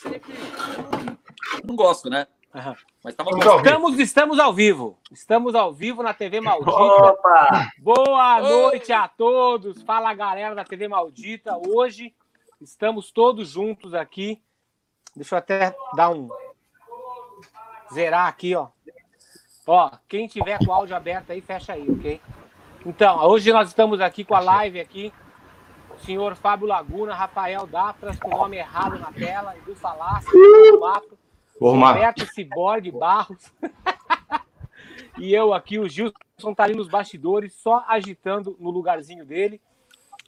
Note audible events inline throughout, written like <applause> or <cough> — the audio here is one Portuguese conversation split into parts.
que não gosto, né? Aham. Mas tava Vamos ao vivo. Estamos, estamos ao vivo. Estamos ao vivo na TV Maldita. Opa! Boa Oi. noite a todos. Fala galera da TV Maldita. Hoje estamos todos juntos aqui. Deixa eu até dar um zerar aqui, ó. Ó, quem tiver com o áudio aberto aí, fecha aí, ok? Então, hoje nós estamos aqui com a live aqui. O senhor Fábio Laguna, Rafael Dafras, com o nome errado na tela, Edu Falasco. Roberto Ciborgue Barros. <laughs> e eu aqui, o Gilson tá ali nos bastidores, só agitando no lugarzinho dele.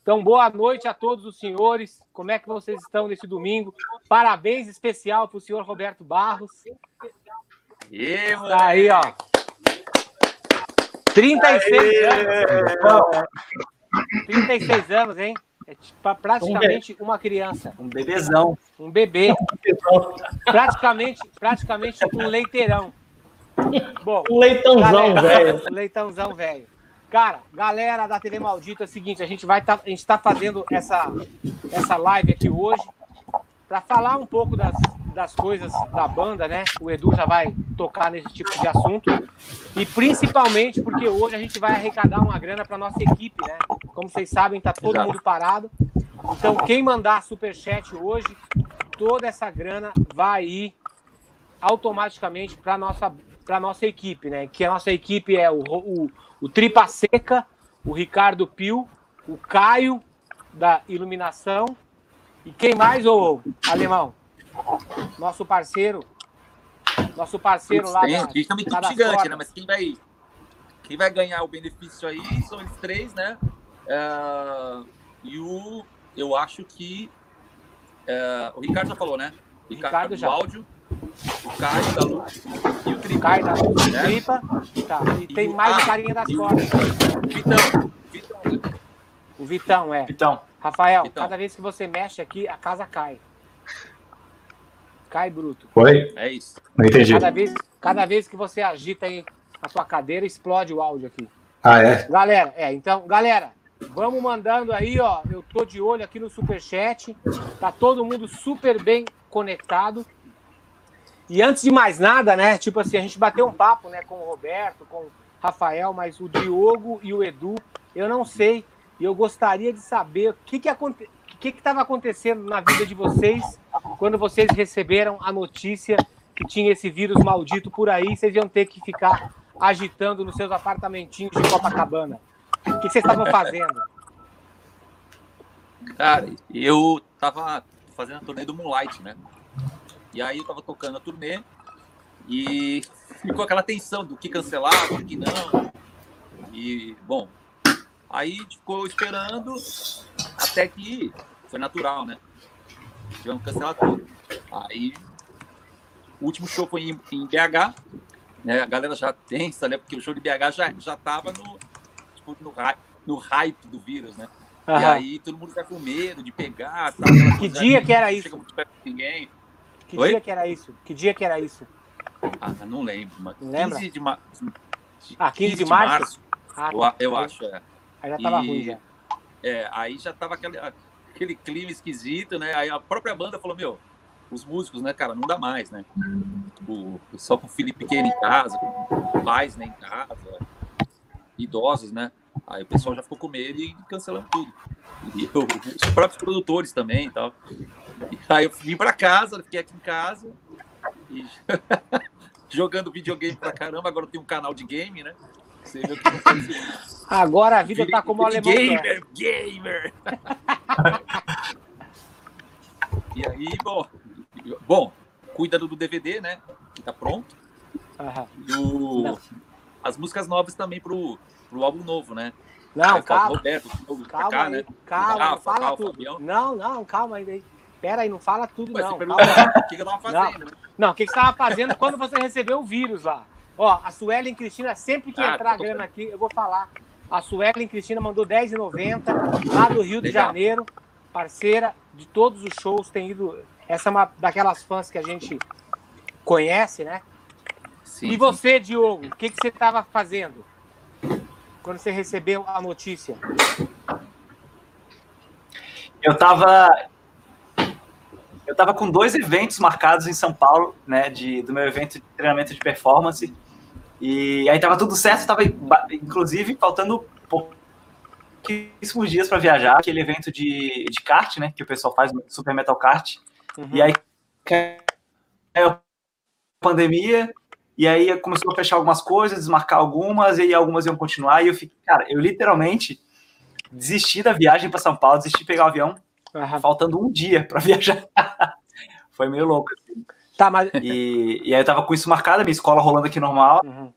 Então, boa noite a todos os senhores. Como é que vocês estão nesse domingo? Parabéns especial para o senhor Roberto Barros. Ê, Tá aí, ó. 36 anos. 36 anos, hein? É tipo, praticamente uma criança, Um bebezão. um bebê. <laughs> Praticamente, praticamente um leiteirão. Bom, Um leitãozão, velho. <laughs> Leitãozão, velho. Cara, galera da TV Maldita, é o seguinte, a gente vai tá, a gente tá fazendo essa, essa live aqui hoje para falar um pouco das, das coisas da banda, né? O Edu já vai tocar nesse tipo de assunto. E principalmente porque hoje a gente vai arrecadar uma grana para nossa equipe, né? Como vocês sabem, tá todo Exato. mundo parado. Então, quem mandar superchat hoje, toda essa grana vai ir automaticamente para nossa para nossa equipe, né? Que a nossa equipe é o, o, o Tripa Seca, o Ricardo Pio, o Caio da Iluminação e quem mais, ô Alemão? Nosso parceiro, nosso parceiro lá tem, da, equipe das gigante, né? Mas quem vai, quem vai ganhar o benefício aí são eles três, né? Ah, e o, eu acho que ah, o Ricardo já falou, né? Ricardo, Ricardo do já. áudio, o Caio da luz e o O Tripa. Caio da né? Tripa, tá. E tem o- mais ah, o carinha das e o- cordas. Vitão, Vitão, O Vitão, é. Então, Rafael, Vitão. cada vez que você mexe aqui, a casa cai. Cai bruto. Oi? é isso. Não entendi. Cada vez, cada vez que você agita aí a sua cadeira, explode o áudio aqui. Ah, é? Galera, é, então, galera, vamos mandando aí, ó. Eu tô de olho aqui no Superchat. Tá todo mundo super bem conectado. E antes de mais nada, né? Tipo assim, a gente bateu um papo, né, com o Roberto, com o Rafael, mas o Diogo e o Edu, eu não sei. E eu gostaria de saber o que que aconte... que estava acontecendo na vida de vocês quando vocês receberam a notícia que tinha esse vírus maldito por aí, vocês iam ter que ficar agitando nos seus apartamentinhos de Copacabana. O que vocês estavam fazendo? Cara, eu tava fazendo a turnê do Moonlight, né? E aí eu tava tocando a turnê e ficou aquela tensão do que cancelar, do que não. E, bom, aí ficou esperando até que foi natural, né? Tivemos que cancelar tudo. Aí, o último show foi em, em BH, né? A galera já tensa, né? Porque o show de BH já, já tava no, tipo, no, hy- no hype do vírus, né? E Aham. aí todo mundo fica com medo de pegar. Aquela Que dia que era isso? De ninguém. Que Oi? dia que era isso? Que dia que era isso? Ah, não lembro. Não lembra? 15 de, ma... Ah, 15 de março? Ah, Eu, tá. eu acho, é. Aí já tava E- ruim já. É, aí já tava aquele, aquele clima esquisito, né? Aí a própria banda falou, meu, os músicos, né, cara, não dá mais, né? O, só com o Felipe Pequeno em casa, com pais né, em casa, idosos, né? Aí o pessoal já ficou com medo e cancelando tudo. E eu- os próprios produtores também e tal. E aí eu vim pra casa, fiquei aqui em casa e <laughs> jogando videogame pra caramba. Agora tenho um canal de game, né? Você vê o que acontece. Agora a vida tá como o alemão. Gamer, gamer. e aí, bom, bom, cuida do DVD, né? Que tá pronto. Aham. E o- Não. as músicas novas também pro, pro álbum novo, né? Não, Aí fala, calma. Roberto, Calma cá, aí, né? calma, não Rafa, fala tal, tudo. Fabião. Não, não, calma aí. Pera aí, não fala tudo, Ué, não. você Calma. o que que eu tava fazendo, né? Não, o que, que você estava fazendo quando você recebeu o vírus lá? Ó, a Suelen Cristina, sempre que Ah, entrar a tô- grana aqui, eu vou falar. A Suelen Cristina mandou R$10,90 lá do Rio de Legal. Janeiro, parceira de todos os shows, tem ido. Essa é uma daquelas fãs que a gente conhece, né? Sim, e sim. você, Diogo, o que, que você estava fazendo quando você recebeu a notícia? eu tava. eu tava com dois eventos marcados em São Paulo, né, de, do meu evento de treinamento de performance. E aí tava tudo certo, tava inclusive faltando pouquíssimos dias para viajar, aquele evento de, de kart, né, que o pessoal faz, Super Metal Kart. Uhum. E aí caiu a pandemia, e aí começou a fechar algumas coisas, desmarcar algumas, e aí algumas iam continuar, e eu fiquei, cara, eu literalmente desisti da viagem para São Paulo, desisti de pegar o avião, uhum. faltando um dia para <laughs> viajar. Foi meio louco. Assim. Tá, mas... E, e aí eu tava com isso marcado, minha escola rolando aqui normal. Uhum.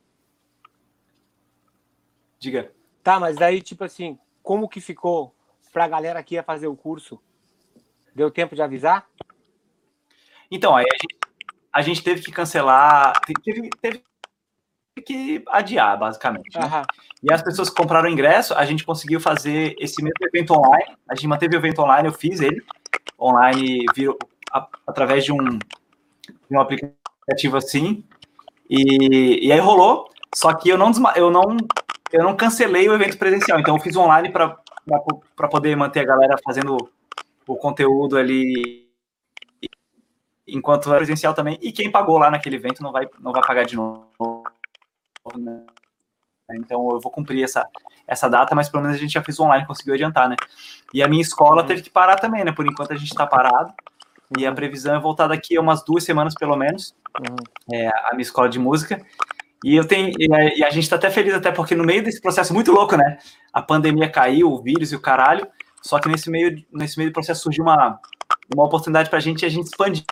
Diga. Tá, mas daí, tipo assim, como que ficou pra galera que ia fazer o curso? Deu tempo de avisar? Então, aí a gente, a gente teve que cancelar, teve, teve que adiar, basicamente. Né? E as pessoas que compraram o ingresso, a gente conseguiu fazer esse mesmo evento online. A gente manteve o evento online, eu fiz ele online vir, a, através de um, um aplicativo assim. E, e aí rolou. Só que eu não, eu não eu não cancelei o evento presencial, então eu fiz online para poder manter a galera fazendo o conteúdo ali enquanto é presencial também. E quem pagou lá naquele evento não vai, não vai pagar de novo. Né? Então eu vou cumprir essa, essa data, mas pelo menos a gente já fez online, conseguiu adiantar, né? E a minha escola uhum. teve que parar também, né? Por enquanto a gente está parado. E a previsão é voltar daqui a umas duas semanas, pelo menos, uhum. é, a minha escola de música. E eu tenho e a, gente está até feliz, até porque no meio desse processo muito louco, né? A pandemia caiu, o vírus e o caralho. Só que nesse meio, nesse meio do processo surgiu uma, uma oportunidade para a gente e a gente expandiu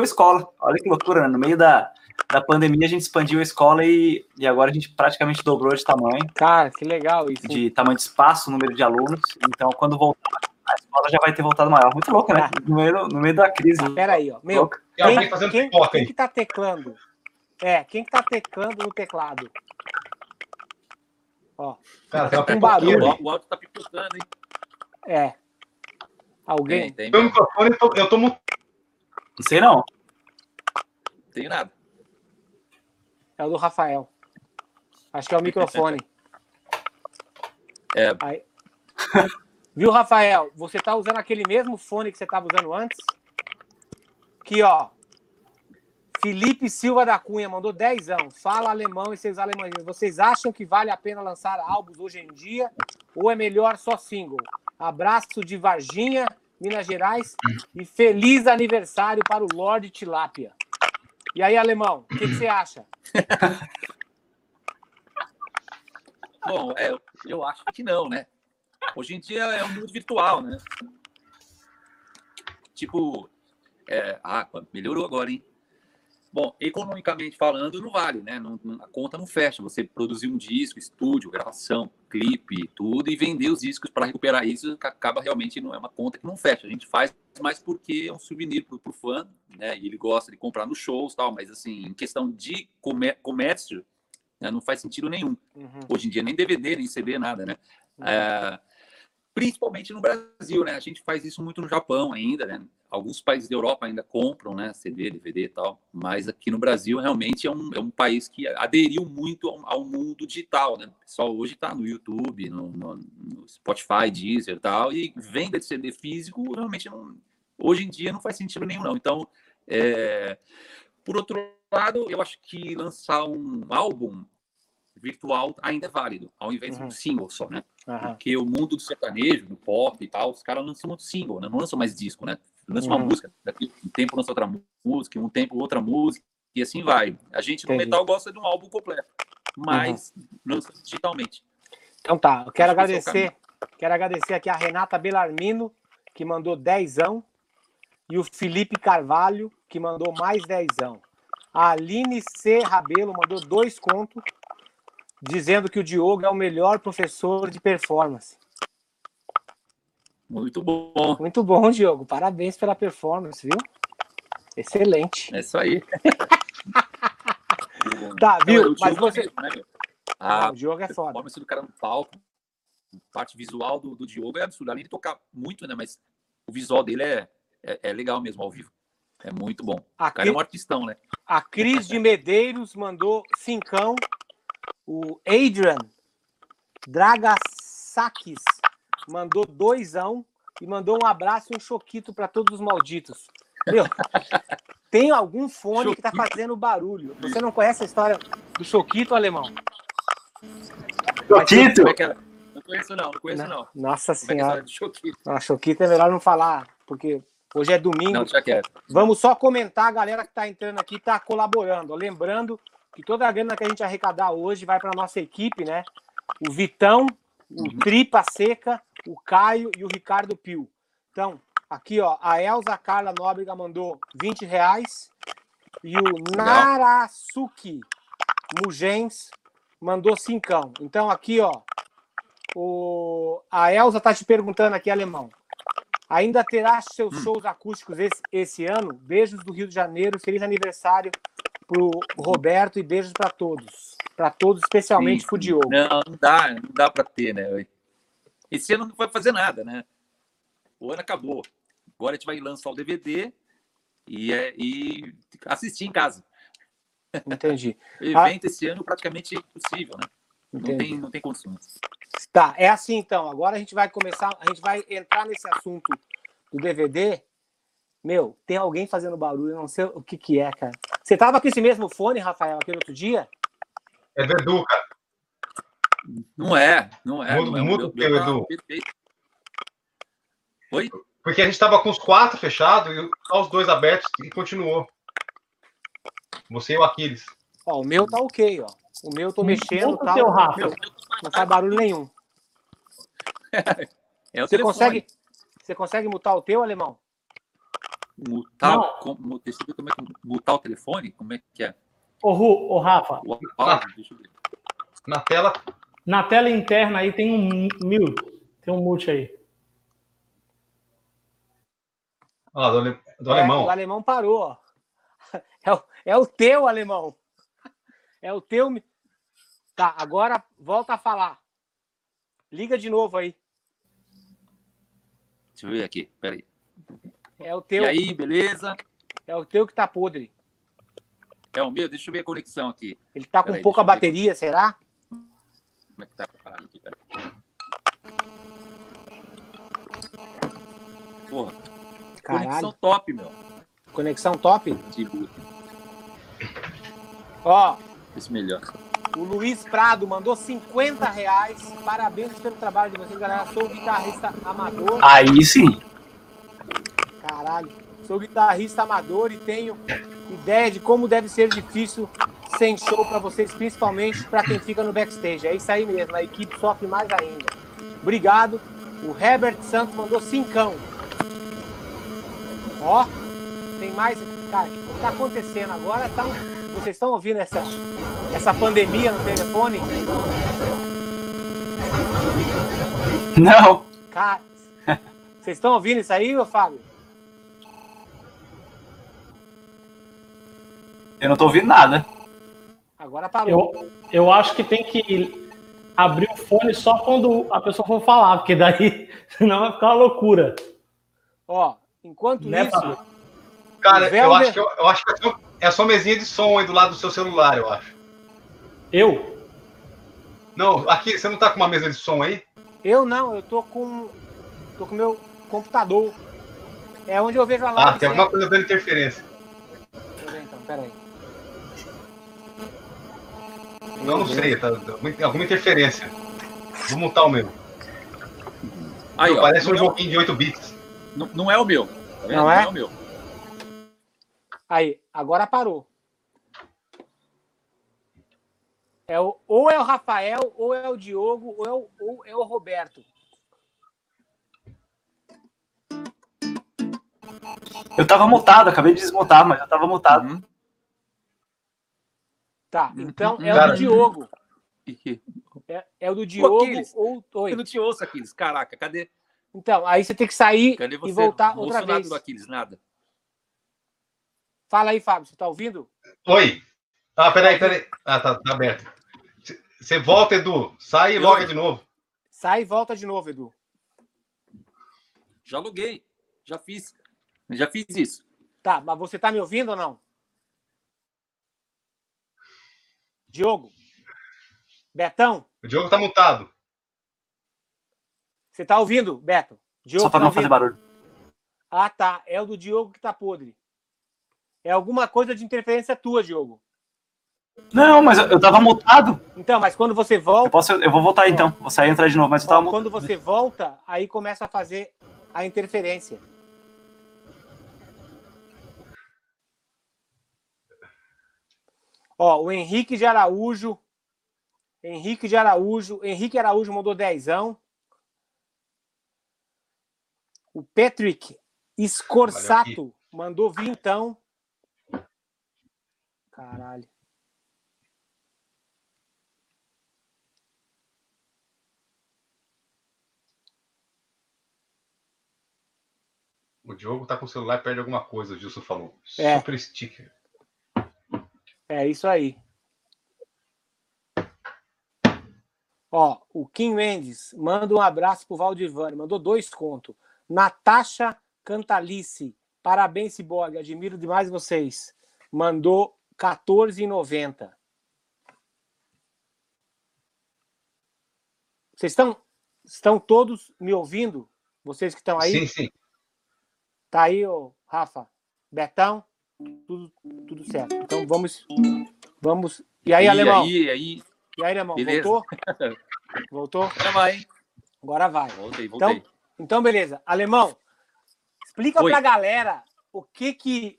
a escola. Olha que loucura, né? No meio da, da pandemia a gente expandiu a escola e, e agora a gente praticamente dobrou de tamanho. Cara, que legal isso. De tamanho de espaço, número de alunos. Então, quando voltar, a escola já vai ter voltado maior. Muito louco, né? No meio, no meio da crise. Ah, peraí, ó. Meu, quem, quem, quem, quem que tá teclando? É, quem que tá teclando no teclado? Ó. Cara, tá com barulho. O áudio tá pipocando, hein? É. Alguém? Tem, tem Meu microfone, eu tô, eu tô Não sei não. Não tem nada. É o do Rafael. Acho que é o microfone. É. Aí. <laughs> Viu, Rafael? Você tá usando aquele mesmo fone que você tava usando antes? Aqui, ó. Felipe Silva da Cunha mandou dezão. Fala alemão e seus alemães. Vocês acham que vale a pena lançar álbuns hoje em dia ou é melhor só single? Abraço de Varginha, Minas Gerais e feliz aniversário para o Lorde Tilápia. E aí, alemão, o que, que, você acha? <laughs> Bom, é, eu acho que não, né? Hoje em dia é um mundo virtual, né? Tipo, é, ah, melhorou agora, hein? Bom, economicamente falando, não vale, né? Não, a conta não fecha. Você produzir um disco, estúdio, gravação, clipe, tudo, e vender os discos para recuperar isso, acaba realmente não é uma conta que não fecha. A gente faz mais porque é um souvenir para o fã, né? E ele gosta de comprar nos shows tal, mas assim, em questão de comércio, né? não faz sentido nenhum. Uhum. Hoje em dia, nem DVD, nem CD, nada, né? Uhum. É, principalmente no Brasil, né? A gente faz isso muito no Japão ainda, né? alguns países da Europa ainda compram, né, CD, DVD e tal, mas aqui no Brasil realmente é um, é um país que aderiu muito ao, ao mundo digital, né? Pessoal hoje está no YouTube, no, no, no, Spotify, Deezer e tal, e venda de CD físico realmente não, hoje em dia não faz sentido nenhum, não. Então, é, por outro lado, eu acho que lançar um álbum virtual ainda é válido, ao invés uhum. de um single só, né? Uhum. Porque o mundo do sertanejo, do pop e tal, os caras lançam muito single, né? Não lançam mais disco, né? lança uma uhum. música, daqui um tempo lança outra música, um tempo outra música, e assim vai. A gente no Entendi. metal gosta de um álbum completo, mas uhum. lança digitalmente. Então tá, eu quero Acho agradecer, que quero agradecer aqui a Renata Belarmino, que mandou dezão, e o Felipe Carvalho, que mandou mais dezão. A Aline C. Rabelo mandou dois contos, dizendo que o Diogo é o melhor professor de performance. Muito bom. Muito bom, Diogo. Parabéns pela performance, viu? Excelente. É isso aí. <laughs> tá, viu? Mas você. Mesmo, né, ah, o Diogo é foda. A performance do cara no palco, parte visual do, do Diogo é absurda. Além de tocar muito, né? Mas o visual dele é, é, é legal mesmo ao vivo. É muito bom. A o cara Cri... é um artistão, né? A Cris de Medeiros mandou cincão. O Adrian Dragasakis mandou doisão e mandou um abraço e um choquito para todos os malditos. Meu, <laughs> tem algum fone que tá fazendo barulho. Você não conhece a história do choquito alemão? Choquito? Não conheço não, não conheço não. Nossa é senhora. É choquito? Não, choquito é melhor não falar, porque hoje é domingo. Não, já quero. Vamos só comentar, a galera que tá entrando aqui tá colaborando. Lembrando que toda a grana que a gente arrecadar hoje vai para nossa equipe, né? O Vitão, o uhum. Tripa Seca, o Caio e o Ricardo Pio. Então, aqui, ó, a Elza Carla Nóbrega mandou 20 reais e o Narasuki Mugens mandou cincão. Então, aqui, ó, o... a Elza tá te perguntando aqui, alemão. Ainda terá seus hum. shows acústicos esse, esse ano? Beijos do Rio de Janeiro, feliz aniversário pro Roberto e beijos para todos. Para todos, especialmente para o Diogo. Não, não dá, não dá para ter, né? Esse ano não vai fazer nada, né? O ano acabou. Agora a gente vai lançar o DVD e, é, e assistir em casa. Entendi. <laughs> evento ah, esse ano praticamente impossível, né? Não tem, não tem condições. Tá, é assim então. Agora a gente vai começar, a gente vai entrar nesse assunto do DVD. Meu, tem alguém fazendo barulho, não sei o que que é, cara. Você tava com esse mesmo fone, Rafael, aquele outro dia? É do Edu, cara. Não é, não é. Muda, muda o teu, Edu. Perfeito. Oi? Porque a gente tava com os quatro fechados e os dois abertos e continuou. Você e o Aquiles. Ó, o meu tá ok, ó. O meu eu tô mexendo, tá? Teu, Rafa. Meu, não faz barulho nenhum. <laughs> É você consegue, você consegue mutar o teu, alemão? Mutar, como, deixa eu ver como é que mutar o telefone? Como é que é? Ô, Ru, ô Rafa. O, ah, na tela. Na tela interna aí tem um mute. Tem um mute aí. Ah, do, ale... do é, alemão. O alemão parou, ó. <laughs> É o, é o teu, alemão. É o teu. Tá, agora volta a falar. Liga de novo aí. Deixa eu ver aqui, peraí. É o teu. E aí, beleza? É o teu que tá podre. É o meu? Deixa eu ver a conexão aqui. Ele tá com aí, pouca bateria, será? Como é que tá aqui? Peraí. Porra. Caralho. Conexão top, meu. Conexão top? Ó. Esse melhor. O Luiz Prado mandou 50 reais. Parabéns pelo trabalho de vocês, galera. Sou guitarrista amador. Aí sim. Caralho. Sou guitarrista amador e tenho ideia de como deve ser difícil sem show para vocês, principalmente para quem fica no backstage. É isso aí mesmo, a equipe sofre mais ainda. Obrigado. O Herbert Santos mandou cincão. Ó, tem mais. Cara, o que tá acontecendo agora? Tá Vocês estão ouvindo essa, essa pandemia no telefone? Não. Cara, vocês estão ouvindo isso aí, ô Fábio? Eu não tô ouvindo nada. Agora parou. Eu, eu acho que tem que abrir o fone só quando a pessoa for falar, porque daí <laughs> senão vai ficar uma loucura. Ó, enquanto né, isso. Cara, eu acho que, eu, eu acho que é só mesinha de som aí do lado do seu celular, eu acho. Eu? Não, aqui, você não tá com uma mesa de som aí? Eu não, eu tô com. tô com meu computador. É onde eu vejo a live. Ah, tem alguma coisa dando interferência. Deixa eu ver então, peraí. Não, não sei, tá, alguma interferência. Vou montar o meu. Aí, ó, parece um é joguinho de 8 bits. Não, não é o meu. Tá não, é? não é o meu. Aí, agora parou. É o, ou é o Rafael, ou é o Diogo, ou é o, ou é o Roberto. Eu tava mutado, acabei de desmutar, mas eu tava mutado. Uhum. Tá, então é o do Diogo. É, é o do Diogo Aquiles, ou. Oi. Eu não te ouço, Aquiles. Caraca, cadê? Então, aí você tem que sair e voltar outra vez. do Aquiles, nada. Fala aí, Fábio, você tá ouvindo? Oi. Ah, peraí, peraí. Ah, tá, tá aberto. Você volta, Edu. Sai e loga de novo. Sai e volta de novo, Edu. Já loguei. Já fiz. Já fiz isso. Tá, mas você tá me ouvindo ou não? Diogo? Betão? O Diogo tá mutado. Você tá ouvindo, Beto? Diogo Só para não fazer barulho. Ah, tá. É o do Diogo que tá podre. É alguma coisa de interferência tua, Diogo. Não, mas eu, eu tava mutado. Então, mas quando você volta. Eu, posso, eu vou voltar então. Vou sair e entrar de novo, mas eu tava Quando mutado. você volta, aí começa a fazer a interferência. Ó, o Henrique de Araújo. Henrique de Araújo. Henrique Araújo mandou dezão. O Patrick Escorsato mandou vintão. Caralho. O Diogo tá com o celular e perde alguma coisa, o Gilson falou. É. Super sticker. É isso aí. Ó, o Kim Mendes manda um abraço pro Valdivani, mandou dois contos. Natasha Cantalice, parabéns, Ciborgue, admiro demais vocês. Mandou 14,90. Vocês estão, estão todos me ouvindo? Vocês que estão aí? Sim, sim. Tá aí, ô, Rafa. Betão, tudo, tudo certo. Então vamos. Vamos. E aí, e alemão? Aí, aí. E aí, alemão? Beleza? Voltou? <laughs> Voltou? Agora vai. Agora vai. Voltei, voltei. Então, então beleza. Alemão, explica Oi. pra galera o que que.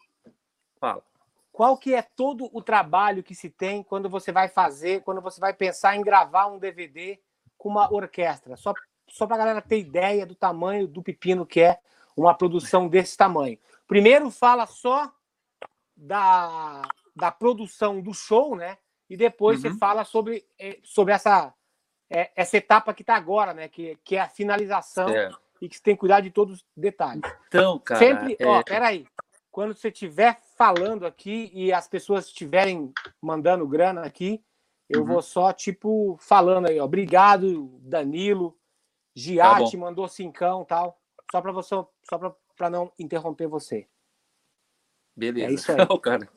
Fala. Qual que é todo o trabalho que se tem quando você vai fazer, quando você vai pensar em gravar um DVD com uma orquestra? Só, só pra galera ter ideia do tamanho do pepino que é uma produção desse tamanho. Primeiro fala só da, da produção do show, né? E depois uhum. você fala sobre, eh, sobre essa, eh, essa etapa que está agora, né? Que, que é a finalização é. e que você tem que cuidar de todos os detalhes. Então, cara. Sempre, é... ó, peraí. Quando você estiver falando aqui e as pessoas estiverem mandando grana aqui, eu uhum. vou só, tipo, falando aí, ó. Obrigado, Danilo. Giatti tá mandou cincão tal. Só para você, só para não interromper você. Beleza. É isso aí. <laughs> Não, cara.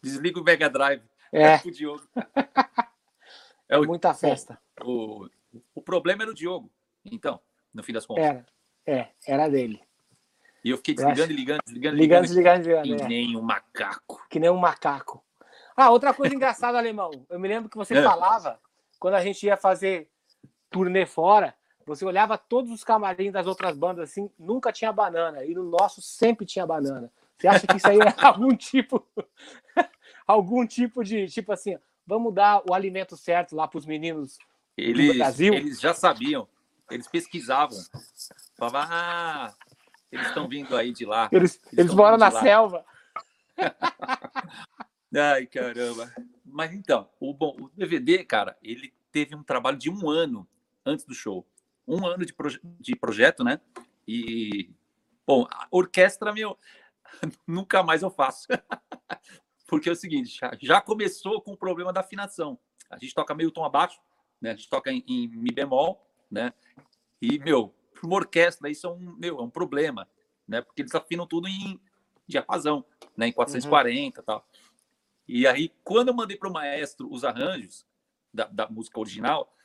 Desliga o Mega Drive. É. o Diogo. <laughs> É o, Muita festa. O, o, problema era o Diogo. Então, no fim das contas. Era. É, era dele. E eu fiquei desligando e ligando, desligando, ligando. Desligando, desligando. Que é. nem um macaco. Que nem um macaco. Ah, outra coisa engraçada, alemão. Eu me lembro que você é. falava quando a gente ia fazer turnê fora, você olhava todos os camarins das outras bandas assim, nunca tinha banana. E no nosso sempre tinha banana. Você acha que isso aí é <laughs> algum tipo. algum tipo de. Tipo assim, vamos dar o alimento certo lá para os meninos eles, do Brasil? Eles já sabiam. Eles pesquisavam. Falavam, ah, eles estão vindo aí de lá. Eles, eles, eles moram na selva. <laughs> Ai, caramba. Mas então, o, bom, o DVD, cara, ele teve um trabalho de um ano antes do show um ano de, proje de projeto, né? E, bom, a orquestra, meu, <laughs> nunca mais eu faço. <laughs> Porque é o seguinte, já, já, começou com o problema da afinação. A gente toca meio tom abaixo, né? A gente toca em, em mi bemol, né? E, meu, para uma orquestra isso é um, meu, é um problema, né? Porque eles afinam tudo em diapasão, né? Em 440 e uhum. tal. E aí, quando eu mandei para o maestro os arranjos da, da música original,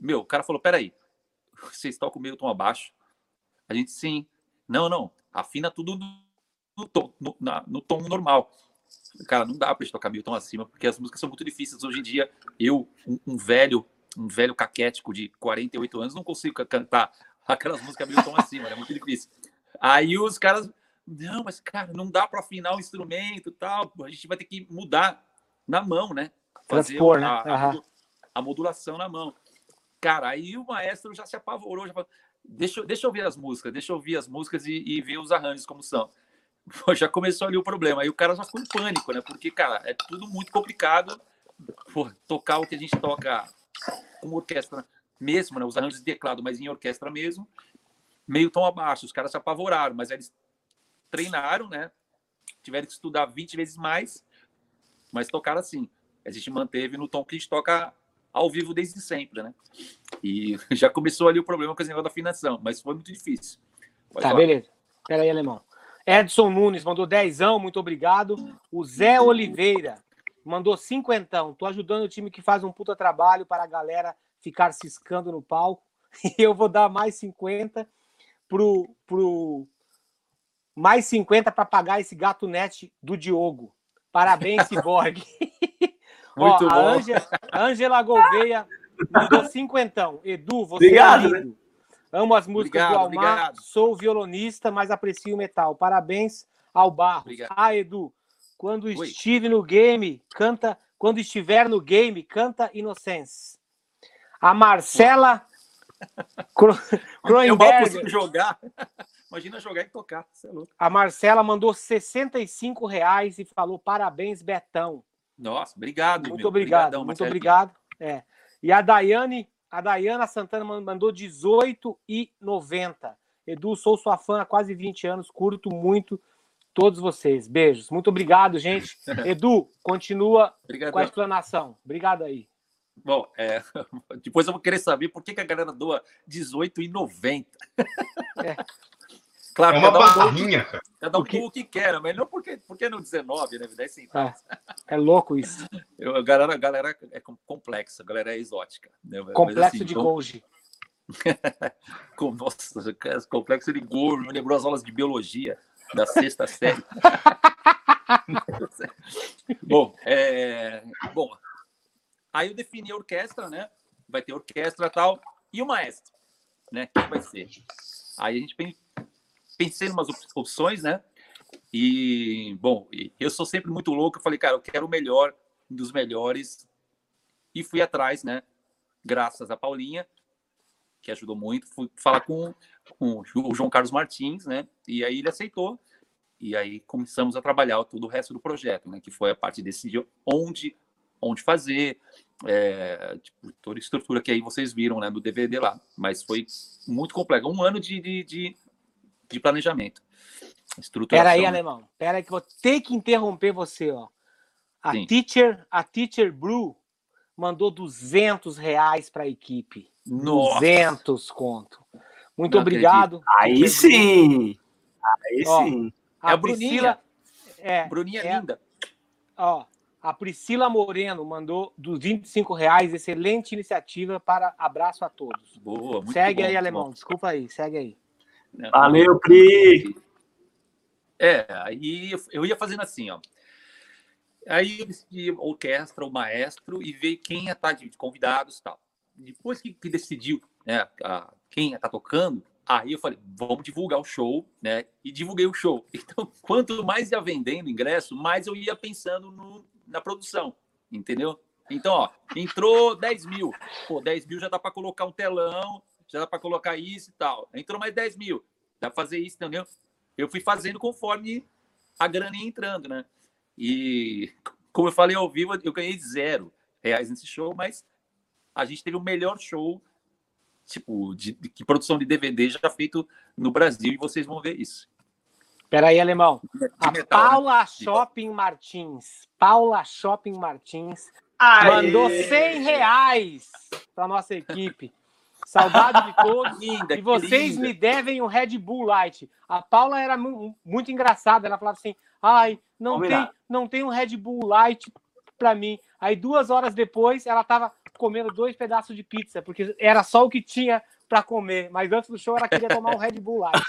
meu, o cara falou, peraí, vocês tocam meio tom abaixo. A gente sim. Não, não. Afina tudo no, tom, no, na, no tom normal. Cara, não dá pra gente tocar meio tom acima, porque as músicas são muito difíceis. Hoje em dia, eu, um, um velho, um velho caquético de 48 anos, não consigo cantar aquelas músicas meio tom <laughs> acima, é muito difícil. Aí os caras, não, mas cara, não dá para afinar o instrumento e tal, a gente vai ter que mudar na mão, né? Fazer Transpor, a, né? a, a, modulação na mão. Cara, aí o maestro já se apavorou, já falou, deixa, deixa eu ouvir as músicas, deixa eu ouvir as músicas e, e ver os arranjos como são. Pô, já começou ali o problema. Aí o cara já ficou em pânico, né? Porque, cara, é tudo muito complicado. Pô, tocar o que a gente toca com orquestra mesmo, né? Os arranjos de teclado, mas em orquestra mesmo, meio tom abaixo. Os caras se apavoraram, mas eles treinaram, né? Tiveram que estudar 20 vezes mais, mas tocaram assim. A gente manteve no tom que a gente toca ao vivo desde sempre, né? E <laughs> já começou ali o problema com esse negócio da afinação, mas foi muito difícil. Pode tá, falar. beleza. Pera aí, alemão. Edson Nunes mandou dezão, muito obrigado. O Zé Oliveira mandou cinquentão. Tô ajudando o time que faz um puta trabalho para a galera ficar ciscando no palco. <laughs> E eu vou dar mais 50 pro, pro mais 50 para pagar esse gato net do Diogo. Parabéns, <laughs> Cyborg. Muito Ó, bom. A Ângela Gouveia mandou cinquentão. Edu, você obrigado, é lindo. Amo as músicas obrigado, do Almar. Obrigado. Sou violonista, mas aprecio o metal. Parabéns ao Barros. Ah, Edu, quando Oi. estive no game, canta. Quando estiver no game, canta Inocência. A Marcela <laughs> Kroenberger. Eu jogar. <laughs> Imagina jogar e tocar. É a Marcela mandou 65 reais e falou parabéns, Betão. Nossa, obrigado. Muito meu. obrigado, Obrigadão, muito obrigado. É. E a Daiane, a Dayana Santana mandou 18,90. Edu, sou sua fã há quase 20 anos, curto muito todos vocês. Beijos. Muito obrigado, gente. <laughs> Edu, continua Obrigadão. com a explanação. Obrigado aí. Bom, é, <laughs> depois eu vou querer saber por que, que a galera doa R$18,90. É. <laughs> Claro, é uma barrinha, cara. Cada um porque... o que quer, mas não porque, porque no 19, né? 10 centavos. É, é louco isso. <laughs> Eu, a, galera, a galera é complexa, a galera é exótica. Né? Complexo assim, de então... <laughs> Nossa, complexo de Golgi, me lembrou as aulas de biologia da sexta série. <laughs> bom, é... bom, aí eu defini a orquestra, né? Vai ter orquestra e tal, e o maestro, né? Quem vai ser? Aí a gente pensei em umas opções, né? E, bom, eu sou sempre muito louco. Eu falei, cara, eu quero o melhor dos melhores. E fui atrás, né? Graças a Paulinha, que ajudou muito. Fui falar com, com o João Carlos Martins, né? E aí ele aceitou. E aí começamos a trabalhar todo o resto do projeto, né? Que foi a parte de decidir onde, onde fazer, é, tipo, toda a estrutura que aí vocês viram, né? Do DVD lá. Mas foi muito complexo. Um ano de, de, de de planejamento. Espera aí, alemão. Espera aí que vou ter que interromper você, ó. A Sim. teacher, a teacher Blue mandou 200 reais para a equipe. Nossa. 200 conto. Muito Não obrigado. Aí sim. Aí ó, sim. A, é a Priscila é, Bruninha é, linda. Ó, a Priscila Moreno mandou dos 25 reais. Excelente iniciativa para abraço a todos. Boa, Segue bom, aí, alemão. Desculpa aí, segue aí. Né? Valeu, Pri! É, aí eu ia fazendo assim, ó. Aí eu decidi orquestra, o maestro, e ver quem ia estar de convidados e tal. Depois que, que decidiu né, a, quem ia estar tocando, aí eu falei, vamos divulgar o show, né? E divulguei o show. <laughs> Então, quanto mais ia vendendo ingresso, mais eu ia pensando no, na produção, entendeu? Então, ó, entrou 10 mil. Pô, 10 mil já dá para colocar um telão, já dá para colocar isso e tal. Entrou mais 10 mil, dá para fazer isso, entendeu? Eu fui fazendo conforme a grana ia entrando, né? E como eu falei ao vivo, eu ganhei zero reais nesse show, mas a gente teve o melhor show, tipo, de, de, produção de DVD já feito no Brasil, e vocês vão ver isso. Peraí, alemão. A metal, Paula né? Shopping Martins. Paula Shopping Martins Aê. mandou 100 reais para nossa equipe. Saudade de todos. <laughs> linda, e vocês me devem um Red Bull Light. A Paula era muito engraçada. Ela falava assim: ai, não tem, não tem um Red Bull Light para mim. Aí duas horas depois ela tava comendo dois pedaços de pizza, porque era só o que tinha para comer. Mas antes do show ela queria tomar um Red Bull Light.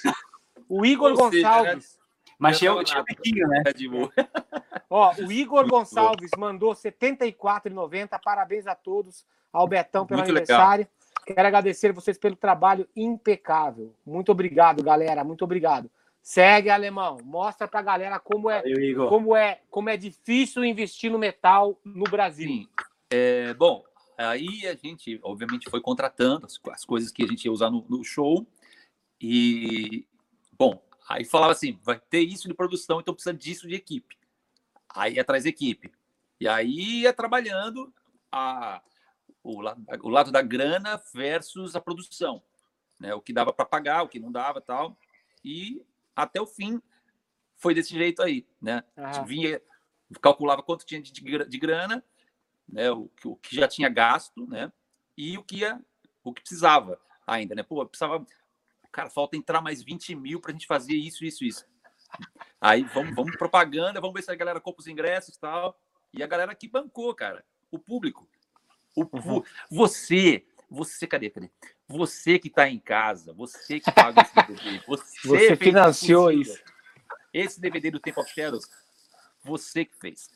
O Igor Ou Gonçalves. Seja, mas tinha, tinha né? Red Bull. <laughs> Ó, o Igor Gonçalves mandou R$ 74,90. Parabéns a todos. Ao Betão pelo Muito aniversário. Legal. Quero agradecer vocês pelo trabalho impecável. Muito obrigado, galera. Muito obrigado. Segue, alemão. Mostra pra galera como é, Valeu, como é, como é difícil investir no metal no Brasil. Sim. É, bom, aí a gente, obviamente, foi contratando as, as coisas que a gente ia usar no, no, show. E, bom, aí falava assim: vai ter isso de produção, então precisa disso de equipe. Aí ia atrás equipe. E aí ia trabalhando a o lado, o lado da grana versus a produção, né? O que dava para pagar, o que não dava, tal. E até o fim foi desse jeito aí, né? Ah. Vinha, calculava quanto tinha de, de grana, né? O, o, que já tinha gasto, né? E o que ia, o que precisava ainda, né? Pô, precisava, cara, falta entrar mais 20 mil para a gente fazer isso, isso, isso. Aí vamos, vamos propaganda, vamos ver se a galera compra os ingressos e tal. E a galera que bancou, cara, o público. O, uhum. Você Você, cadê, cadê? Você que está em casa, você que paga esse DVD, <laughs> você, você financiou isso. Esse DVD do Temple of Shadows, você que fez.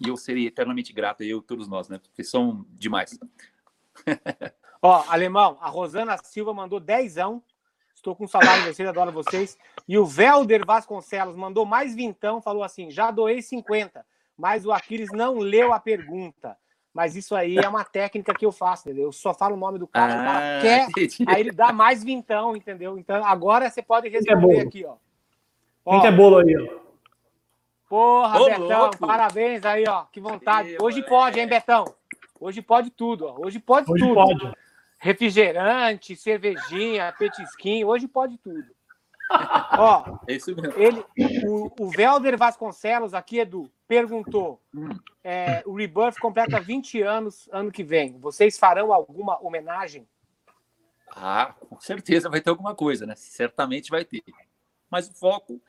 E eu seria eternamente grato, eu e todos nós, né? Porque são demais. <laughs> Ó, alemão, a Rosana Silva mandou dezão. Estou com saudade de vocês, adoro vocês. E o Velder Vasconcelos mandou mais vintão, falou assim: já doei 50, mas o Aquiles não leu a pergunta. Mas isso aí é uma técnica que eu faço, entendeu? Eu só falo o nome do cara, ah, o cara quer, aí ele dá mais vintão, entendeu? Então agora você pode responder aqui, ó. Quem quer bolo aí, ó? Porra, Ô, Betão, louco. parabéns aí, ó. Que vontade. Hoje pode, hein, Betão? Hoje pode tudo, ó. Hoje pode Hoje tudo. Pode. Refrigerante, cervejinha, petisquinho, hoje pode tudo. Ó, é isso mesmo. Ele, o, o Velder Vasconcelos aqui, Edu, perguntou: hum. é, o Rebirth completa 20 anos ano que vem. Vocês farão alguma homenagem? Ah, com certeza vai ter alguma coisa, né? Certamente vai ter. Mas o foco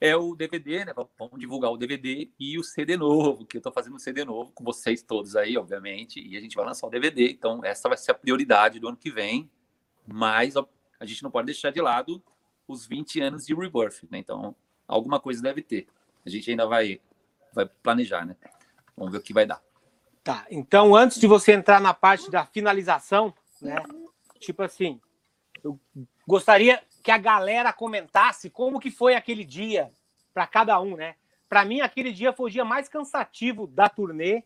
é o DVD, né? Vamos divulgar o DVD e o CD novo, que eu estou fazendo um CD novo com vocês todos aí, obviamente, e a gente vai lançar o DVD. Então, essa vai ser a prioridade do ano que vem. Mas a gente não pode deixar de lado os 20 anos de Rebirth, né? Então, alguma coisa deve ter. A gente ainda vai vai planejar, né? Vamos ver o que vai dar. Tá, então antes de você entrar na parte da finalização, né? Tipo assim, eu gostaria que a galera comentasse como que foi aquele dia para cada um, né? Para mim, aquele dia foi o dia mais cansativo da turnê,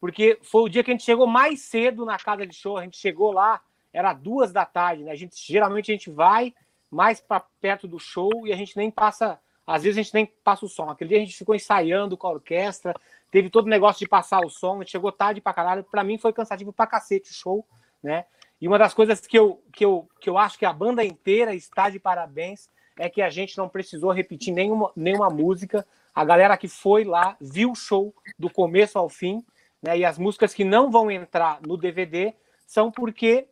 porque foi o dia que a gente chegou mais cedo na casa de show. A gente chegou lá, era duas da tarde, né? A gente geralmente a gente vai mais para perto do show e a gente nem passa às vezes a gente nem passa o som. Aquele dia a gente ficou ensaiando com a orquestra, teve todo o negócio de passar o som, a gente chegou tarde pra caralho. Pra mim foi cansativo pra cacete o show, né? E uma das coisas que eu, que, eu, que eu acho que a banda inteira está de parabéns é que a gente não precisou repetir nenhuma, nenhuma música. A galera que foi lá viu o show do começo ao fim, né? E as músicas que não vão entrar no DVD são porque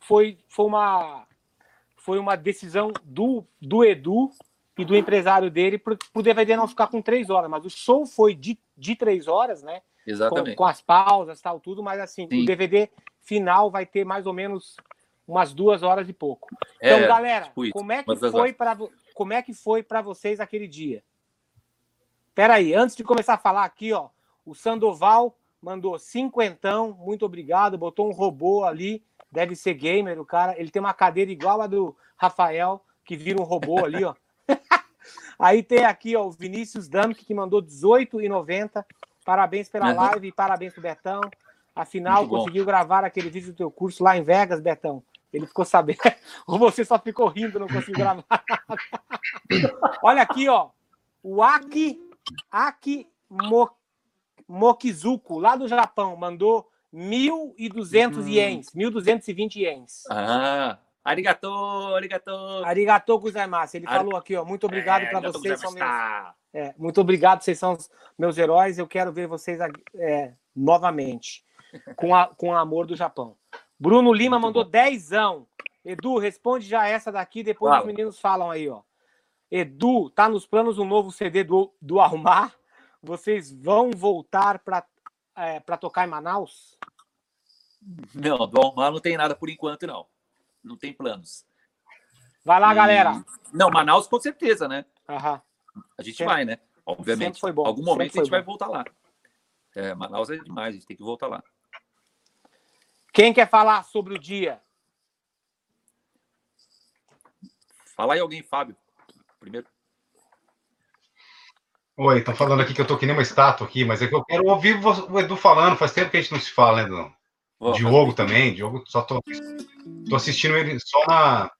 foi, foi, uma, foi uma decisão do, do Edu e do empresário dele para o DVD não ficar com três horas. Mas o show foi de, de três horas, né? Exatamente. Com, com as pausas tal, tudo, mas assim, Sim. o DVD final vai ter mais ou menos umas duas horas e pouco. Então, é, galera, tipo como é que foi para como é que foi para vocês aquele dia? Espera aí, antes de começar a falar aqui, ó, o Sandoval mandou cinquentão, muito obrigado, botou um robô ali, deve ser gamer o cara, ele tem uma cadeira igual a do Rafael, que vira um robô ali, ó. <laughs> Aí tem aqui ó, o Vinícius Damk, que mandou 18,90. Parabéns pela uhum. live e parabéns pro Betão. Afinal, conseguiu gravar aquele vídeo do teu curso lá em Vegas, Betão. Ele ficou sabendo. <laughs> Ou você só ficou rindo, não conseguiu gravar. <laughs> Olha aqui, ó. O Aki, Aki Mokizuko, lá do Japão, mandou 1.200 hum. ienes, 1.220 ienes. Ah, Arigato, arigato. Arigato gozaimasu. Ele Ar... falou aqui, ó. Muito obrigado é, para vocês. São meus... é, muito obrigado, vocês são meus heróis. Eu quero ver vocês é, novamente. Com, a, com o amor do Japão. Bruno Lima muito mandou bom. dezão. Edu, responde já essa daqui, depois os meninos falam aí, ó. Edu, tá nos planos um novo CD do, do Almar? Vocês vão voltar para é, tocar em Manaus? Não, do Almar não tem nada por enquanto, não não tem planos. Vai lá, e... galera. Não, Manaus com certeza, né? Aham. A gente vai, né? Obviamente. foi bom. Algum momento a gente bom. vai voltar lá. É, Manaus é demais, a gente tem que voltar lá. Quem quer falar sobre o dia? Fala aí alguém, Fábio. Primeiro. Oi, tá falando aqui que eu tô que nem uma estátua aqui, mas é que eu quero ouvir o Edu falando. Faz tempo que a gente não se fala, né, Edu? Diogo também, Diogo, só tô, tô assistindo ele só na,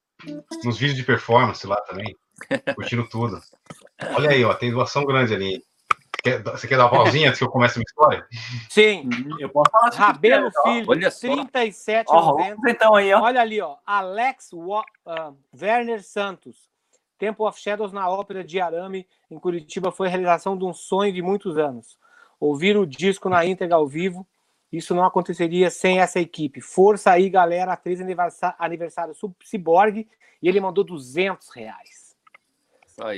nos vídeos de performance lá também, <laughs> curtindo tudo. Olha aí, ó, tem doação grande ali. Quer, você quer dar uma <laughs> pausinha antes que eu comece a minha história? Sim, eu posso falar Rabelo Filho, olha 37 ó, então aí, ó. Olha ali, ó, Alex uh, Werner Santos. Temple of Shadows na Ópera de Arame, em Curitiba, foi a realização de um sonho de muitos anos. Ouvir o disco na íntegra ao vivo isso não aconteceria sem essa equipe. Força aí, galera. Três aniversário, aniversário Cyborg. E ele mandou 200 reais.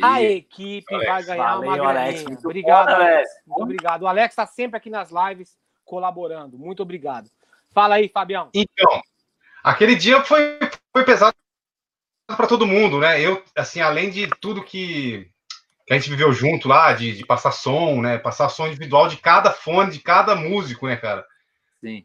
A equipe Alex, vai ganhar valeu, uma graninha. Alex, obrigado, foda, Alex. Muito obrigado. O Alex está sempre aqui nas lives colaborando. Muito obrigado. Fala aí, Fabião. Então, Aquele dia foi, foi pesado para todo mundo, né? Eu, assim, além de tudo que, que a gente viveu junto lá, de, de, passar som, né? Passar som individual de cada fone, de cada músico, né, cara? Sim.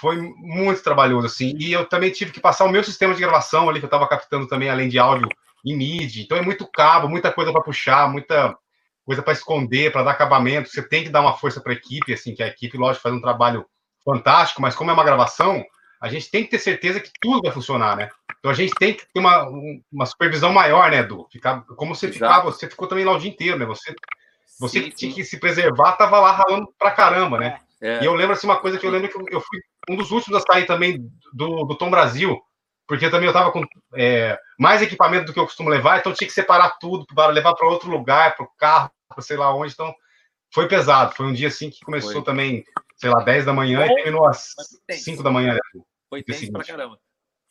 Foi muito trabalhoso, assim. E eu também tive que passar o meu sistema de gravação ali, que eu estava captando também, além de áudio e MIDI. Então é muito cabo, muita coisa para puxar, muita coisa para esconder, para dar acabamento. Você tem que dar uma força para a equipe, assim, que a equipe, lógico, faz um trabalho fantástico, mas como é uma gravação, a gente tem que ter certeza que tudo vai funcionar, né? Então a gente tem que ter uma, uma supervisão maior, né, Edu? Ficar, como você Exato. ficava, você ficou também lá o dia inteiro, né? Você, você sim, tinha sim. que se preservar, tava lá ralando pra caramba, né? É. E eu lembro assim, uma coisa que eu lembro que eu fui um dos últimos a sair também do, do Tom Brasil, porque também eu tava com é, mais equipamento do que eu costumo levar, então tinha que separar tudo para levar para outro lugar, para o carro, para sei lá onde. Então foi pesado. Foi um dia assim que começou foi. também, sei lá, 10 da manhã e terminou às 5 da manhã. Né? Foi tenso pra caramba.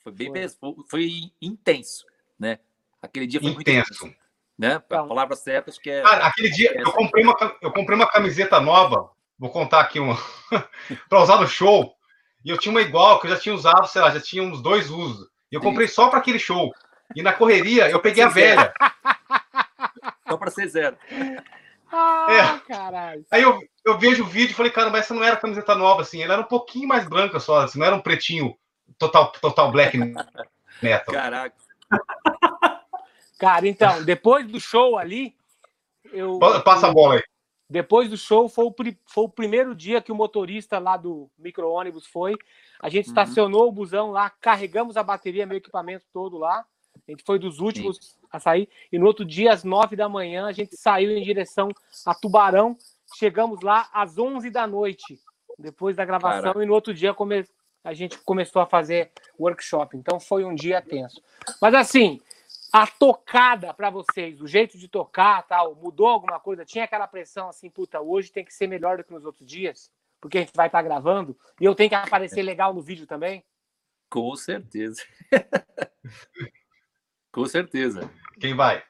Foi bem foi. foi intenso, né? Aquele dia foi intenso. Muito intenso né? A palavra certa acho que é. Ah, aquele dia eu comprei uma eu comprei uma camiseta nova. Vou contar aqui <laughs> uma para usar no show. E eu tinha uma igual que eu já tinha usado, sei lá, já tinha uns dois usos. E eu comprei só para aquele show. E na correria eu peguei a velha. Só para ser zero. Ah, é. caralho. Aí eu, eu vejo o vídeo e falei, cara, mas essa não era camiseta nova, assim. Ela era um pouquinho mais branca só, assim, não era um pretinho total, total black <laughs> metal. Caraca. Cara, então, depois do show ali, eu. Passa a bola aí. Depois do show, foi o, foi o primeiro dia que o motorista lá do micro-ônibus foi. A gente uhum. estacionou o busão lá, carregamos a bateria, meu equipamento todo lá. A gente foi dos últimos Sim. a sair. E no outro dia, às nove da manhã, a gente saiu em direção a Tubarão. Chegamos lá às onze da noite, depois da gravação. Caraca. E no outro dia come... a gente começou a fazer workshop. Então foi um dia tenso. Mas assim, a tocada para vocês, o jeito de tocar, tal, mudou alguma coisa? Tinha aquela pressão assim, puta, hoje tem que ser melhor do que nos outros dias, porque a gente vai estar tá gravando e eu tenho que aparecer legal no vídeo também? Com certeza. <laughs> Com certeza. Quem vai?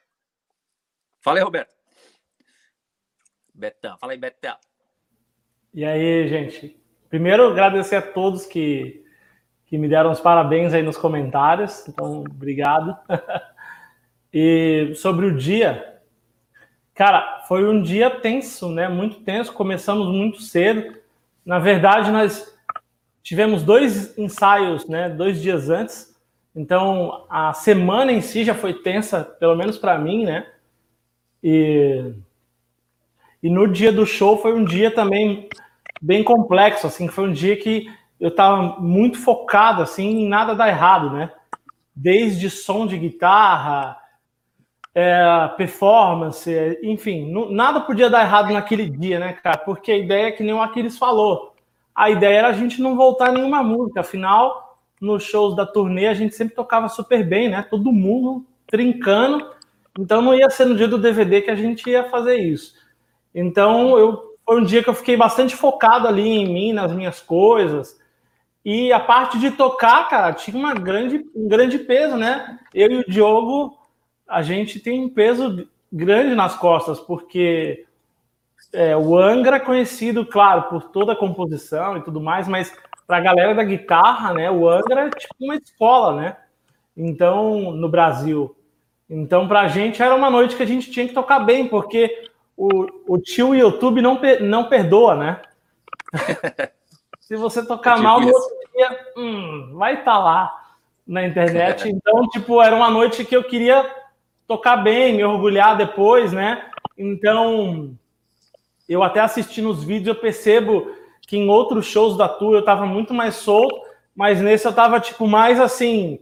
Fala aí, Roberto. Betão, fala aí, Betão. E aí, gente? Primeiro, agradecer a todos que, que me deram os parabéns aí nos comentários. Então, obrigado. <laughs> e sobre o dia, cara, foi um dia tenso, né? Muito tenso. Começamos muito cedo. Na verdade, nós tivemos dois ensaios, né? Dois dias antes. Então, a semana em si já foi tensa, pelo menos para mim, né? E, e no dia do show foi um dia também bem complexo, assim, foi um dia que eu estava muito focado, assim, em nada dar errado, né? Desde som de guitarra, é, performance, enfim, não, nada podia dar errado naquele dia, né, cara? Porque a ideia é que nem o Aquiles falou. A ideia era a gente não voltar nenhuma música, afinal nos shows da turnê a gente sempre tocava super bem, né? Todo mundo trincando. Então não ia ser no dia do DVD que a gente ia fazer isso. Então eu foi um dia que eu fiquei bastante focado ali em mim, nas minhas coisas. E a parte de tocar, cara, tinha uma grande, um grande peso, né? Eu e o Diogo, a gente tem um peso grande nas costas, porque é, o Angra é conhecido, claro, por toda a composição e tudo mais, mas para a galera da guitarra, né, o Angra é tipo uma escola, né? Então, no Brasil. Então, para a gente era uma noite que a gente tinha que tocar bem, porque o, o tio YouTube não, não perdoa, né? <laughs> Se você tocar tipo mal no outro dia, hum, vai estar tá lá na internet. <laughs> Então, tipo, era uma noite que eu queria tocar bem, me orgulhar depois, né? Então, eu até assistindo os vídeos, eu percebo que em outros shows da tour eu tava muito mais solto, mas nesse eu tava, tipo, mais assim,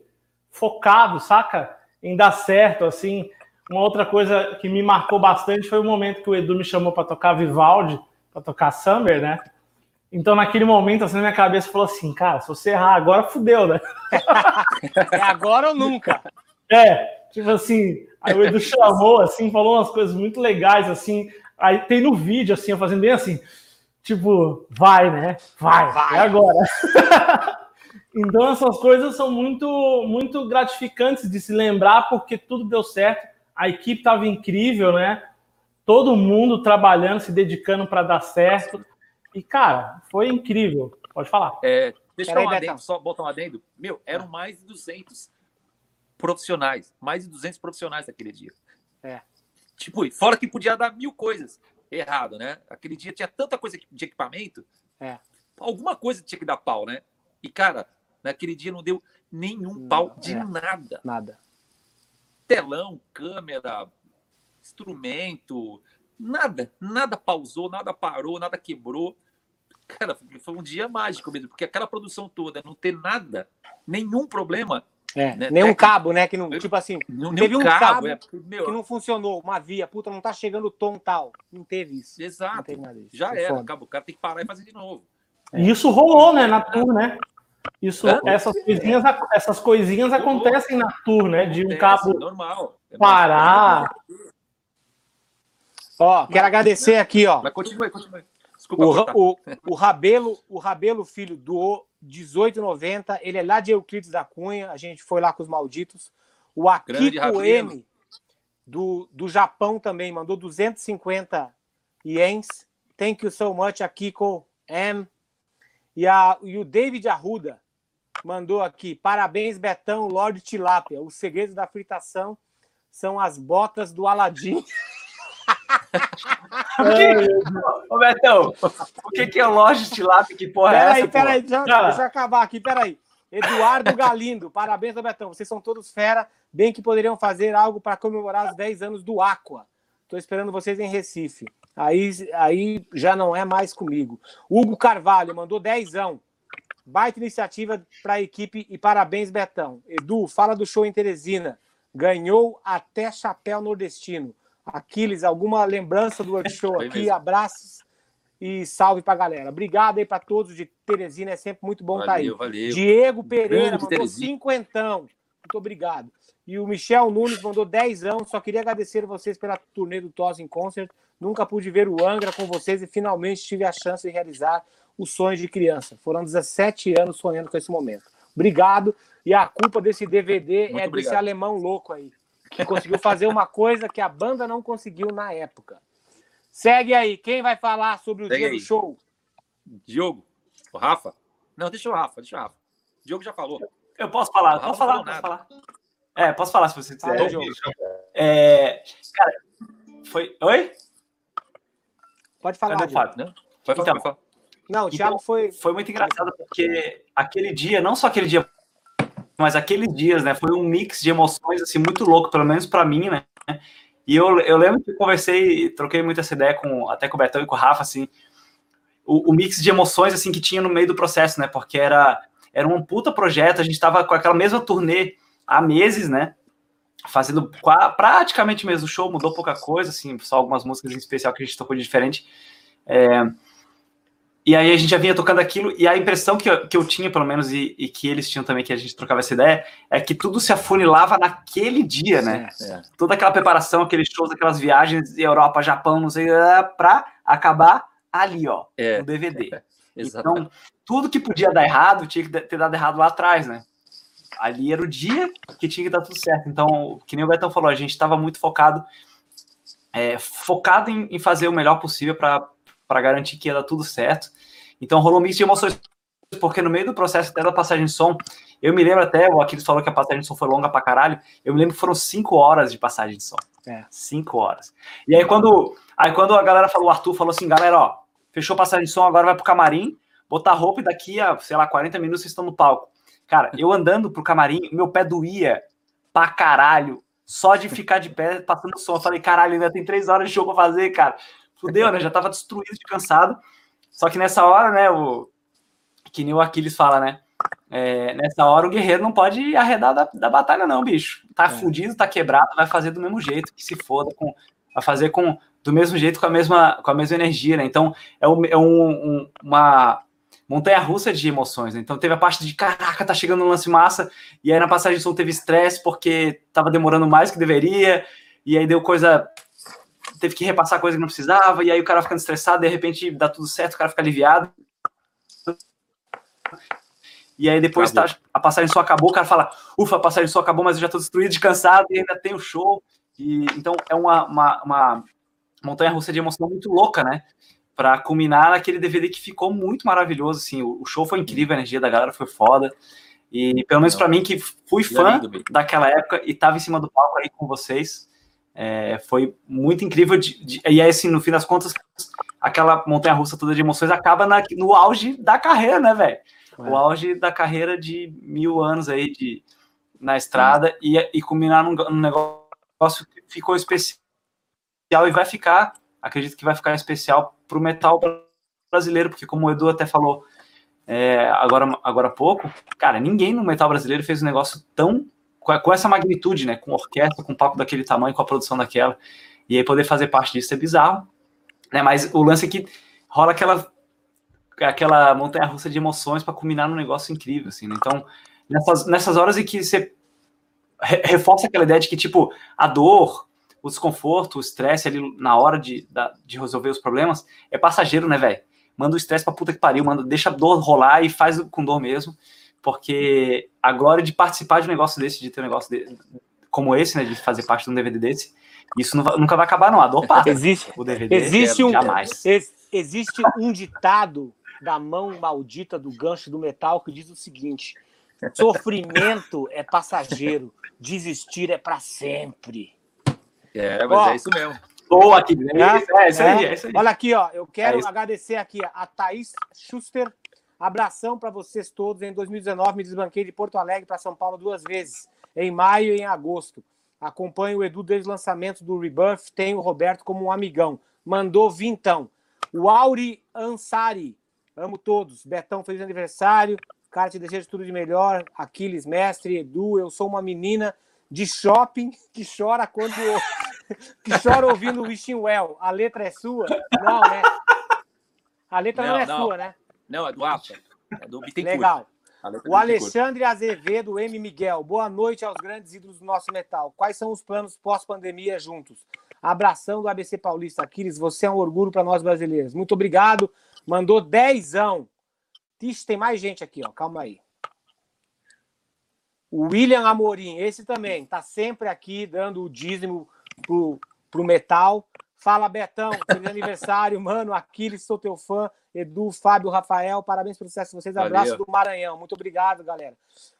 focado, saca? Em dar certo, assim. Uma outra coisa que me marcou bastante foi o momento que o Edu me chamou para tocar Vivaldi, para tocar Summer, né? Então, naquele momento, assim, na minha cabeça, falou assim, cara, se você errar agora, fudeu, né? <laughs> É agora ou nunca. É, tipo assim, aí o Edu chamou, assim, falou umas coisas muito legais, assim, aí tem no vídeo, assim, eu fazendo bem assim, tipo, vai, né? Vai, vai. é agora. <laughs> então essas coisas são muito, muito gratificantes de se lembrar, porque tudo deu certo, a equipe estava incrível, né? Todo mundo trabalhando, se dedicando para dar certo. E, cara, foi incrível. Pode falar. É, deixa eu um adendo, só botar um adendo. Meu, eram mais de 200 profissionais. Mais de 200 profissionais naquele dia. É. Tipo, fora que podia dar mil coisas errado, né? Aquele dia tinha tanta coisa de equipamento. É. Alguma coisa tinha que dar pau, né? E, cara, naquele dia não deu nenhum pau de é. nada. Nada. Telão, câmera, instrumento, nada. Nada pausou, nada parou, nada quebrou. Cara, foi um dia mágico mesmo, porque aquela produção toda, não ter nada, nenhum problema, é, né? Nenhum cabo, né? Que não, tipo assim, não, teve um cabo, cabo é, meu, que não funcionou, uma via, puta, não tá chegando o tom tal. Não teve isso. Exato. Teve Já é era, acabou. O cara tem que parar e fazer de novo. É. E isso rolou, né, na tour, né? Isso, é, essas, coisinhas, essas coisinhas acontecem na tour, né? De um cabo normal. É parar. Ó, quero agradecer aqui, ó. Mas continue, continue. Desculpa, o, o, o, Rabelo, o Rabelo Filho doou 18,90. Ele é lá de Euclides da Cunha. A gente foi lá com os malditos. O Akiko M, do, do Japão também, mandou 250 ienes. Thank you so much, Akiko M. E, a, e o David Arruda mandou aqui: parabéns, Betão, Lorde Tilápia. Os segredos da fritação são as botas do Aladim. <laughs> Ô, Betão, o que, que é loja de tilápia? Que porra pera é essa? Peraí, peraí, deixa, eu acabar aqui, peraí. Eduardo Galindo, parabéns, Betão. Vocês são todos fera, bem que poderiam fazer algo para comemorar os 10 anos do Aqua. Estou esperando vocês em Recife. Aí, aí já não é mais comigo. Hugo Carvalho mandou dezão. Baita iniciativa para a equipe e parabéns, Betão. Edu, fala do show em Teresina. Ganhou até chapéu nordestino. Aquiles, alguma lembrança do workshop <laughs> aqui? Abraços e salve pra galera. Obrigado aí para todos de Teresina, é sempre muito bom estar tá aí. Valeu. Diego Pereira mandou cinquentão. Muito obrigado. E o Michel Nunes mandou dezão. Só queria agradecer vocês pela turnê do Tos em Concert. Nunca pude ver o Angra com vocês e finalmente tive a chance de realizar os sonhos de criança. Foram 17 anos sonhando com esse momento. Obrigado. E a culpa desse DVD muito é obrigado. desse alemão louco aí que conseguiu fazer uma coisa que a banda não conseguiu na época. Segue aí, quem vai falar sobre o Segue dia aí. do show? Diogo, o Rafa? Não, deixa o Rafa, deixa o Rafa. O Diogo já falou. Eu posso falar, posso falar, posso falar. É, posso falar se você quiser. é, cara, foi. Oi? Pode falar. Não, fato, né? Foi, então, foi. Não, o Thiago então, foi. Foi muito engraçado porque aquele dia, não só aquele dia mas aqueles dias, né, foi um mix de emoções, assim, muito louco, pelo menos para mim, né, e eu, eu lembro que conversei, troquei muito essa ideia com, até com o Betão e com o Rafa, assim, o, o, mix de emoções, assim, que tinha no meio do processo, né, porque era, era um puta projeto, a gente tava com aquela mesma turnê há meses, né, fazendo praticamente o mesmo show, mudou pouca coisa, assim, só algumas músicas em especial que a gente tocou de diferente, é, e aí a gente já vinha tocando aquilo, e a impressão que eu, que eu tinha, pelo menos, e, e, que eles tinham também, que a gente trocava essa ideia, é que tudo se afunilava naquele dia, né? É, é. Toda aquela preparação, aqueles shows, aquelas viagens, Europa, Japão, não sei, pra acabar ali, ó, é. no DVD. <laughs> então, tudo que podia dar errado tinha que ter dado errado lá atrás, né? Ali era o dia que tinha que dar tudo certo. Então, que nem o Betão falou, a gente estava muito focado, é, focado em, em fazer o melhor possível para para garantir que ia dar tudo certo. Então rolou um mix de emoções, porque no meio do processo até da passagem de som, eu me lembro até, o Aquiles falou que a passagem de som foi longa pra caralho, eu me lembro que foram cinco horas de passagem de som. É. Cinco horas. E aí quando, aí quando a galera falou, o Arthur falou assim, galera, ó, fechou a passagem de som, agora vai pro camarim, botar roupa e daqui a, sei lá, 40 minutos vocês estão no palco. Cara, eu andando pro camarim, meu pé doía pra caralho, só de ficar de pé passando som. Eu falei, caralho, ainda tem três horas de show pra fazer, cara fudeu, né? Já tava destruído de cansado. Só que nessa hora, né, o que nem o Aquiles fala, né? É, nessa hora o guerreiro não pode arredar da, da batalha, não, bicho. Tá é. fudido, tá quebrado, vai fazer do mesmo jeito, que se foda, com, vai fazer com do mesmo jeito, com a mesma, com a mesma energia, né? Então é, um, é um, um, uma montanha russa de emoções. Né? Então teve a parte de caraca, tá chegando no lance massa, e aí na passagem de som teve estresse porque tava demorando mais que deveria, e aí deu coisa teve que repassar coisa que não precisava, e aí o cara ficando estressado, de repente dá tudo certo, o cara fica aliviado. E aí depois tá, a passagem só acabou, o cara fala, ufa, a passagem só acabou, mas eu já tô destruído de cansado e ainda tem o show. E, então é uma, uma, uma montanha russa de emoção muito louca, né? para culminar naquele DVD que ficou muito maravilhoso, assim, o, show foi incrível, a energia da galera foi foda, e pelo menos para mim que fui fã daquela época e tava em cima do palco aí com vocês, é, foi muito incrível, de, de, e aí assim, no fim das contas, aquela montanha-russa toda de emoções acaba na, no auge da carreira, né, velho? É. O auge da carreira de mil anos aí de, na estrada e, e culminar num, num negócio que ficou especial e vai ficar, acredito que vai ficar especial para o metal brasileiro, porque como o Edu até falou é, agora, agora há pouco, cara, ninguém no metal brasileiro fez um negócio tão com essa magnitude, né? Com orquestra, com papo daquele tamanho, com a produção daquela. E aí poder fazer parte disso é bizarro. Né? Mas o lance é que rola aquela, aquela montanha-russa de emoções para culminar num negócio incrível, assim, né? Então, nessas, nessas horas em que você reforça aquela ideia de que, tipo, a dor, o desconforto, o estresse ali na hora de, de resolver os problemas é passageiro, né, velho? Manda o estresse pra puta que pariu, manda, deixa a dor rolar e faz com dor mesmo, porque a glória de participar de um negócio desse, de ter um negócio de, como esse, né, de fazer parte de um DVD desse, isso nunca vai acabar, não. A dor passa. Existe, o DVD existe é, um, jamais. Ex, existe um ditado da mão maldita do gancho do metal que diz o seguinte: sofrimento é passageiro, desistir é para sempre. É, mas ó, é isso mesmo. Boa aqui, né? É, é, isso aí, é. é isso aí. Olha aqui, ó. Eu quero é agradecer aqui a Thaís Schuster. Abração para vocês todos. Em 2019, me desbanquei de Porto Alegre para São Paulo duas vezes, em maio e em agosto. Acompanho o Edu desde o lançamento do Rebirth. Tenho o Roberto como um amigão. Mandou vintão. O Auri Ansari. Amo todos. Betão, feliz aniversário. Cara, te desejo tudo de melhor. Aquiles, mestre, Edu. Eu sou uma menina de shopping <laughs> que chora quando <laughs> que chora ouvindo Wishing Well. A letra é sua? Não, né? A letra não, não é não. sua, né? Não, é do Apa. É do Bittencourt. Legal. O Alexandre Azevedo, M. Miguel. Boa noite aos grandes ídolos do nosso metal. Quais são os planos pós-pandemia juntos? Abração do ABC Paulista. Aquiles, você é um orgulho para nós brasileiros. Muito obrigado. Mandou dezão. Ixi, tem mais gente aqui, ó. Calma aí. O William Amorim, esse também, tá sempre aqui dando o dízimo pro, pro metal. Fala, Betão, feliz aniversário, mano. Aquiles, sou teu fã. Edu, Fábio, Rafael, parabéns pelo sucesso de vocês. Abraço Valeu. do Maranhão. Muito obrigado, galera.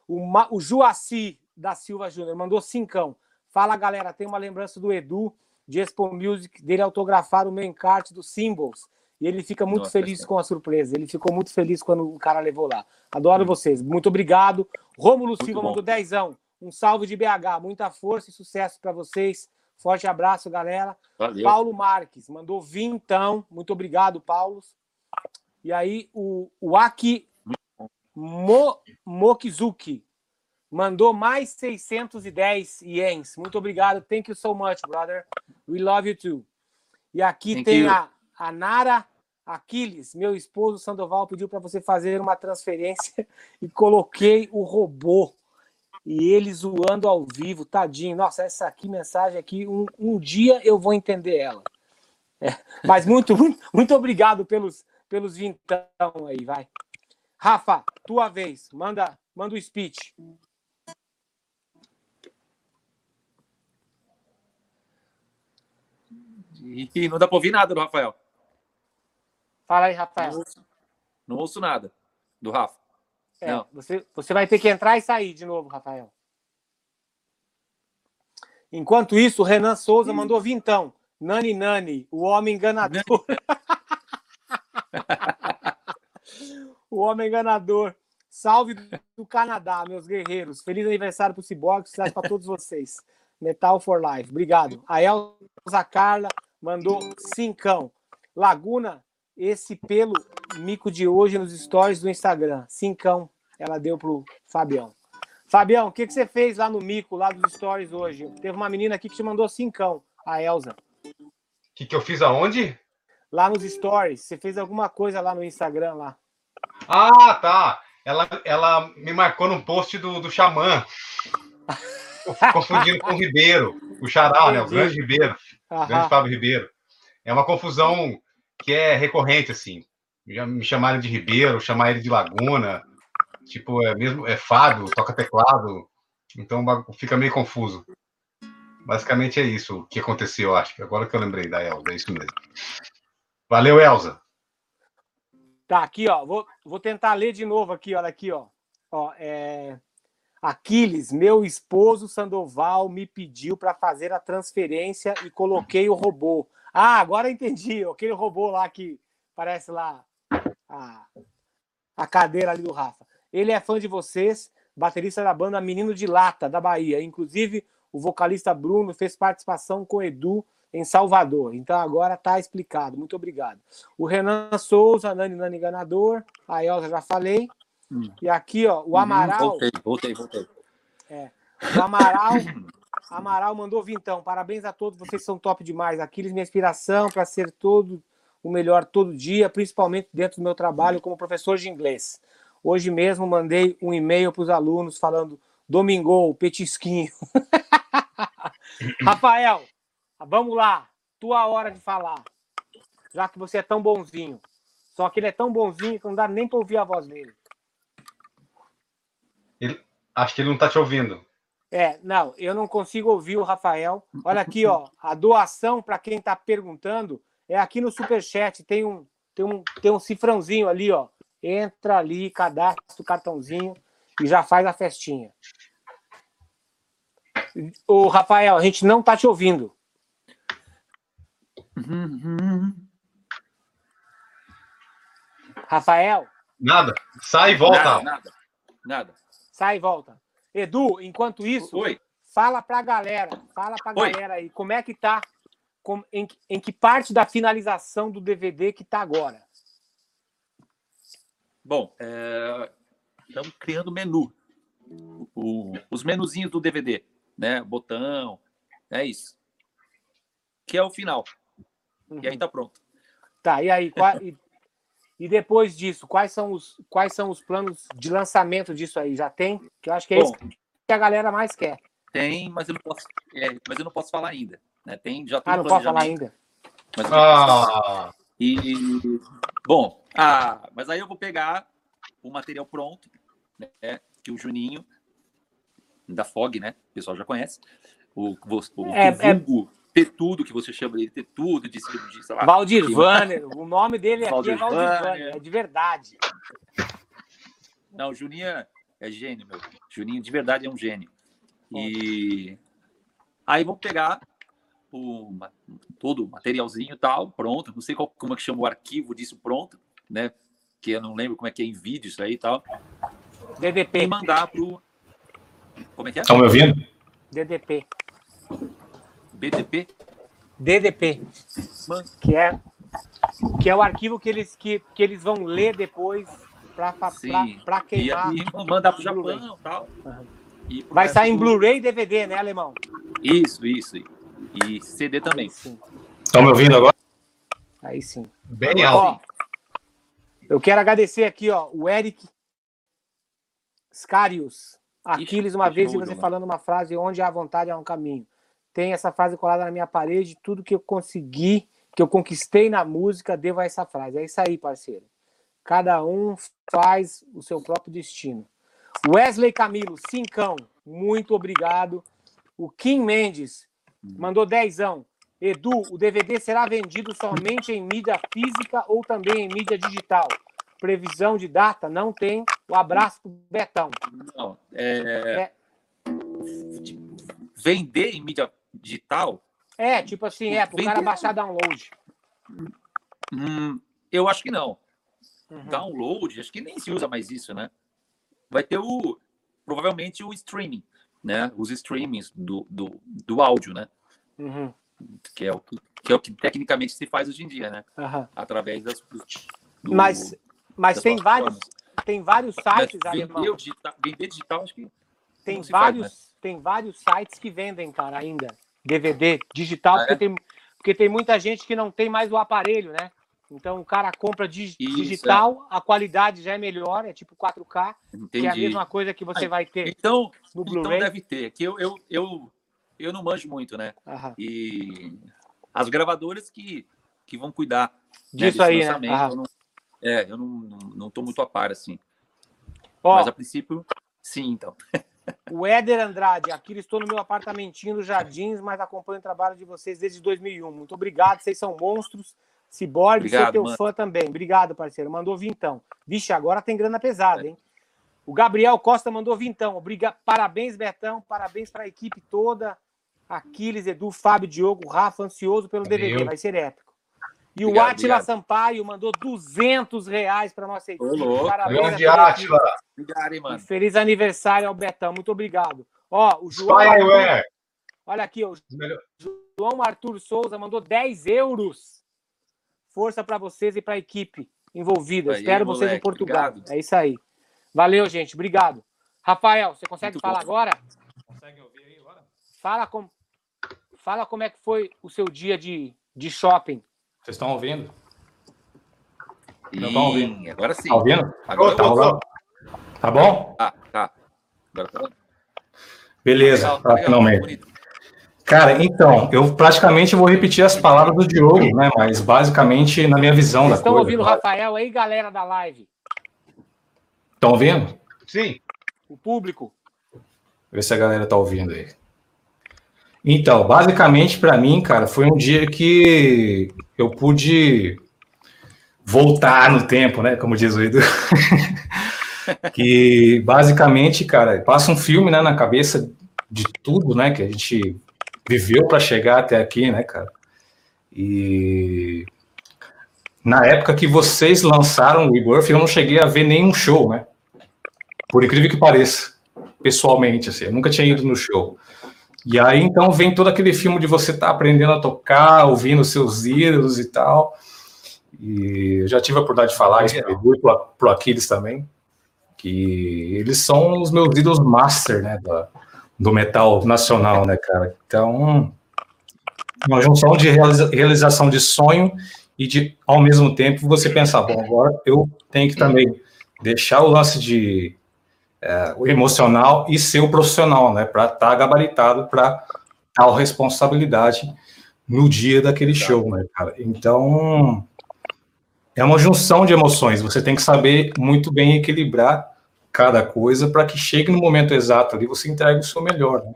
O, Ma... o Juaci da Silva Júnior mandou cincão. Fala, galera, tem uma lembrança do Edu de Expo Music, dele autografar o main card do Symbols. E ele fica muito Nossa, feliz com a surpresa. Ele ficou muito feliz quando o cara levou lá. Adoro hum. vocês. Muito obrigado. Rômulo Silva bom. mandou dezão. Um salve de BH. Muita força e sucesso para vocês. Forte abraço, galera. Valeu. Paulo Marques mandou vintão. Muito obrigado, Paulo. E aí, o, o Aki Mo, Mokizuki mandou mais 610 ienes. Muito obrigado. Thank you so much, brother. We love you too. E aqui Thank tem a, a Nara Aquiles. Meu esposo Sandoval pediu para você fazer uma transferência <laughs> e coloquei o robô e ele zoando ao vivo, tadinho. Nossa, essa aqui mensagem aqui, um, um dia eu vou entender ela. É, mas muito, <laughs> muito, muito obrigado pelos, pelos vintão aí, vai. Rafa, tua vez, manda, manda o speech. E não dá para ouvir nada do Rafael. Fala aí, Rafael. Não ouço, não ouço nada do Rafa. É, não. Você, você vai ter que entrar e sair de novo, Rafael. Enquanto isso, o Renan Souza mandou vintão. Nani Nani, o homem enganador. <laughs> o homem enganador. Salve do Canadá, meus guerreiros. Feliz aniversário para o Ciborgue, sucesso para todos vocês. Metal for Life. Obrigado. A Elza Carla mandou cincão. Laguna, esse pelo mico de hoje nos stories do Instagram. Cincão, ela deu pro Fabião. Fabião, o que, que você fez lá no mico, lá dos stories hoje? Teve uma menina aqui que te mandou cincão, a Elza. O que, que eu fiz aonde? Lá nos stories. Você fez alguma coisa lá no Instagram lá. Ah, tá. Ela, ela me marcou num post do, do Xamã. Confundindo com o Ribeiro, o Xará, né? O grande Ribeiro. O grande Fábio Ribeiro. É uma confusão que é recorrente, assim. Já me chamaram de Ribeiro, chamar ele de Laguna, tipo, é mesmo, é Fábio, toca teclado, então fica meio confuso. Basicamente é isso que aconteceu, acho que agora que eu lembrei da Elza, é isso mesmo. Valeu, Elza. Tá, aqui, ó. Vou, vou tentar ler de novo aqui, olha aqui, ó. ó é... Aquiles, meu esposo Sandoval me pediu para fazer a transferência e coloquei o robô. Ah, agora entendi. Aquele robô lá que parece lá a, a cadeira ali do Rafa. Ele é fã de vocês, baterista da banda Menino de Lata, da Bahia. Inclusive, o vocalista Bruno fez participação com Edu em Salvador. Então agora está explicado. Muito obrigado. O Renan Souza, Nani Nani Enganador. A Elza já falei. Hum. E aqui, ó, o uhum, Amaral. voltei, voltei, voltei. É. O Amaral. Amaral mandou vintão. Parabéns a todos, vocês são top demais. Aquiles, minha inspiração para ser todo o melhor todo dia, principalmente dentro do meu trabalho como professor de inglês. Hoje mesmo mandei um e-mail para os alunos falando Domingo, petisquinho. <laughs> Rafael, vamos lá. Tua hora de falar. Já que você é tão bonzinho. Só que ele é tão bonzinho que não dá nem para ouvir a voz dele. Ele, acho que ele não está te ouvindo. É, não, eu não consigo ouvir o Rafael. Olha aqui, ó, a doação para quem está perguntando é aqui no Superchat. Tem um, tem, um, tem um cifrãozinho ali, ó. Entra ali, cadastra o cartãozinho e já faz a festinha. O Rafael, a gente não está te ouvindo. Rafael? Nada. Sai e volta. Nada, nada. nada. Sai e volta. Edu, enquanto isso, Oi. fala para a galera, fala para a galera aí, como é que tá, com, em, em que parte da finalização do DVD que tá agora? Bom, é, estamos criando menu. O, os menuzinhos do DVD, né? Botão, é isso. Que é o final. Uhum. E aí tá pronto. Tá, e aí, qual, e, e, depois disso, quais são, os, quais são os planos de lançamento disso aí? Já tem? Que eu acho que é Bom, isso que a galera mais quer. Tem, mas eu não posso, é, mas eu não posso falar ainda. Né? Tem, já tem ah, não posso falar ainda. Mas ah. E, bom, ah, mas aí eu vou pegar o material pronto, né, que o Juninho, da FOG, né, o pessoal já conhece, o, o, o, é, o é... ter tudo que você chama ele, ter tudo, de, de sei lá. Valdir Vanner, o nome dele aqui é Valdir Vanner, é de verdade. Não, o Juninho é, é gênio, meu. Juninho de verdade é um gênio. E aí vamos pegar o, todo o materialzinho e tal, pronto. Não sei qual, como é que chama o arquivo disso pronto, né? que eu não lembro como é que é em vídeo isso aí e tal. DDP. E mandar pro. Como é que é? Estão me ouvindo? DDP. BDP? DDP. Que é, que é o arquivo que eles, que, que eles vão ler depois para queimar. E, e mandar para o Japão e tal. Uhum. Vai sair em Blu-ray e DVD, né, Alemão? Isso, isso. E CD também. Estão me ouvindo agora? Aí sim. Bem alto. Eu quero agradecer aqui, ó, o Eric Scarius. Aquiles, uma vez, e você falando uma frase, onde há vontade há um caminho. Tem essa frase colada na minha parede, tudo que eu consegui, que eu conquistei na música, devo a essa frase. É isso aí, parceiro. Cada um faz o seu próprio destino. Wesley Camilo, cincão, muito obrigado. O Kim Mendes mandou dezão. Edu, o DVD será vendido somente em mídia física ou também em mídia digital? Previsão de data? Não tem. Um abraço pro Betão. Não, é... é... Vender em mídia digital? É, tipo assim, é, para o cara baixar download. Hum, eu acho que não. Uhum. Download, acho que nem se usa mais isso, né? Vai ter o. Provavelmente o streaming, né? Os streamings do, do, do áudio, né? Uhum que é o que, que, é o que tecnicamente se faz hoje em dia, né? Uhum. Através das. Do, mas mas tem vários, tem vários sites, mas vender, digital, vender digital, acho que. Tem vários, faz, né? tem vários sites que vendem, cara, ainda. DVD digital, ah, porque, é? tem, porque tem muita gente que não tem mais o aparelho, né? Então o cara compra dig, Isso, digital, é. a qualidade já é melhor, é tipo 4K, Entendi. que é a mesma coisa que você vai ter então, no então Blu-ray. Então deve ter. Que eu, eu, eu eu não manjo muito, né? Aham. E as gravadoras que, que vão cuidar né, disso né, aí, né? Eu não, é, eu não, não, não tô muito a par, assim. Ó, Mas a princípio, sim, então. <laughs> o Éder Andrade, aqui estou no meu apartamentinho dos Jardins, mas acompanho o trabalho de vocês desde 2001. Muito obrigado, vocês são monstros. Cyborg, sou teu mano. fã também. Obrigado, parceiro. Mandou vintão. Vixe, agora tem grana pesada, hein? O Gabriel Costa mandou vintão. Obrigado. Parabéns, Betão. Parabéns para a equipe toda. Aquiles, Edu, Fábio, Diogo, Rafa, ansioso pelo Valeu. DVD. Vai ser épico. E obrigado, o Atila Sampaio mandou 200 reais para nossa equipe. Ô, Parabéns. Grande Atila. Obrigado, hein, mano. E feliz aniversário ao Betão. Muito obrigado. Ó, o João. Arthur, olha aqui, o João Arthur Souza mandou 10 euros. Força para vocês e para a equipe envolvida. Aí, Espero moleque, vocês em Portugal. Obrigado. É isso aí. Valeu, gente. Obrigado. Rafael, você consegue Muito falar bom. agora? Consegue ouvir aí agora? Fala, com... Fala como é que foi o seu dia de, de shopping. Vocês estão ouvindo? Não estão ouvindo? Agora sim. Tá ouvindo? Agora tá, rolando. tá bom? Ah, tá. Agora tá. Beleza, legal, tá finalmente. Cara, então, eu praticamente vou repetir as palavras do Diogo, né? Mas basicamente na minha visão Vocês da estão ouvindo o Rafael aí, galera da live? Estão ouvindo? Sim. O público. Ver se a galera tá ouvindo aí. Então, basicamente para mim, cara, foi um dia que eu pude voltar no tempo, né? Como diz o Edu. <laughs> que basicamente, cara, passa um filme né, na cabeça de tudo, né, que a gente viveu para chegar até aqui, né, cara. E na época que vocês lançaram o Rebirth, eu não cheguei a ver nenhum show, né? Por incrível que pareça, pessoalmente, assim, eu nunca tinha ido no show. E aí, então, vem todo aquele filme de você estar tá aprendendo a tocar, ouvindo seus ídolos e tal. E eu já tive a oportunidade de falar isso pro, pro Aquiles também, que eles são os meus ídolos master, né, da, do metal nacional, né, cara? Então, uma junção de realiza realização de sonho e de, ao mesmo tempo, você pensar, bom, agora eu tenho que também deixar o lance de é, o emocional e ser o profissional, né, para estar tá gabaritado para tal responsabilidade no dia daquele show, né, cara? Então, é uma junção de emoções, você tem que saber muito bem equilibrar cada coisa para que chegue no momento exato ali, você entregue o seu melhor, né?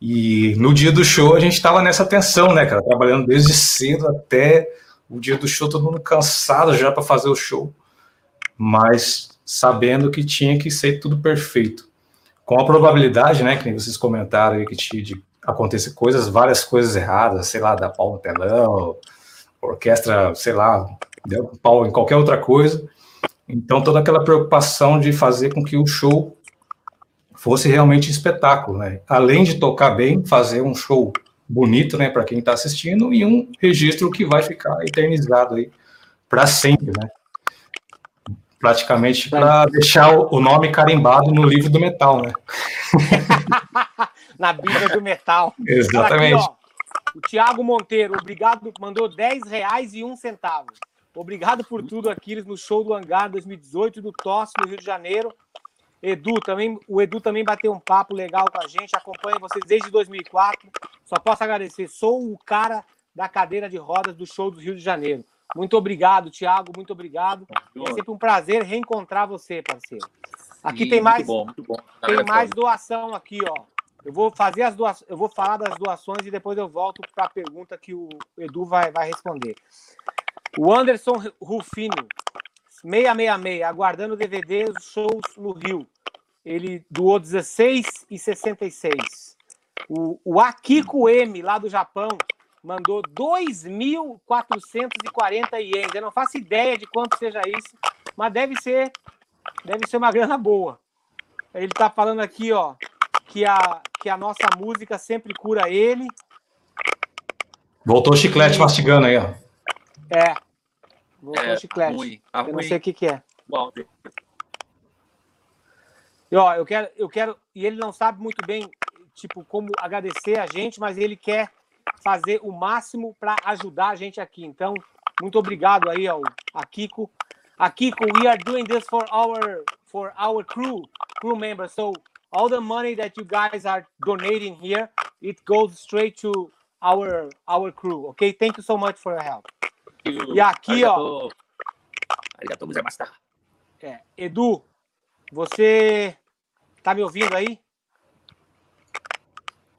E no dia do show a gente estava nessa tensão, né, cara? Trabalhando desde cedo até o dia do show, todo mundo cansado já para fazer o show, mas sabendo que tinha que ser tudo perfeito. Com a probabilidade, né, que vocês comentaram aí, que tinha de acontecer coisas, várias coisas erradas, sei lá, dar pau no telão, orquestra, sei lá, deu pau em qualquer outra coisa. Então, toda aquela preocupação de fazer com que o show fosse realmente espetáculo, né? Além de tocar bem, fazer um show bonito, né, para quem está assistindo e um registro que vai ficar eternizado aí para sempre, né? Praticamente para deixar o nome carimbado no livro do metal, né? <laughs> Na Bíblia do metal. Exatamente. Aqui, ó, o Tiago Monteiro, obrigado, mandou 10 reais e um centavo. Obrigado por tudo, Aquiles, no show do Hangar 2018 do Tosse, no Rio de Janeiro. Edu também, o Edu também bateu um papo legal com a gente, acompanha vocês desde 2004. Só posso agradecer. Sou o cara da cadeira de rodas do show do Rio de Janeiro. Muito obrigado, Thiago, muito obrigado. É sempre um prazer reencontrar você, parceiro. Aqui Sim, tem mais, bom, bom. tem mais doação aqui, ó. Eu vou fazer as doações, eu vou falar das doações e depois eu volto para a pergunta que o Edu vai, vai responder. O Anderson Rufino, 666, aguardando o DVD shows no Rio. Ele doou 16 e 66. O, o Akiko M, lá do Japão, mandou 2.440 ienes. Eu não faço ideia de quanto seja isso, mas deve ser, deve ser uma grana boa. Ele está falando aqui, ó, que a, que a nossa música sempre cura ele. Voltou o chiclete mastigando aí, ó. É. É, chiclete. Ruim, eu ruim. não sei o que, que é. Bom, e, ó, eu quero, eu quero. E ele não sabe muito bem, tipo, como agradecer a gente, mas ele quer fazer o máximo para ajudar a gente aqui. Então, muito obrigado aí ao a Kiko. A Kiko, we are doing this for our for our crew, crew members. So all the money that you guys are donating here, it goes straight to our our crew. Okay, thank you so much for your help. E aqui, ó. É, Edu, você tá me ouvindo aí?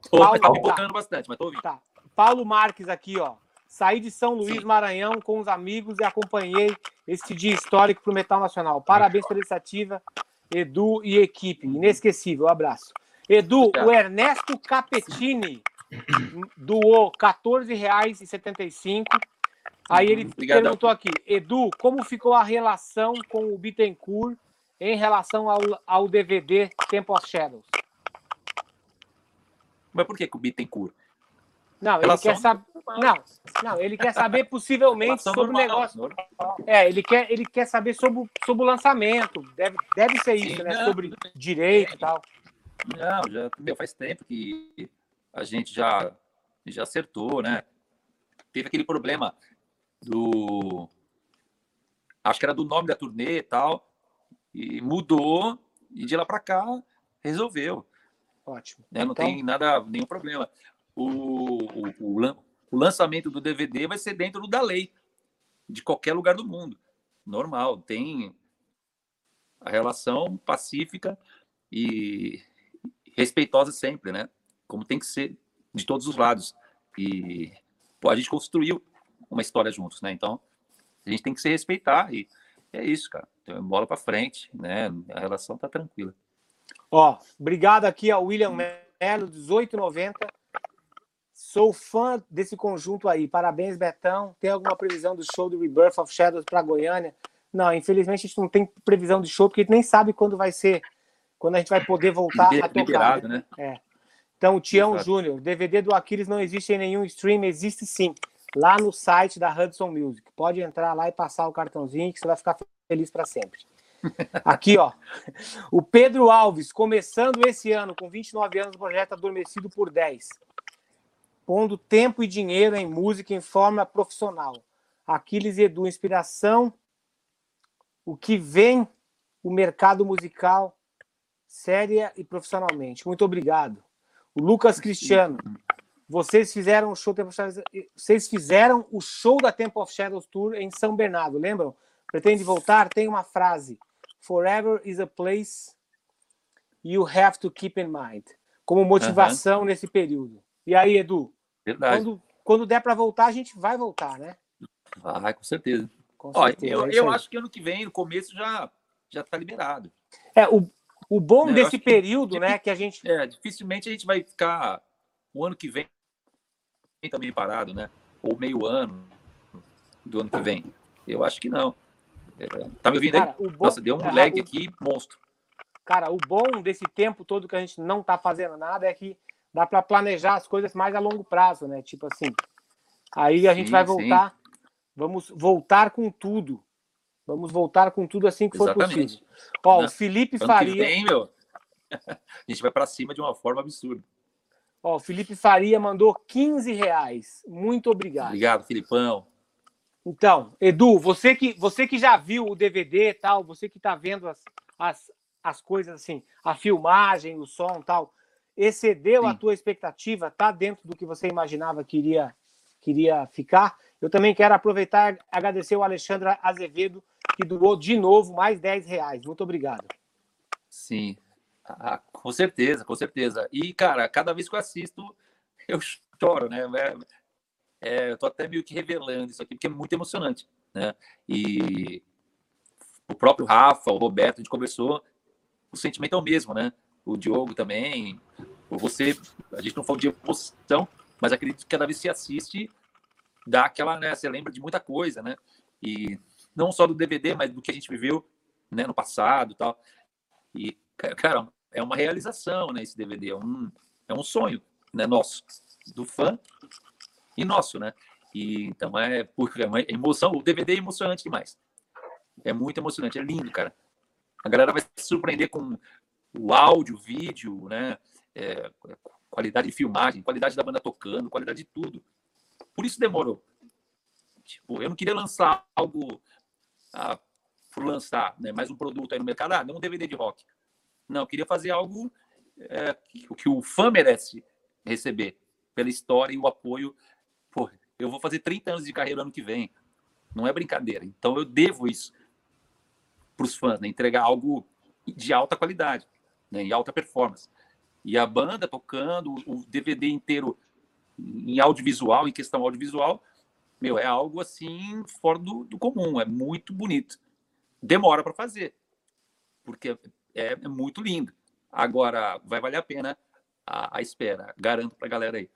Paulo, tá me botando bastante, mas tô ouvindo. Tá. Paulo Marques aqui, ó. saí de São Luís. Maranhão, com os amigos e acompanhei este dia histórico para o Metal Nacional. Parabéns pela iniciativa, Edu e equipe. Inesquecível, um abraço. Edu, o Ernesto Capetini doou R$ 14,75. Aí ele Obrigado. perguntou aqui, Edu, como ficou a relação com o Bittencourt em relação ao, ao DVD Temple of Shadows? Mas por que, que o Bittencourt? Não, ele quer saber. Não, não, ele quer saber possivelmente sobre o negócio. É, ele quer, ele quer saber sobre, sobre o lançamento. Deve, deve ser isso, Sim, né? Não, sobre direito e tal. Não, já meu, faz tempo que a gente já, já acertou, né? Teve aquele problema do. Acho que era do nome da turnê e tal. E mudou, e de lá para cá resolveu. Ótimo. Né? Não então... tem nada, nenhum problema. O, o, o, lançamento do DVD vai ser dentro da lei, de qualquer lugar do mundo. Normal, tem a relação pacífica e respeitosa sempre, né? Como tem que ser de todos os lados. E pô, a gente construiu uma história juntos, né? Então a gente tem que se respeitar e é isso, cara. Então, bola para frente, né? A relação tá tranquila. Ó, obrigado aqui ao William Melo, 1890. Sou fã desse conjunto aí. Parabéns, Betão. Tem alguma previsão do show do Rebirth of Shadows para Goiânia? Não, infelizmente a gente não tem previsão de show porque a gente nem sabe quando vai ser quando a gente vai poder voltar a tocar. Liberado, né? É. Então, o Tião Júnior, DVD do Aquiles não existe em nenhum stream, existe sim, lá no site da Hudson Music. Pode entrar lá e passar o cartãozinho que você vai ficar feliz para sempre. <laughs> Aqui, ó. O Pedro Alves, começando esse ano com 29 anos, o projeto Adormecido por 10. Pondo tempo e dinheiro em música em forma profissional. Aquiles Edu, inspiração. O que vem o mercado musical séria e profissionalmente. Muito obrigado. O Lucas Cristiano, vocês fizeram o show vocês fizeram o show da Temple of Shadows Tour em São Bernardo, lembram? Pretende voltar? Tem uma frase: Forever is a place you have to keep in mind, como motivação uhum. nesse período. E aí, Edu? Verdade. Quando, quando der para voltar, a gente vai voltar, né? Vai, com certeza. Com certeza. Ó, eu, é eu acho que ano que vem, no começo, já já está liberado. É, o, o bom né, desse período, que, né, que a gente. É, dificilmente a gente vai ficar o ano que vem também parado, né? Ou meio ano do ano que vem. Eu acho que não. É, tá me ouvindo Cara, aí? Bom... Nossa, deu um é, lag o... aqui, monstro. Cara, o bom desse tempo todo que a gente não tá fazendo nada é que dá para planejar as coisas mais a longo prazo, né? Tipo assim. Aí a gente vai voltar, sim. vamos voltar com tudo. Vamos voltar com tudo assim que for possível. Ó, o Felipe Faria. Vem, meu, <laughs> a gente vai para cima de uma forma absurda. Ó, o Felipe Faria mandou 15 reais. Muito obrigado. Obrigado, Filipão. Então, Edu, você que, você que já viu o DVD e tal, você que está vendo as, as, as coisas assim, a filmagem, o som tal, excedeu Sim. a tua expectativa? Tá dentro do que você imaginava que iria, que iria ficar? Eu também quero aproveitar e agradecer o Alexandre Azevedo, que doou de novo mais 10 reais. Muito obrigado. Sim, ah, com certeza, com certeza. E, cara, cada vez que eu assisto, eu choro, né? É, é, eu tô até meio que revelando isso aqui, porque é muito emocionante, né? E o próprio Rafa, o Roberto, a gente conversou, o sentimento é o mesmo, né? O Diogo também, você, a gente não falou de emoção, mas acredito que cada vez que você assiste, dá aquela, né? Você lembra de muita coisa, né? E não só do DVD, mas do que a gente viveu, né, no passado, tal. E cara, é uma realização, né? Esse DVD é um é um sonho, né? Nosso, do fã e nosso, né? E então é porque é uma emoção. O DVD é emocionante demais. É muito emocionante, é lindo, cara. A galera vai se surpreender com o áudio, o vídeo, né? É, qualidade de filmagem, qualidade da banda tocando, qualidade de tudo. Por isso demorou. Tipo, eu não queria lançar algo ah, por lançar né, mais um produto aí no mercado, ah, não um DVD de rock. Não, eu queria fazer algo é, que, que o fã merece receber pela história e o apoio. Pô, eu vou fazer 30 anos de carreira ano que vem. Não é brincadeira. Então eu devo isso para os fãs, né? entregar algo de alta qualidade, né? em alta performance. E a banda tocando, o DVD inteiro em audiovisual, em questão audiovisual, meu, é algo assim fora do, do comum, é muito bonito. Demora para fazer, porque é, é, muito lindo. Agora, vai valer a pena a, a espera, garanto para a galera aí.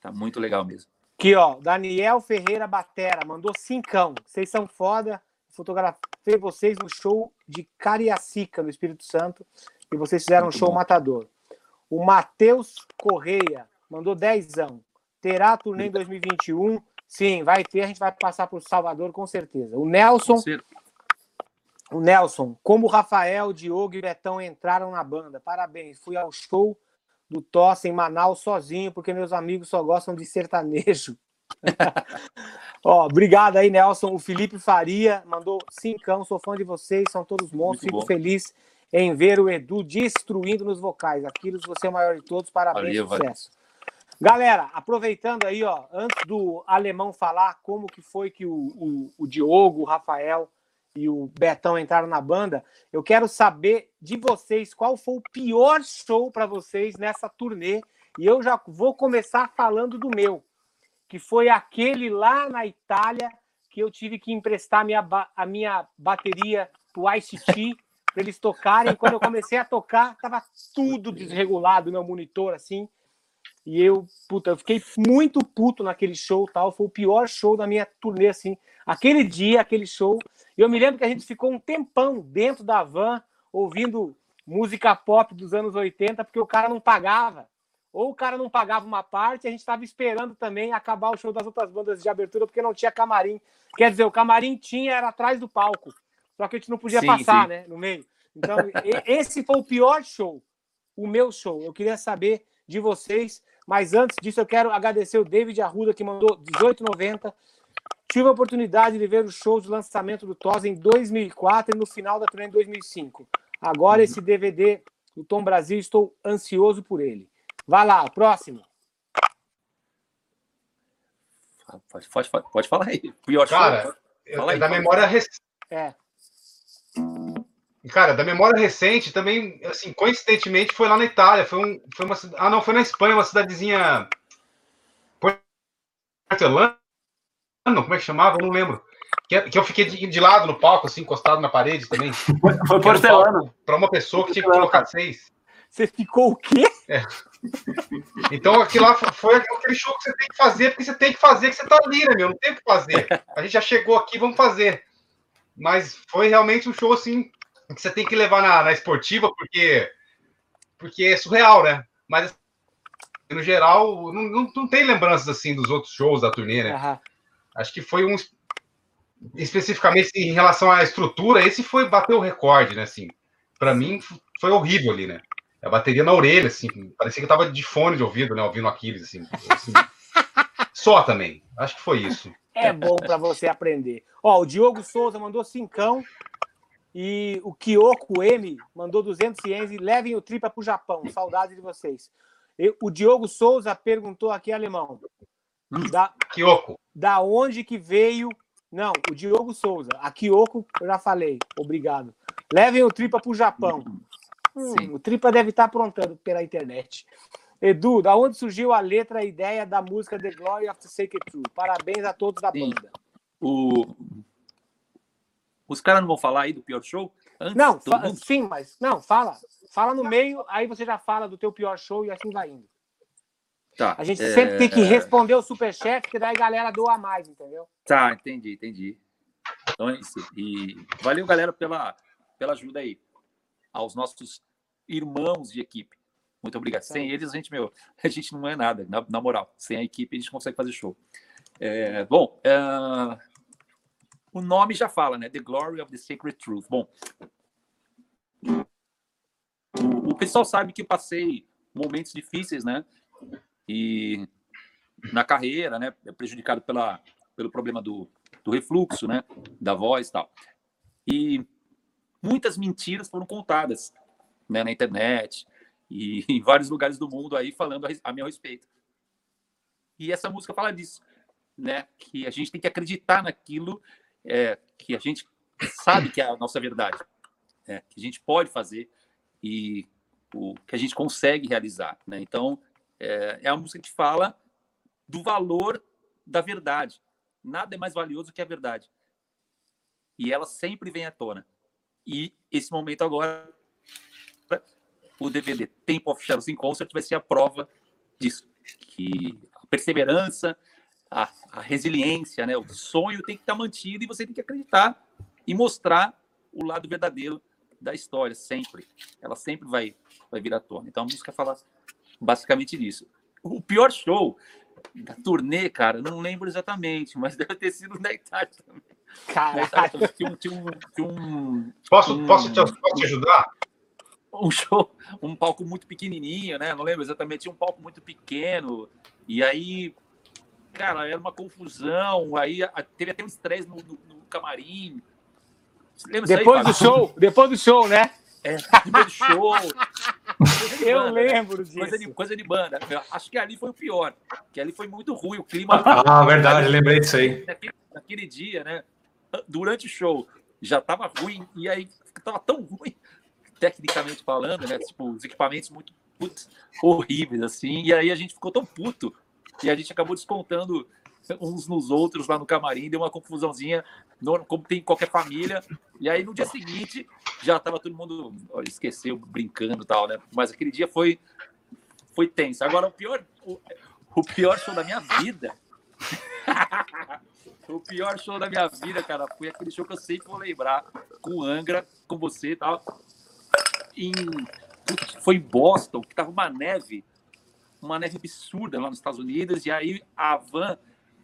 Tá muito legal mesmo. Aqui, ó, Daniel Ferreira Batera mandou cincão. Vocês são foda. Fotografei vocês no show de Cariacica, no Espírito Santo, e vocês fizeram muito um show bom. matador. O Matheus Correia mandou dezão. Terá turnê em 2021? Sim, vai ter. A gente vai passar por Salvador com certeza. O Nelson. O Nelson, como o Rafael, Diogo e Betão entraram na banda. Parabéns. Fui ao show do Tosse em Manaus sozinho, porque meus amigos só gostam de sertanejo. <laughs> Ó, obrigado aí, Nelson. O Felipe Faria mandou cincão. Sou fã de vocês, são todos monstros. Fico feliz em ver o Edu destruindo nos vocais. Aquiles, você é o maior de todos. Parabéns, Valeu, sucesso. Galera, aproveitando aí, ó, antes do alemão falar como que foi que o, o, o Diogo, o Rafael e o Betão entraram na banda, eu quero saber de vocês qual foi o pior show para vocês nessa turnê. E eu já vou começar falando do meu, que foi aquele lá na Itália que eu tive que emprestar minha, a minha bateria pro ICT <laughs> para eles tocarem. Quando eu comecei a tocar, tava tudo desregulado no meu monitor, assim. E eu, puta, eu fiquei muito puto naquele show, tal. Foi o pior show da minha turnê, assim. Aquele dia, aquele show. E eu me lembro que a gente ficou um tempão dentro da van, ouvindo música pop dos anos 80, porque o cara não pagava. Ou o cara não pagava uma parte, a gente estava esperando também acabar o show das outras bandas de abertura, porque não tinha camarim. Quer dizer, o camarim tinha, era atrás do palco. Só que a gente não podia sim, passar, sim. né, no meio. Então, esse foi o pior show. O meu show. Eu queria saber de vocês mas antes disso, eu quero agradecer o David Arruda, que mandou 18,90. Tive a oportunidade de ver os shows de lançamento do TOS em 2004 e no final da turnê em 2005. Agora esse DVD do Tom Brasil, estou ansioso por ele. Vai lá, próximo. Pode, pode, pode falar aí. Pior Cara, show, eu, aí, da memória recente. É. Cara, da memória recente, também, assim, coincidentemente, foi lá na Itália. Foi, um, foi uma Ah, não, foi na Espanha, uma cidadezinha. Portelano? Como é que chamava? Eu não lembro. Que, que eu fiquei de, de, lado no palco, assim, encostado na parede também. Foi porcelano. Para uma pessoa que tinha que colocar seis. Você ficou o quê? É. Então, aquilo lá foi aquele show que você tem que fazer, porque você tem que fazer, que você tá ali, né, meu? Não tem o que fazer. A gente já chegou aqui, vamos fazer. Mas foi realmente um show, assim, que você tem que levar na, na esportiva, porque, porque é surreal, né? Mas no geral, não, não, não, tem lembranças assim dos outros shows da turnê, né? Uhum. Acho que foi um especificamente em relação à estrutura, esse foi bater o recorde, né? Assim, para mim foi horrível ali, né? A bateria na orelha, assim, parecia que eu tava de fone de ouvido, né? Ouvindo Aquiles, assim. assim. <laughs> Só também. Acho que foi isso. É bom para você aprender. Ó, o Diogo Souza mandou cincão. E o Kyoko M mandou 200 ienes e levem o tripa para o Japão. Saudade de vocês. E o Diogo Souza perguntou aqui, alemão. Da, Kyoko. Da onde que veio. Não, o Diogo Souza. A Kyoko, eu já falei. Obrigado. Levem o tripa para o Japão. Hum, o tripa deve estar tá aprontando pela internet. Edu, da onde surgiu a letra, a ideia da música The Glory of the Sacred True? Parabéns a todos da Sim. banda. O os caras não vão falar aí do pior show? Antes, não, sim, mas não, fala. Fala no meio, aí você já fala do teu pior show e assim vai indo. Tá, a gente é... sempre tem que responder o superchat, porque daí a galera doa mais, entendeu? Tá, entendi, entendi. Então é isso. E valeu, galera, pela, pela ajuda aí. Aos nossos irmãos de equipe. Muito obrigado. Sem eles, a gente, meu, <laughs> a gente não é nada, na, na moral. Sem a equipe, a gente consegue fazer show. É, bom, é, o nome já fala, né? The Glory of the Sacred Truth. Bom, o, pessoal sabe que passei momentos difíceis, né? E na carreira, né? Prejudicado pela, pelo problema do, do refluxo, né? Da voz e tal. E muitas mentiras foram contadas né, na internet e <laughs> em vários lugares do mundo aí falando a, a meu respeito. E essa música fala disso, né? Que a gente tem que acreditar naquilo é, que a gente sabe que é a nossa verdade, né? que a gente pode fazer e o que a gente consegue realizar. Né? Então, é, é a música que fala do valor da verdade, nada é mais valioso que a verdade. E ela sempre vem à tona. E esse momento agora, o DVD Temple of Shadows in Concert vai ser a prova disso. Que a perseverança, a, a resiliência, né, o sonho tem que estar mantido e você tem que acreditar e mostrar o lado verdadeiro da história, sempre. Ela sempre vai, vai vir à tona. Então a música fala basicamente disso. O pior show da turnê, cara, não lembro exatamente, mas <laughs> deve ter sido na Itália também. Caralho. Tinha um, tinha um, tinha um, Posso, um, posso, te, posso te ajudar? Um show, um palco muito pequenininho, né? Não lembro exatamente, tinha um palco muito pequeno. E aí, cara, era uma confusão. Aí teve até um estresse no, no, no camarim. Depois aí, do show, depois do show, né? É, depois do show. <laughs> Eu banda, lembro né? disso. Coisa de, coisa de banda. Eu acho que ali foi o pior. Que ali foi muito ruim. O clima. Ah, verdade, lembrei disso aí. Naquele, naquele dia, né? Durante o show, já tava ruim. E aí tava tão ruim, tecnicamente falando, né? Tipo, os equipamentos muito putz, horríveis, assim. E aí a gente ficou tão puto. E a gente acabou descontando uns nos outros lá no camarim, deu uma confusãozinha, como tem em qualquer família. E aí no dia seguinte já estava todo mundo esqueceu, brincando e tal, né? Mas aquele dia foi foi tenso. Agora o pior o, o pior show da minha vida. <laughs> o pior show da minha vida, cara, foi aquele show que eu sempre vou lembrar com Angra, com você e tal. Em, foi em Boston, que tava uma neve, uma neve absurda lá nos Estados Unidos, e aí a van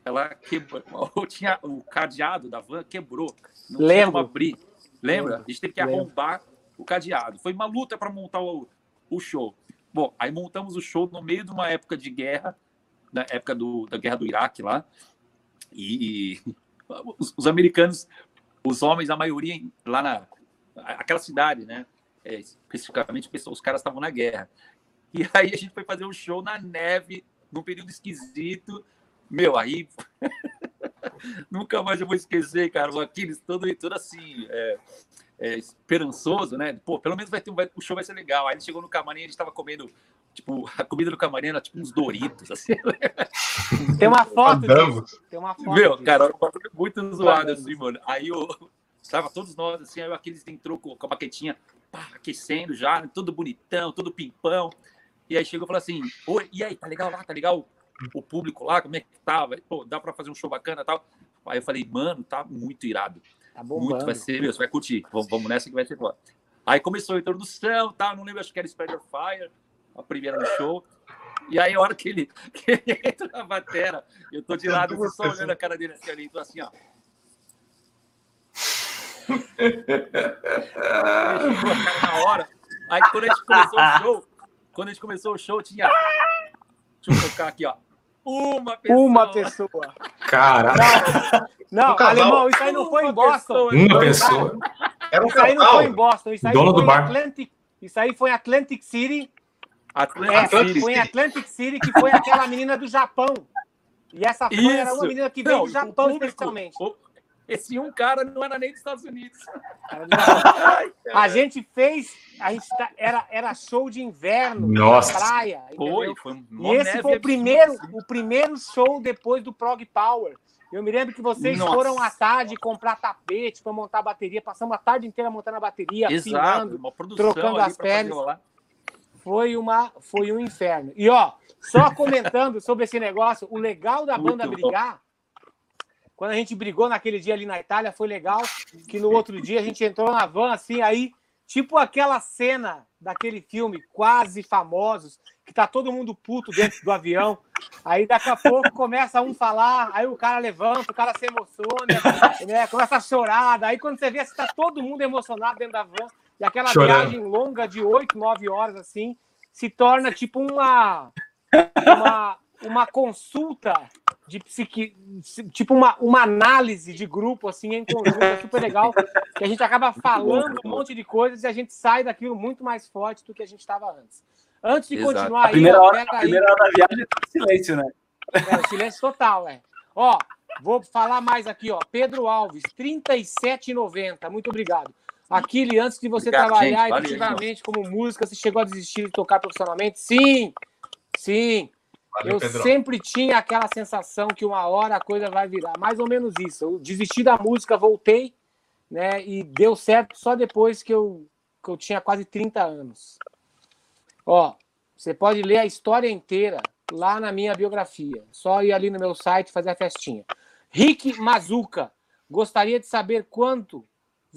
ela quebrou, <laughs> tinha o cadeado da van quebrou, não Lembro. tinha abrir. Lembra? A gente teve que arrombar o cadeado. Foi uma luta para montar o, o show. Bom, aí montamos o show no meio de uma época de guerra, na época do, da guerra do Iraque lá. E, e <laughs> os, os, americanos, os homens, a maioria lá na aquela cidade, né? É, especificamente, os caras estavam na guerra. E aí a gente foi fazer um show na neve, num período esquisito. Meu, aí <laughs> nunca mais eu vou esquecer, cara. O Aquiles todo, todo assim, é, é, esperançoso, né? Pô, pelo menos vai ter, vai, o show vai ser legal. Aí ele chegou no camarim, a gente estava comendo, tipo, a comida do camarim era tipo uns Doritos, assim. <laughs> Tem uma foto disso. Tem uma foto Meu, disso. cara, muito zoado, assim, mano. Aí eu, tava todos nós, assim, aí o Aquiles entrou com, com a baquetinha, pá, aquecendo já, tudo bonitão, tudo pimpão. E aí chegou e falou assim: Oi, e aí, tá legal lá? Tá legal? o público lá, como é que tava? Pô, dá para fazer um show bacana e tal. Aí eu falei, mano, tá muito irado. Tá muito, vai ser, meu, você vai curtir. Vamos, vamos nessa que vai ser boa. Aí começou a introdução, tá? Não lembro, acho que era Spider Fire, a primeira no show. E aí, a hora que ele, <laughs> que ele entra na batera, eu tô de lado, só olhando a cara dele assim, ali, tô assim, ó. <laughs> ele chegou a cara na hora. Aí, quando a gente começou o show, quando a gente começou o show, tinha. Deixa eu tocar aqui, ó. Uma pessoa. Uma pessoa. Cara. Não, não alemão, isso aí não foi em Boston. Uma pessoa. Era um isso aí não foi em Boston. Isso aí Dono foi do bar. Atlantic, isso aí foi em Atlantic City. Atlantic, é, Atlantic foi em Atlantic City que foi aquela menina do Japão. E essa fã era uma menina que veio do Japão, especialmente. Esse um cara não era nem dos Estados Unidos. A gente fez, a gente tá, era, era show de inverno Nossa. na praia. Foi, foi e esse foi o primeiro, o primeiro show depois do Prog Power. Eu me lembro que vocês Nossa. foram à tarde comprar tapete para montar a bateria, passamos a tarde inteira montando a bateria, Exato, afinando, trocando as peles. Foi, uma, foi um inferno. E ó, só comentando sobre esse negócio, o legal da banda Muito bom. brigar, quando a gente brigou naquele dia ali na Itália, foi legal que no outro dia a gente entrou na van assim, aí, tipo aquela cena daquele filme Quase Famosos, que tá todo mundo puto dentro do avião. Aí daqui a pouco começa um falar, aí o cara levanta, o cara se emociona, né? começa a chorar. Aí quando você vê, você tá todo mundo emocionado dentro da van. E aquela Chorando. viagem longa de 8, 9 horas assim, se torna tipo uma uma, uma consulta de psiqui, tipo uma, uma análise de grupo assim em conjunto, é super legal, que a gente acaba falando um monte de coisas e a gente sai daquilo muito mais forte do que a gente estava antes. Antes de Exato. continuar A aí, primeira ó, hora, a aí- primeira hora da viagem é silêncio, né? é, silêncio total, é. Ó, vou falar mais aqui, ó. Pedro Alves, R$ 37,90. Muito obrigado. Aquile, antes de você Obrigado, trabalhar gente. Valeu, efetivamente como música, você chegou a desistir de tocar profissionalmente? Sim, sim. Valeu, eu Pedro. sempre tinha aquela sensação que uma hora a coisa vai virar. Mais ou menos isso. Eu desisti da música, voltei, né? E deu certo só depois que eu, que eu tinha quase 30 anos. Ó, você pode ler a história inteira lá na minha biografia. Só ir ali no meu site fazer a festinha. Rick Mazuca, gostaria de saber quanto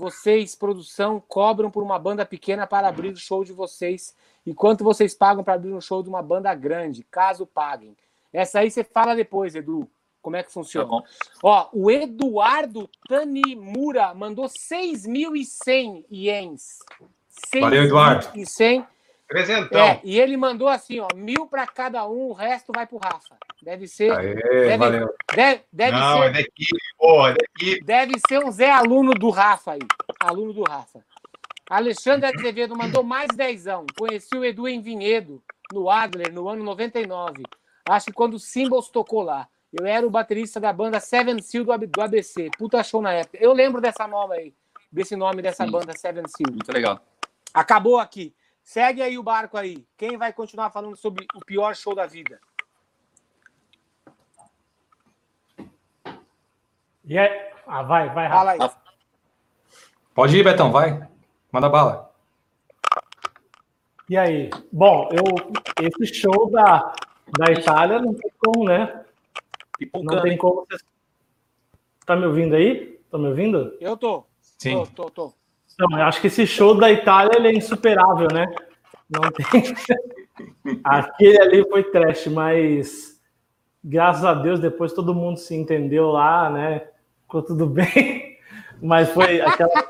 vocês, produção, cobram por uma banda pequena para abrir o show de vocês e quanto vocês pagam para abrir um show de uma banda grande, caso paguem. Essa aí você fala depois, Edu. Como é que funciona? Tá Ó, o Eduardo Tanimura mandou 6.100 ienes. Valeu, Eduardo. 6.100 É, e ele mandou assim, ó, mil para cada um, o resto vai pro Rafa. Deve ser. Aê, deve, valeu. Deve, deve Não, ser, é da equipe, porra, é da equipe. Deve ser um Zé aluno do Rafa aí. Aluno do Rafa. Alexandre Azevedo mandou mais dezão. Conheci o Edu em Vinhedo, no Adler, no ano 99. Acho que quando o Symbols tocou lá. Eu era o baterista da banda Seven Seal do ABC. Puta show na época. Eu lembro dessa nova aí. Desse nome dessa Sim. banda Seven Seal. Muito legal. Acabou aqui. Segue aí o barco aí. Quem vai continuar falando sobre o pior show da vida? E aí? Ah, vai, vai, Rafa. Fala aí. Pode ir, Betão, vai. Manda bala. E aí? Bom, eu esse show da, da Itália não tem como, né? Não tem como. Tá me ouvindo aí? Tá me ouvindo? Eu tô. Sim. Tô, tô, tô. Não, eu acho que esse show da Itália ele é insuperável, né? Não tem. <laughs> Aquele ali foi trash, mas graças a Deus depois todo mundo se entendeu lá, né? Ficou tudo <laughs> bem. Mas foi aquela. <laughs>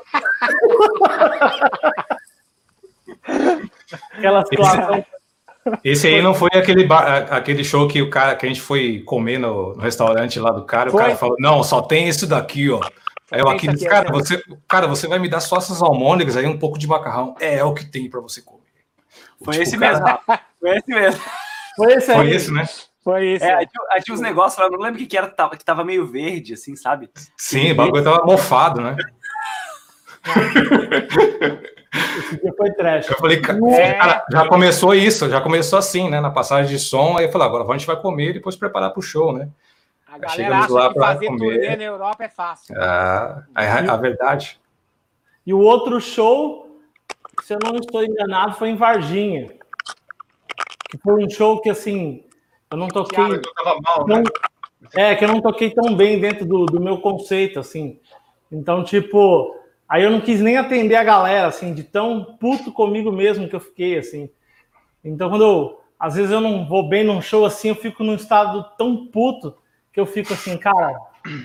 aquela situação. Esse aí não foi aquele, bar, aquele show que o cara que a gente foi comer no, no restaurante lá do cara, foi? o cara falou: não, só tem esse daqui, ó. Aí eu aqui disse, cara, você, cara, você vai me dar só essas almôndegas aí, um pouco de macarrão. É, é o que tem para você comer. Foi tipo, esse cara... mesmo. <laughs> Foi esse mesmo. Foi esse aí. Foi esse, né? Foi isso. É, aí tinha, uns negócios lá, não lembro o que, que era, que tava meio verde, assim, sabe? Sim, o bagulho tava mofado, né? Esse dia foi trash. Eu falei, é. cara, já começou isso, já começou assim, né? Na passagem de som, aí eu falei, agora a gente vai comer e depois preparar para o show, né? A galera acha lá que fazer comer. turnê na Europa é fácil. Ah, é a, a verdade. E o outro show, se eu não estou enganado, foi em Varginha. Que foi um show que, assim, eu não toquei. Eu tava mal, né? É, que eu não toquei tão bem dentro do, do meu conceito, assim. Então, tipo, aí eu não quis nem atender a galera, assim, de tão puto comigo mesmo que eu fiquei, assim. Então, quando eu, às vezes eu não vou bem num show assim, eu fico num estado tão puto que eu fico assim, cara,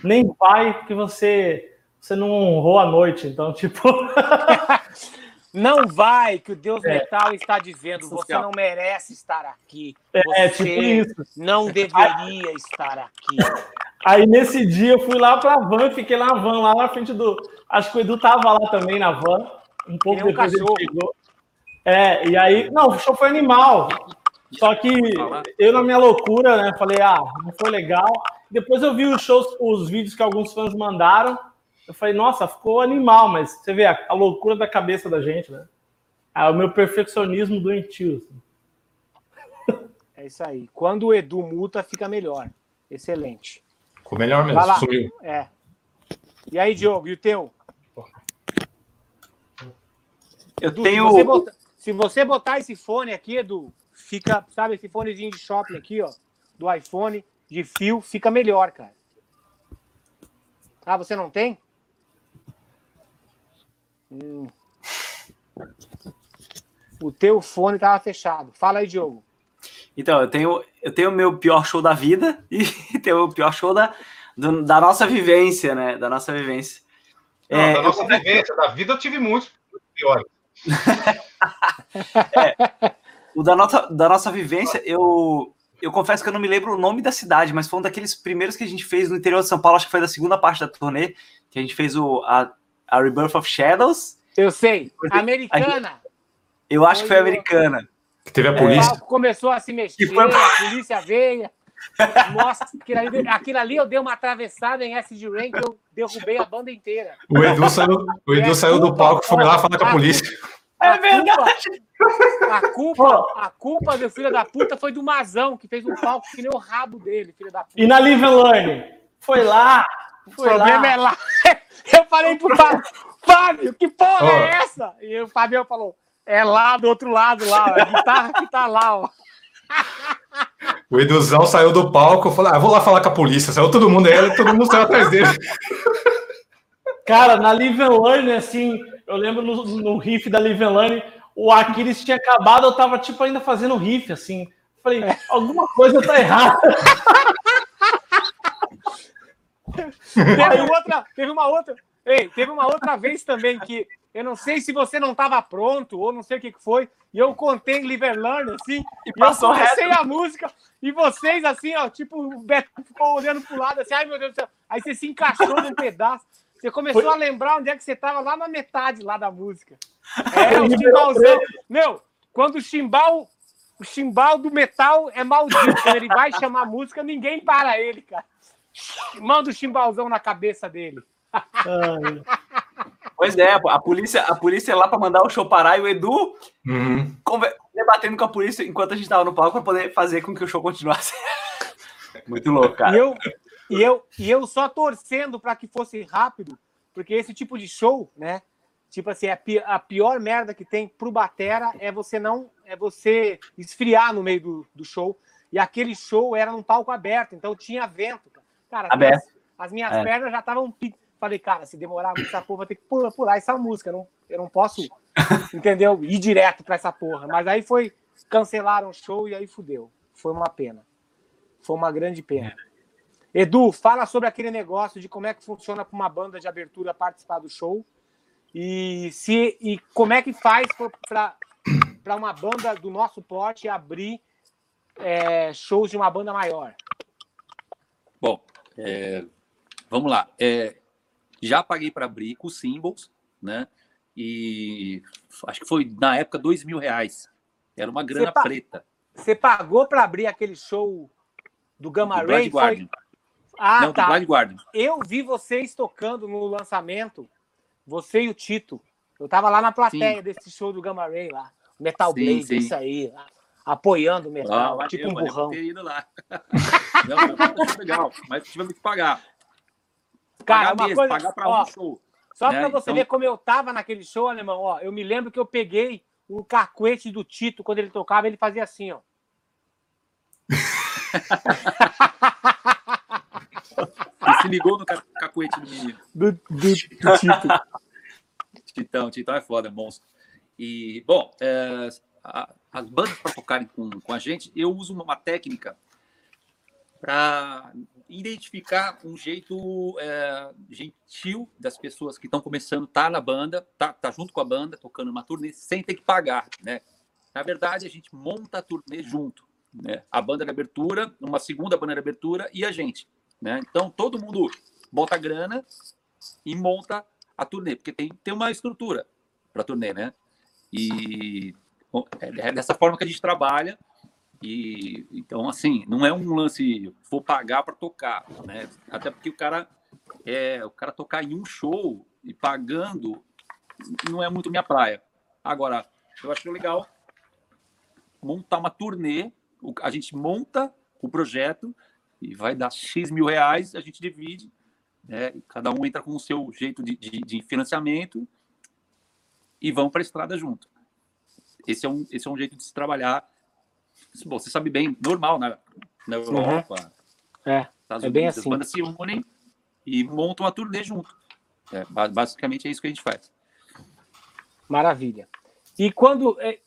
nem vai porque você você não honrou a noite. Então, tipo, <laughs> Não vai, que o Deus é. Metal está dizendo. Você não merece estar aqui. É, tipo isso. não deveria estar aqui. <laughs> Aí nesse dia eu fui lá para a van, fiquei na van, lá na frente do. Acho que o Edu tava lá também na van. Um pouco um depois cachorro. ele chegou. É, e aí. Não, o show foi animal. Só que eu, na minha loucura, né, falei, ah, não foi legal. Depois eu vi os shows, os vídeos que alguns fãs mandaram. Eu falei, nossa, ficou animal, mas você vê a, a loucura da cabeça da gente, né? Ah, o meu perfeccionismo doentio. Assim. É isso aí. Quando o Edu muta, fica melhor. Excelente. Ficou melhor mesmo, sumiu. É. E aí, Diogo, e o teu? Eu Edu, tenho. Se você, botar, se você botar esse fone aqui, Edu, fica, sabe, esse fonezinho de shopping aqui, ó, do iPhone, de fio, fica melhor, cara. Ah, você não tem? Hum. O teu fone estava fechado. Fala aí, Diogo. Então, eu tenho eu tenho o meu pior show da vida <laughs> e tenho o pior show da, do, da nossa vivência, né? Da nossa vivência. Não, é, da nossa eu... vivência, da vida eu tive muitos piores. <laughs> é, o da nossa, da nossa vivência, eu, eu confesso que eu não me lembro o nome da cidade, mas foi um daqueles primeiros que a gente fez no interior de São Paulo, acho que foi da segunda parte da turnê, que a gente fez o, a, a Rebirth of Shadows. Eu sei. Americana. Eu acho que foi americana. Teve a polícia. É, começou a se mexer, foi... a polícia veio. Nossa, aquilo ali, aquilo ali, eu dei uma atravessada em SG que eu derrubei a banda inteira. O Edu saiu, o Edu é, saiu do palco e foi lá falar com a polícia. É verdade. A culpa, a culpa do filho da puta foi do Mazão, que fez um palco que nem o rabo dele, filho da puta. E na Live Learn? Foi lá. Foi o problema lá. é lá. <laughs> Eu falei pro Fábio, Fábio, que porra oh. é essa? E o Fábio falou, é lá do outro lado, lá, a guitarra que tá lá, ó. <laughs> O Eduzão saiu do palco, falou: ah, vou lá falar com a polícia. Saiu todo mundo, ele, todo mundo saiu atrás dele. Cara, na Live Learn, assim, eu lembro no, no riff da Live Learn, o Aquiles tinha acabado, eu tava tipo ainda fazendo riff, assim. Falei, alguma coisa tá errada. <laughs> teve, outra, teve uma outra. Ei, teve uma outra vez também que eu não sei se você não estava pronto ou não sei o que foi, e eu contei Liverland assim, e, e eu comecei reto. a música, e vocês assim, ó, tipo, o Beto ficou olhando pro lado assim, ai meu Deus do céu, aí você se encaixou num pedaço, você começou foi... a lembrar onde é que você estava lá na metade lá da música. É, o chimbalzão. Meu, quando o chimbal, o chimbal do metal é maldito, quando ele vai chamar música, ninguém para ele, cara. Manda o chimbalzão na cabeça dele. Pois é, a polícia, a polícia é lá para mandar o show parar e o Edu uhum. debatendo com a polícia enquanto a gente estava no palco para poder fazer com que o show continuasse. Muito louco, cara. E eu, e eu, e eu só torcendo para que fosse rápido, porque esse tipo de show, né? Tipo assim, a pior merda que tem pro Batera é você não. É você esfriar no meio do, do show. E aquele show era num palco aberto, então tinha vento. Cara, aberto. As, as minhas é. pernas já estavam Falei, cara, se demorar muito essa porra, vou ter que pular, pular essa música. Não, eu não posso, entendeu? Ir direto pra essa porra. Mas aí foi, cancelaram o show e aí fudeu. Foi uma pena. Foi uma grande pena. Edu, fala sobre aquele negócio de como é que funciona para uma banda de abertura participar do show e se e como é que faz para uma banda do nosso porte abrir é, shows de uma banda maior. Bom, é, vamos lá. É, já paguei para abrir com Symbols, né? E acho que foi na época dois mil reais. Era uma grana pa... preta. Você pagou para abrir aquele show do Gamma do Ray? Foi... Ah, Não, tá. Eu vi vocês tocando no lançamento, você e o Tito. Eu tava lá na plateia sim. desse show do Gamma Ray lá. Metal sim, Blade, sim. isso aí. Apoiando o metal, ah, tipo um burrão. Eu ido lá. <laughs> Não, legal, mas tivemos que pagar. Cara, uma mesmo, coisa, pagar para um show. Só né? para você então... ver como eu tava naquele show, alemão, ó, eu me lembro que eu peguei um cacuete do Tito quando ele tocava, ele fazia assim, ó. <laughs> Ele se ligou no cacuete do menino. Do, do, do Tito. <laughs> Titão, Titão é foda, é monstro. E, bom, é, a, as bandas para tocarem com, com a gente, eu uso uma, uma técnica para identificar um jeito é, gentil das pessoas que estão começando, tá na banda, tá, tá junto com a banda, tocando uma turnê, sem ter que pagar, né? Na verdade, a gente monta a turnê junto, né? A banda de abertura, uma segunda banda de abertura e a gente, né? Então, todo mundo bota grana e monta a turnê, porque tem, tem uma estrutura para turnê, né? E é dessa forma que a gente trabalha e então, assim, não é um lance vou pagar para tocar, né? Até porque o cara é o cara tocar em um show e pagando não é muito minha praia. Agora, eu acho legal montar uma turnê, a gente monta o projeto e vai dar X mil reais, a gente divide, né? Cada um entra com o seu jeito de, de, de financiamento e vão para a estrada junto. Esse é um, esse é um jeito de se trabalhar bom, você sabe bem, normal na, na uhum. Europa. Uhum. É, Estados é Unidos, bem assim. As bandas se unem e montam a turnê junto. É, basicamente é isso que a gente faz. Maravilha. E quando é,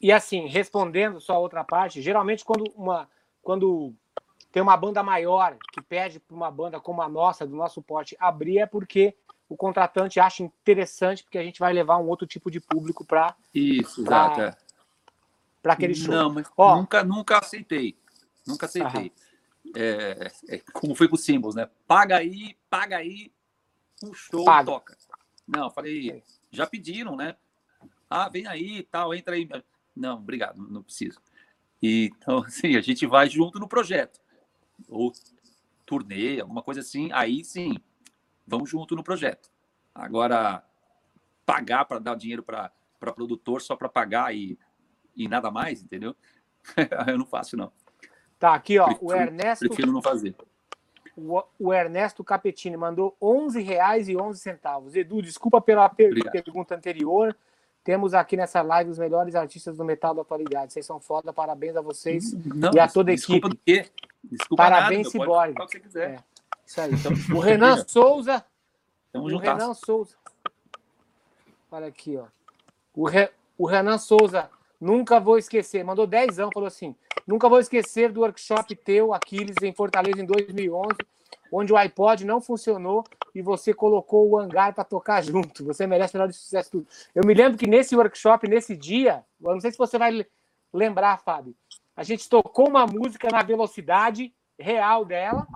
e assim, respondendo só a outra parte, geralmente quando uma quando tem uma banda maior que pede para uma banda como a nossa, do nosso porte, abrir é porque o contratante acha interessante, porque a gente vai levar um outro tipo de público para isso, exato. É para aquele show. Não, mas Ó, nunca, nunca aceitei. Nunca aceitei. É, é, como foi com o Symbols, né? Paga aí, paga aí, o show paga. toca. Não, falei, já pediram, né? Ah, vem aí tal, entra aí. Não, obrigado, não preciso. E, então, <laughs> assim, a gente vai junto no projeto. Ou turnê, alguma coisa assim, aí sim, vamos junto no projeto. Agora, pagar para dar dinheiro para produtor só para pagar e e nada mais, entendeu? <laughs> eu não faço, não. Tá, aqui, ó, prefiro, o Ernesto... Prefiro não fazer. O, o Ernesto Capetini mandou R$ 11,11. Edu, desculpa pela per Obrigado. pergunta anterior. Temos aqui nessa live os melhores artistas do metal da atualidade. Vocês são foda, parabéns a vocês não, e a toda a equipe. Desculpa parabéns, Ciborgue. É, isso aí. Então, o Renan Souza. Tamo o Renan Souza. Olha aqui, ó. O, Re, o Renan Souza, nunca vou esquecer, mandou 10 anos, falou assim: nunca vou esquecer do workshop teu, Aquiles, em Fortaleza, em 2011, onde o iPod não funcionou e você colocou o hangar para tocar junto. Você merece melhor de sucesso tudo. Eu me lembro que nesse workshop, nesse dia, eu não sei se você vai lembrar, Fábio, a gente tocou uma música na velocidade real dela.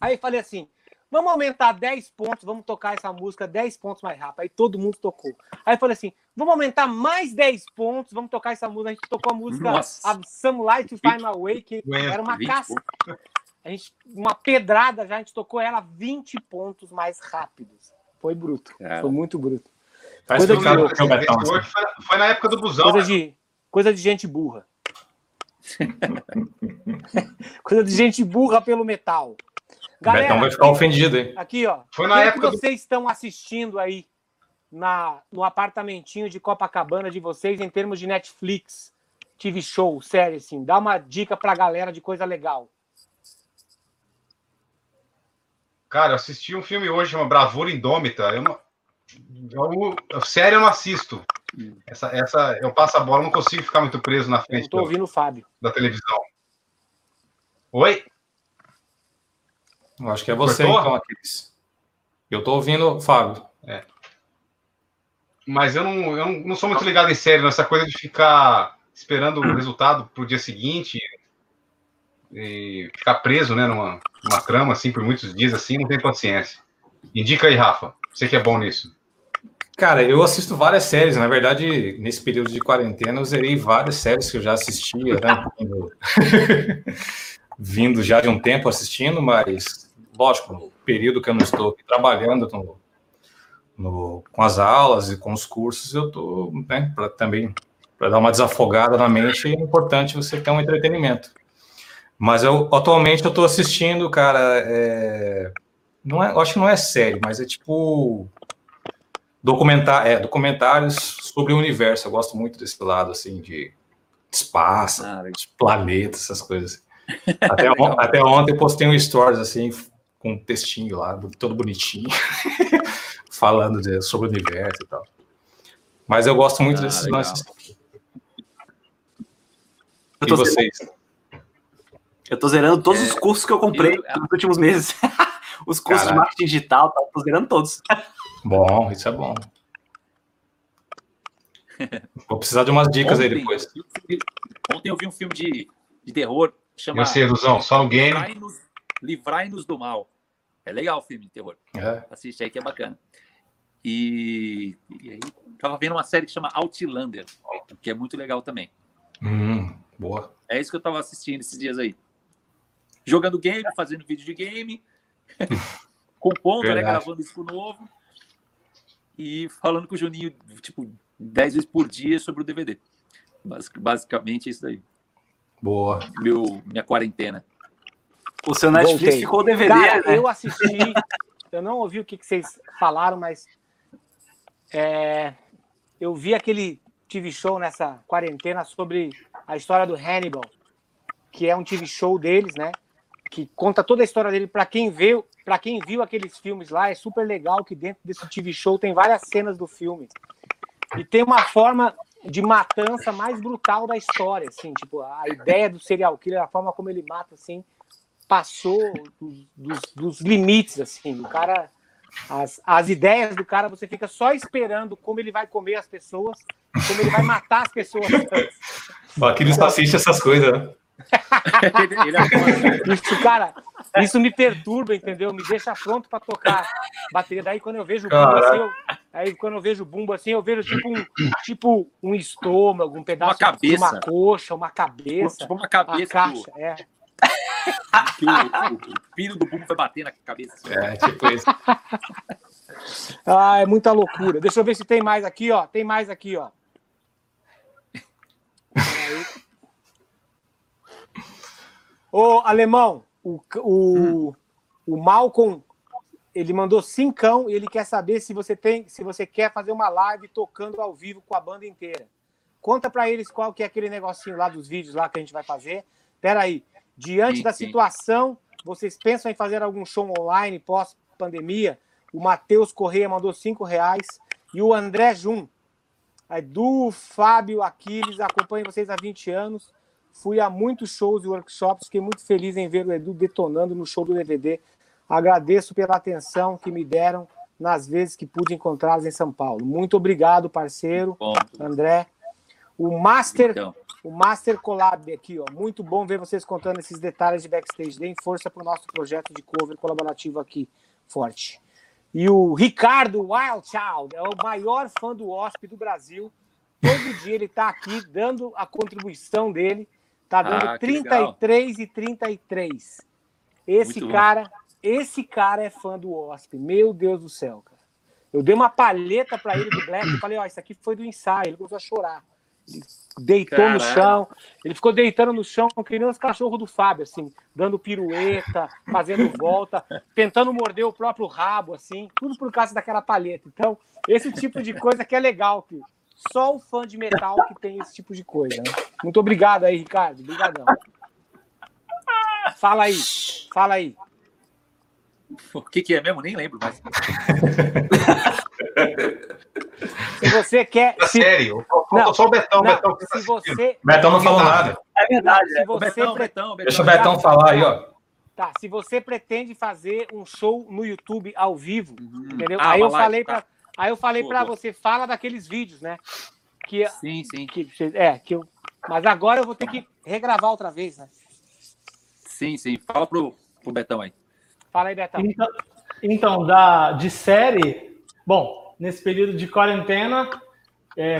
Aí falei assim: Vamos aumentar 10 pontos, vamos tocar essa música 10 pontos mais rápido. Aí todo mundo tocou. Aí falei assim: vamos aumentar mais 10 pontos, vamos tocar essa música. A gente tocou a música Nossa. Some Light to Find My Way, que era uma caça. A gente, uma pedrada já, a gente tocou ela 20 pontos mais rápidos. Foi bruto. É. Foi muito bruto. Faz coisa de, foi, foi na época do busão. Coisa, né? de, coisa de gente burra. <laughs> coisa de gente burra pelo metal. Galera, Betão vai ficar ofendido, hein? Aqui, ó. Foi na época que vocês do... estão assistindo aí na, no apartamentinho de Copacabana de vocês em termos de Netflix, TV show, série, assim. Dá uma dica pra galera de coisa legal. Cara, eu assisti um filme hoje, uma Bravura Indômita. Eu não... eu, sério, eu não assisto. Essa, essa, eu passo a bola, não consigo ficar muito preso na frente. Eu tô ouvindo o Fábio. Da televisão. Oi? Eu acho que é você, Cortou? então, Aquiles. Eu tô ouvindo, Fábio. É. Mas eu não, eu não sou muito ligado em série, nessa coisa de ficar esperando o resultado pro dia seguinte e ficar preso, né, numa, numa trama, assim, por muitos dias, assim, não tem paciência. Indica aí, Rafa. Você que é bom nisso. Cara, eu assisto várias séries. Na verdade, nesse período de quarentena, eu zerei várias séries que eu já assistia, né? Vindo <laughs> já de um tempo assistindo, mas lógico, no período que eu não estou trabalhando no, no, com as aulas e com os cursos, eu estou né, pra, também para dar uma desafogada na mente, é importante você ter um entretenimento. Mas eu atualmente eu estou assistindo, cara, é, não é, acho que não é série, mas é tipo documentar, é, documentários sobre o universo. Eu gosto muito desse lado assim de espaço, ah, de planetas, essas coisas. <laughs> Até, até ontem eu postei um stories assim com um textinho lá, todo bonitinho, <laughs> falando de, sobre o universo e tal. Mas eu gosto muito ah, desses lances. E vocês? Eu tô zerando todos é, os cursos que eu comprei eu, nos últimos meses. <laughs> os cursos Caraca. de marketing digital, tá, tô zerando todos. Bom, isso é bom. Vou precisar de umas dicas ontem, aí depois. Ontem eu vi um filme de, de terror. Chama eu sei, Ilusão, só no game. Livrai-nos do mal. É legal o filme de terror. É. Assiste aí que é bacana. E, e aí, tava vendo uma série que chama Outlander, que é muito legal também. Hum, boa. É isso que eu tava assistindo esses dias aí. Jogando game, fazendo vídeo de game, <laughs> compondo, né, gravando disco novo e falando com o Juninho, tipo, 10 vezes por dia sobre o DVD. Basicamente é isso daí. Boa. Meu, minha quarentena. O seu Netflix Voltei. ficou DVD, Cara, né? eu assisti, eu não ouvi o que, que vocês falaram, mas é, eu vi aquele TV show nessa quarentena sobre a história do Hannibal, que é um TV show deles, né? Que conta toda a história dele para quem viu, para quem viu aqueles filmes lá, é super legal que dentro desse TV show tem várias cenas do filme. E tem uma forma de matança mais brutal da história, assim, tipo, a ideia do serial killer, a forma como ele mata, assim, passou dos, dos, dos, limites, assim. O cara, as, as ideias do cara, você fica só esperando como ele vai comer as pessoas, como ele vai matar as pessoas. Aqui não assiste essas coisas, né? <laughs> isso, cara, isso me perturba, entendeu? Me deixa pronto para tocar bateria. Daí quando eu vejo o bumbo assim, eu, aí quando eu vejo o bumbo assim, eu vejo tipo um, tipo um estômago, um pedaço uma cabeça. de uma coxa, uma cabeça, tipo uma cabeça, uma caixa, do... é que o, o, filho do Bumbo foi bater na cabeça. Assim. É, tipo isso. ah, é muita loucura. Deixa eu ver se tem mais aqui, ó. Tem mais aqui, ó. <laughs> Ô, Alemão, o, o, hum. o Malcolm, ele mandou cincão e ele quer saber se você tem, se você quer fazer uma live tocando ao vivo com a banda inteira. Conta para eles qual que é aquele negocinho lá dos vídeos lá que a gente vai fazer. Pera aí, diante sim, da sim. situação, vocês pensam em fazer algum show online pós-pandemia? O Matheus Correia mandou cinco reais e o André Jun. do Fábio Aquiles, acompanho vocês há 20 anos. Fui a muitos shows e workshops, fiquei muito feliz em ver o Edu detonando no show do DVD. Agradeço pela atenção que me deram nas vezes que pude encontrá-los em São Paulo. Muito obrigado, parceiro, bom. André. O Master, então. o Master Collab aqui, ó. Muito bom ver vocês contando esses detalhes de backstage. Deem força para o nosso projeto de cover colaborativo aqui, forte. E o Ricardo Wild Child é o maior fã do OSP do Brasil. Todo dia ele está aqui dando a contribuição dele Tá dando ah, 33 e 33. Esse Muito cara, bom. esse cara é fã do Wasp. Meu Deus do céu, cara. Eu dei uma palheta para ele do Black falei, ó, oh, isso aqui foi do ensaio. Ele começou a chorar. Ele deitou Caralho. no chão. Ele ficou deitando no chão, que nem os cachorros do Fábio, assim, dando pirueta, fazendo <laughs> volta, tentando morder o próprio rabo, assim, tudo por causa daquela palheta. Então, esse tipo de coisa que é legal, que só o fã de metal que tem esse tipo de coisa. Né? Muito obrigado aí, Ricardo. Obrigadão. Fala aí, fala aí. O que, que é mesmo? Nem lembro mais. <laughs> se você quer. Se... Sério? Não, só o Betão. Não, Betão, se você... Betão não falou nada. É verdade. Se é. você Betão, pre... Betão, Betão, Deixa o Betão falar aí, ó. Tá, se você pretende fazer um show no YouTube ao vivo, uhum. entendeu? Ah, aí eu falei tá. para Aí eu falei para você, fala daqueles vídeos, né? Que, sim, sim. Que, é, que eu, mas agora eu vou ter que regravar outra vez, né? Sim, sim. Fala pro, pro Betão aí. Fala aí, Betão. Então, então da, de série, bom, nesse período de quarentena, é,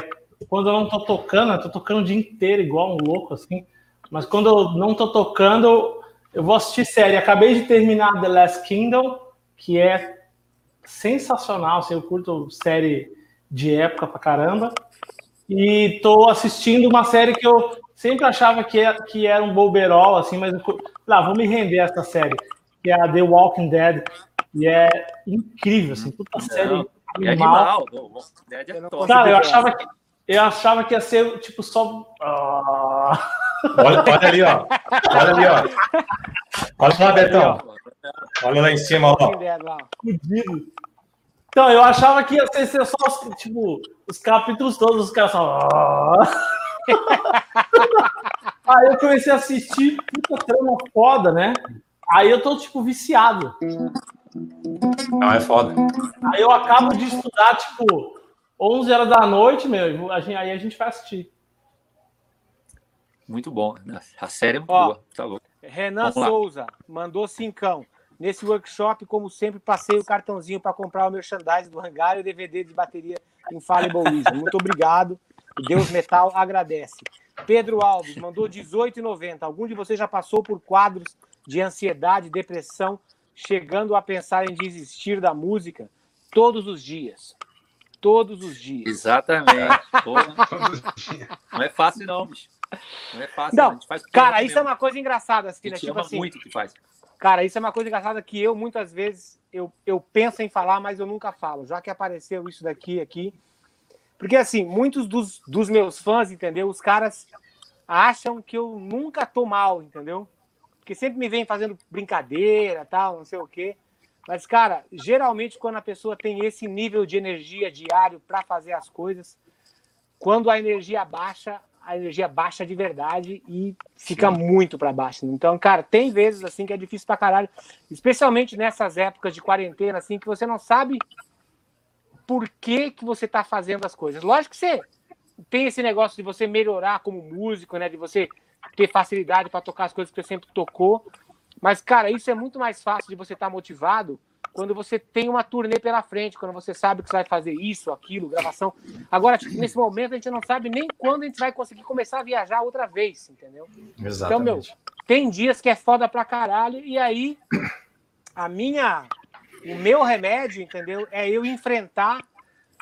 quando eu não tô tocando, eu tô tocando o dia inteiro, igual um louco, assim. Mas quando eu não tô tocando, eu vou assistir série. Acabei de terminar The Last Kingdom, que é sensacional, assim, eu curto série de época pra caramba. E tô assistindo uma série que eu sempre achava que era, que era um boberol, assim, mas eu, lá, vou me render a essa série, que é a The Walking Dead. E é incrível, assim, puta série é animal. É Cara, eu achava que eu achava que ia ser tipo só. Ah. Olha, olha ali, ó. Olha ali, ó. Olha lá, Betão. Olha lá em cima, ó. Então, eu achava que ia ser, só os, tipo, os capítulos todos, os caras só. <laughs> Aí eu comecei a assistir, puta trama foda, né? Aí eu tô, tipo, viciado. Não, é foda. Aí eu acabo de estudar, tipo, 11 horas da noite, meu, aí a gente vai assistir. Muito bom. A série é muito Ó, boa. Tá louco. Renan Souza mandou cincão. Nesse workshop, como sempre, passei o cartãozinho para comprar o merchandising do hangar e o DVD de bateria Infallible Wisdom. Muito obrigado. Deus Metal agradece. Pedro Alves mandou 18,90. Algum de vocês já passou por quadros de ansiedade, depressão, chegando a pensar em desistir da música? Todos os dias. Todos os dias. Exatamente. <laughs> não é fácil, não, bicho. Não é fácil. Não, cara, isso mesmo. é uma coisa engraçada. Assim, né? Tipo assim, muito que faz. Cara, isso é uma coisa engraçada que eu muitas vezes eu, eu penso em falar, mas eu nunca falo, já que apareceu isso daqui aqui. Porque assim, muitos dos, dos meus fãs, entendeu? Os caras acham que eu nunca tô mal, entendeu? Porque sempre me vem fazendo brincadeira, tal, não sei o quê. Mas, cara, geralmente quando a pessoa tem esse nível de energia diário para fazer as coisas, quando a energia baixa, a energia baixa de verdade e fica Sim. muito para baixo. Então, cara, tem vezes assim que é difícil pra caralho, especialmente nessas épocas de quarentena, assim, que você não sabe por que, que você tá fazendo as coisas. Lógico que você tem esse negócio de você melhorar como músico, né? De você ter facilidade para tocar as coisas que você sempre tocou. Mas, cara, isso é muito mais fácil de você estar tá motivado quando você tem uma turnê pela frente, quando você sabe que você vai fazer isso, aquilo, gravação. Agora, tipo, nesse momento, a gente não sabe nem quando a gente vai conseguir começar a viajar outra vez, entendeu? Exatamente. Então, meu, tem dias que é foda pra caralho, e aí a minha. O meu remédio, entendeu? É eu enfrentar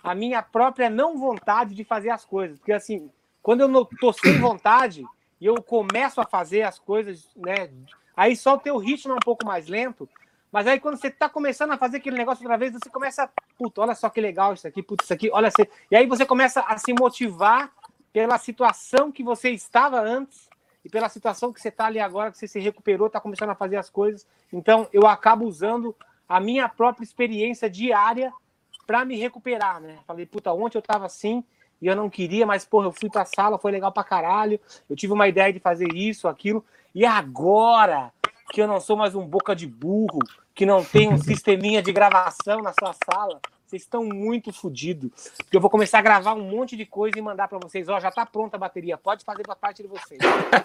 a minha própria não vontade de fazer as coisas. Porque, assim, Quando eu não tô sem vontade e eu começo a fazer as coisas, né? Aí só o teu ritmo é um pouco mais lento, mas aí quando você tá começando a fazer aquele negócio outra vez, você começa, puta, olha só que legal isso aqui, puta, isso aqui, olha assim. E aí você começa a se motivar pela situação que você estava antes e pela situação que você está ali agora, que você se recuperou, está começando a fazer as coisas. Então, eu acabo usando a minha própria experiência diária para me recuperar, né? Falei, puta, ontem eu estava assim e eu não queria, mas, porra, eu fui para a sala, foi legal para caralho, eu tive uma ideia de fazer isso, aquilo, e agora que eu não sou mais um boca de burro, que não tem um <laughs> sisteminha de gravação na sua sala, vocês estão muito fodidos. Porque eu vou começar a gravar um monte de coisa e mandar para vocês. Ó, já tá pronta a bateria, pode fazer pra parte de vocês.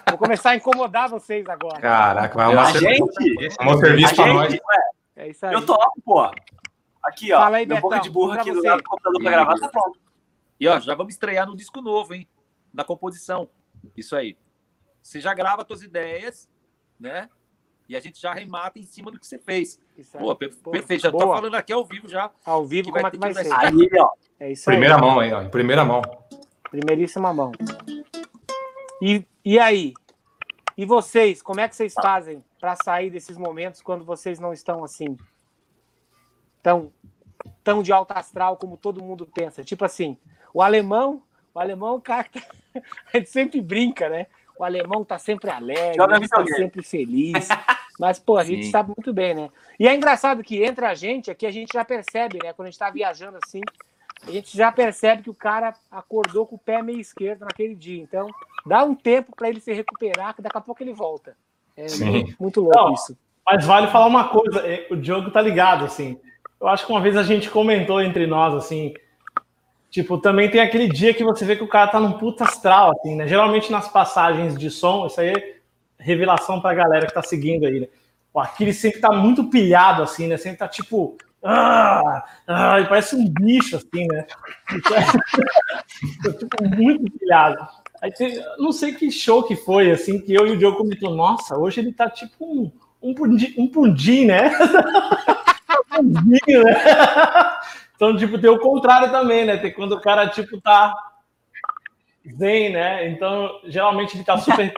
Vou começar a incomodar vocês agora. Caraca, vai uma gente, um serviço pra nós. É isso aí. Eu topo, pô. Aqui, ó. Fala aí, meu boca de burro aqui do lado do computador pra gravar, tá pronto. E ó, já vamos estrear no disco novo, hein? Da composição. Isso aí. Você já grava suas ideias, né? E a gente já remata em cima do que você fez. Pô, perfeito. Já boa. tô falando aqui ao vivo já. Ao vivo, como é que vai ser? Aí, ó. É isso primeira aí. mão aí, ó. Primeira mão. Primeiríssima mão. E, e aí? E vocês, como é que vocês fazem para sair desses momentos quando vocês não estão assim? Tão, tão de alta astral como todo mundo pensa. Tipo assim, o alemão, o alemão, o cara, <laughs> a gente sempre brinca, né? O alemão tá sempre alegre, tá sempre feliz. Mas, pô, a gente Sim. sabe muito bem, né? E é engraçado que entre a gente aqui, a gente já percebe, né? Quando a gente tá viajando assim, a gente já percebe que o cara acordou com o pé meio esquerdo naquele dia. Então, dá um tempo para ele se recuperar, que daqui a pouco ele volta. É Sim. muito louco Não, isso. Mas vale falar uma coisa, é, o Diogo tá ligado, assim. Eu acho que uma vez a gente comentou entre nós, assim, tipo, também tem aquele dia que você vê que o cara tá num puta astral, assim, né? Geralmente nas passagens de som, isso aí revelação para a galera que está seguindo aí, né? O Aquiles sempre tá muito pilhado, assim, né? Sempre tá tipo. Ah, ah, parece um bicho, assim, né? <laughs> tipo, muito pilhado. Aí tem, não sei que show que foi, assim, que eu e o Diogo comentou, nossa, hoje ele tá tipo um, um, pudim, um pudim, né? <laughs> um né? <laughs> Então, tipo, tem o contrário também, né? Tem quando o cara, tipo, tá zen, né? Então, geralmente ele tá super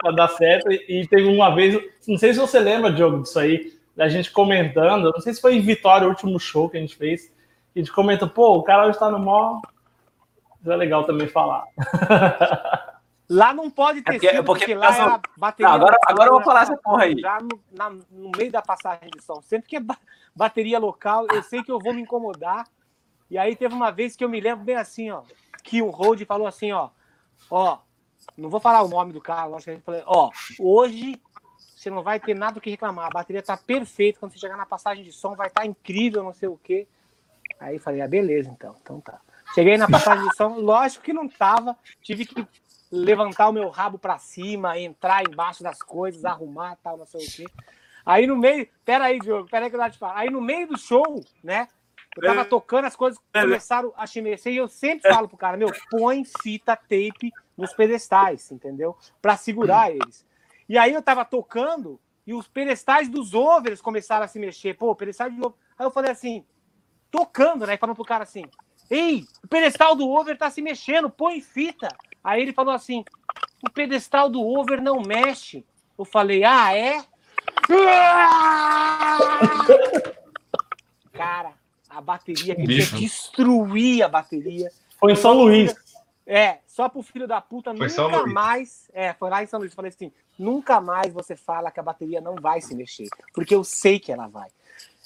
para dar certo. E teve uma vez, não sei se você lembra, Diogo, disso aí, da gente comentando, não sei se foi em Vitória, o último show que a gente fez, a gente comenta, pô, o cara hoje tá no mó. Isso é legal também falar. <laughs> Lá não pode ter é porque, sido, porque, porque lá era bateria. Não, agora, agora eu vou falar essa porra aí. Já no, na, no meio da passagem de som. Sempre que é bateria local, eu sei que eu vou me incomodar. E aí teve uma vez que eu me lembro bem assim, ó, que o Road falou assim, ó, ó, não vou falar o nome do carro, acho que a gente falou, ó, hoje você não vai ter nada o que reclamar, a bateria tá perfeita, quando você chegar na passagem de som vai estar tá incrível, não sei o quê. Aí falei, ah, beleza, então, então tá. Cheguei na passagem de som, lógico que não tava, tive que levantar o meu rabo para cima, entrar embaixo das coisas, arrumar, tal, não sei o quê. Aí no meio, pera aí, Diogo, pera aí que eu vou te falar. Aí no meio do show, né, eu tava é. tocando, as coisas é. começaram a chimecer e eu sempre falo pro cara, meu, põe fita tape nos pedestais, entendeu? Para segurar eles. E aí eu tava tocando e os pedestais dos overs começaram a se mexer. Pô, pedestal de over. Aí eu falei assim, tocando, né? Falando pro cara assim: Ei, o pedestal do over tá se mexendo, põe fita. Aí ele falou assim: o pedestal do over não mexe. Eu falei: Ah, é? <laughs> Cara, a bateria, que destruir a bateria. Foi em São Luís. É, só pro filho da puta foi nunca mais. É, foi lá em São Luís. Falei assim: nunca mais você fala que a bateria não vai se mexer, porque eu sei que ela vai.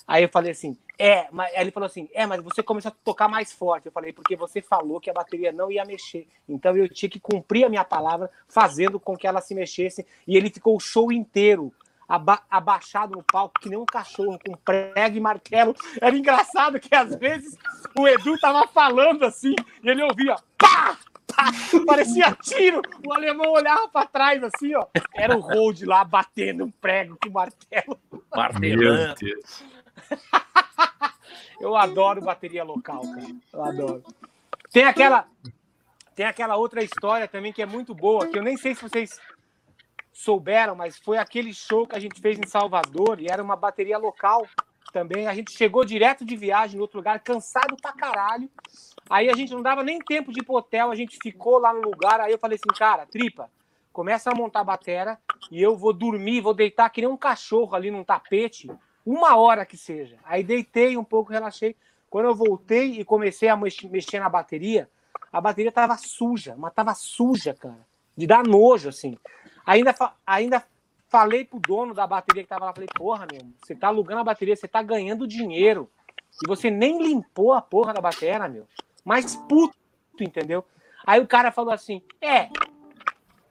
Aí eu falei assim: é, mas aí ele falou assim: é, mas você começou a tocar mais forte. Eu falei: porque você falou que a bateria não ia mexer. Então eu tinha que cumprir a minha palavra, fazendo com que ela se mexesse. E ele ficou o show inteiro aba abaixado no palco, que nem um cachorro, com prego e martelo. Era engraçado que às vezes o Edu tava falando assim, e ele ouvia pá! <laughs> parecia tiro. O alemão olhava para trás assim, ó. Era o Hold lá batendo um prego com martelo. Martelando. Eu adoro bateria local, cara. Eu adoro. Tem aquela, tem aquela outra história também que é muito boa, que eu nem sei se vocês souberam, mas foi aquele show que a gente fez em Salvador e era uma bateria local também. A gente chegou direto de viagem no outro lugar, cansado pra caralho. Aí a gente não dava nem tempo de ir pro hotel, a gente ficou lá no lugar. Aí eu falei assim, cara, tripa, começa a montar a batera e eu vou dormir, vou deitar que nem um cachorro ali num tapete, uma hora que seja. Aí deitei um pouco, relaxei. Quando eu voltei e comecei a mexer na bateria, a bateria tava suja, mas tava suja, cara, de dar nojo, assim. Ainda, ainda falei pro dono da bateria que tava lá, falei, porra, meu, você tá alugando a bateria, você tá ganhando dinheiro. E você nem limpou a porra da bateria, meu mais puto, entendeu? Aí o cara falou assim: é,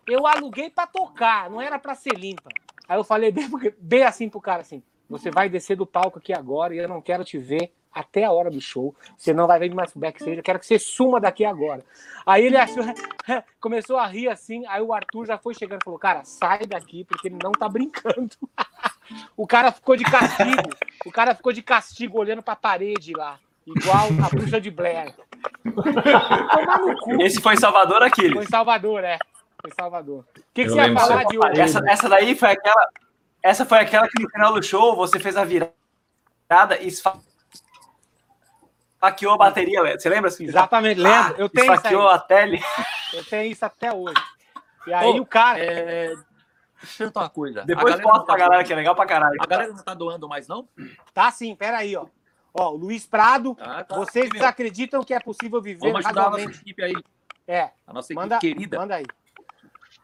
eu aluguei para tocar, não era para ser limpa. Aí eu falei bem, bem assim pro cara assim: você vai descer do palco aqui agora e eu não quero te ver até a hora do show. Você não vai ver mais pro backstage, eu quero que você suma daqui agora. Aí ele achou, <laughs> começou a rir assim, aí o Arthur já foi chegando e falou: cara, sai daqui porque ele não tá brincando. <laughs> o cara ficou de castigo, o cara ficou de castigo olhando pra parede lá igual a bruxa de Blair. Esse foi em Salvador, Aquiles? Foi em Salvador, é. Foi em Salvador. O que, que você ia falar de hoje? Essa, essa daí foi aquela. Essa foi aquela que no final do show você fez a virada e esfaqueou a bateria, você lembra? Assim? Exatamente, lembro. eu tenho esfaqueou a tele. <laughs> Eu tenho isso até hoje. E aí o cara. É... Deixa eu uma coisa. Depois posta tá pra galera, que é legal pra caralho. A galera não tá doando mais, não? Tá sim, peraí, ó. Ó, o Luiz Prado, ah, tá. vocês Meu. acreditam que é possível viver Vamos ajudar razoavelmente... a nossa equipe aí. É. A nossa equipe manda, querida. Manda aí.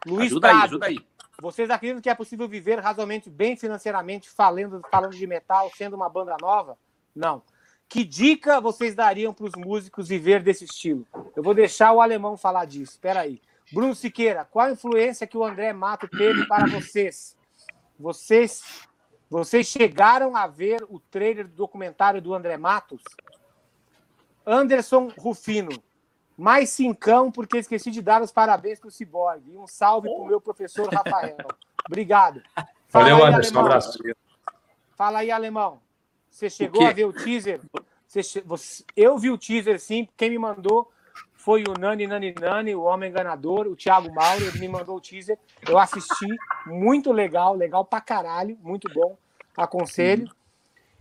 Luiz ajuda Prado, aí, ajuda aí. Vocês acreditam que é possível viver razoavelmente bem financeiramente falando, falando de metal, sendo uma banda nova? Não. Que dica vocês dariam para os músicos viver desse estilo? Eu vou deixar o alemão falar disso. Espera aí. Bruno Siqueira, qual a influência que o André Mato teve para vocês? Vocês vocês chegaram a ver o trailer do documentário do André Matos? Anderson Rufino. Mais cincão, porque esqueci de dar os parabéns para o Cyborg. E um salve para o meu professor Rafael. <laughs> Obrigado. Fala Valeu, aí, Anderson. Um abraço. Fala aí, alemão. Você chegou a ver o teaser? Você, você, eu vi o teaser, sim. Quem me mandou foi o Nani Nani Nani, o Homem Enganador, o Thiago Mauro, ele me mandou o teaser. Eu assisti, muito legal, legal pra caralho, muito bom. Aconselho.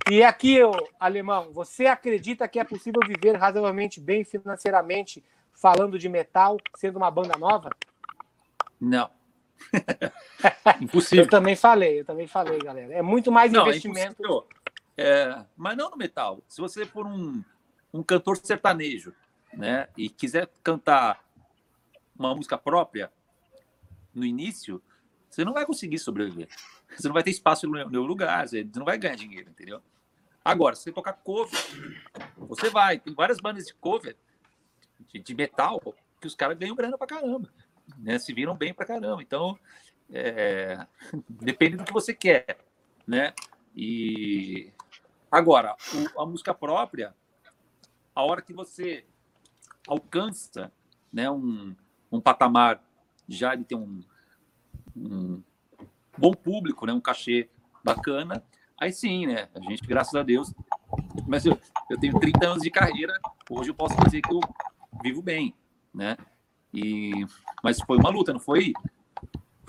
E aqui, eu, alemão, você acredita que é possível viver razoavelmente bem financeiramente falando de metal, sendo uma banda nova? Não. <laughs> impossível. Eu também falei, eu também falei, galera. É muito mais não, é investimento. É é, mas não no metal. Se você for um, um cantor sertanejo, né, e quiser cantar uma música própria no início, você não vai conseguir sobreviver. Você não vai ter espaço no meu lugar, você não vai ganhar dinheiro, entendeu? Agora, se você tocar cover, você vai. Tem várias bandas de cover de, de metal que os caras ganham grana pra caramba. Né? Se viram bem pra caramba. Então, é, <laughs> depende do que você quer, né? E agora, o, a música própria, a hora que você alcança né, um, um patamar já de ter um, um bom público, né, um cachê bacana, aí sim, né? A gente, graças a Deus, mas eu, eu tenho 30 anos de carreira, hoje eu posso dizer que eu vivo bem, né? E, mas foi uma luta, não foi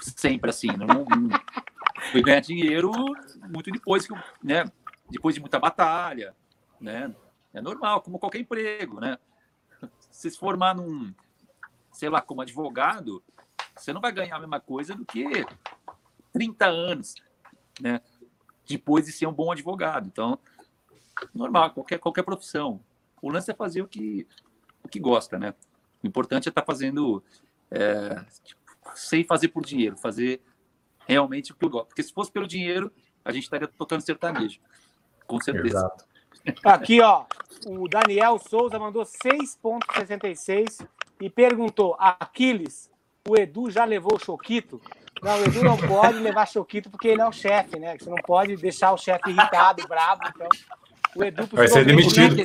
sempre assim, não, não fui ganhar dinheiro muito depois que, né? Depois de muita batalha, né? É normal, como qualquer emprego, né? se formar num, sei lá, como advogado, você não vai ganhar a mesma coisa do que 30 anos, né? Depois de ser um bom advogado. Então, normal, qualquer, qualquer profissão. O lance é fazer o que, o que gosta, né? O importante é estar tá fazendo é, tipo, sem fazer por dinheiro, fazer realmente o que eu gosto. Porque se fosse pelo dinheiro, a gente estaria tocando sertanejo. Com certeza. Exato. Aqui, ó, o Daniel Souza mandou 6,66 e perguntou: Aquiles, o Edu já levou o Choquito? Não, o Edu não pode levar Choquito porque ele é o chefe, né? Você não pode deixar o chefe irritado, bravo. Então, o Edu vai ser demitido.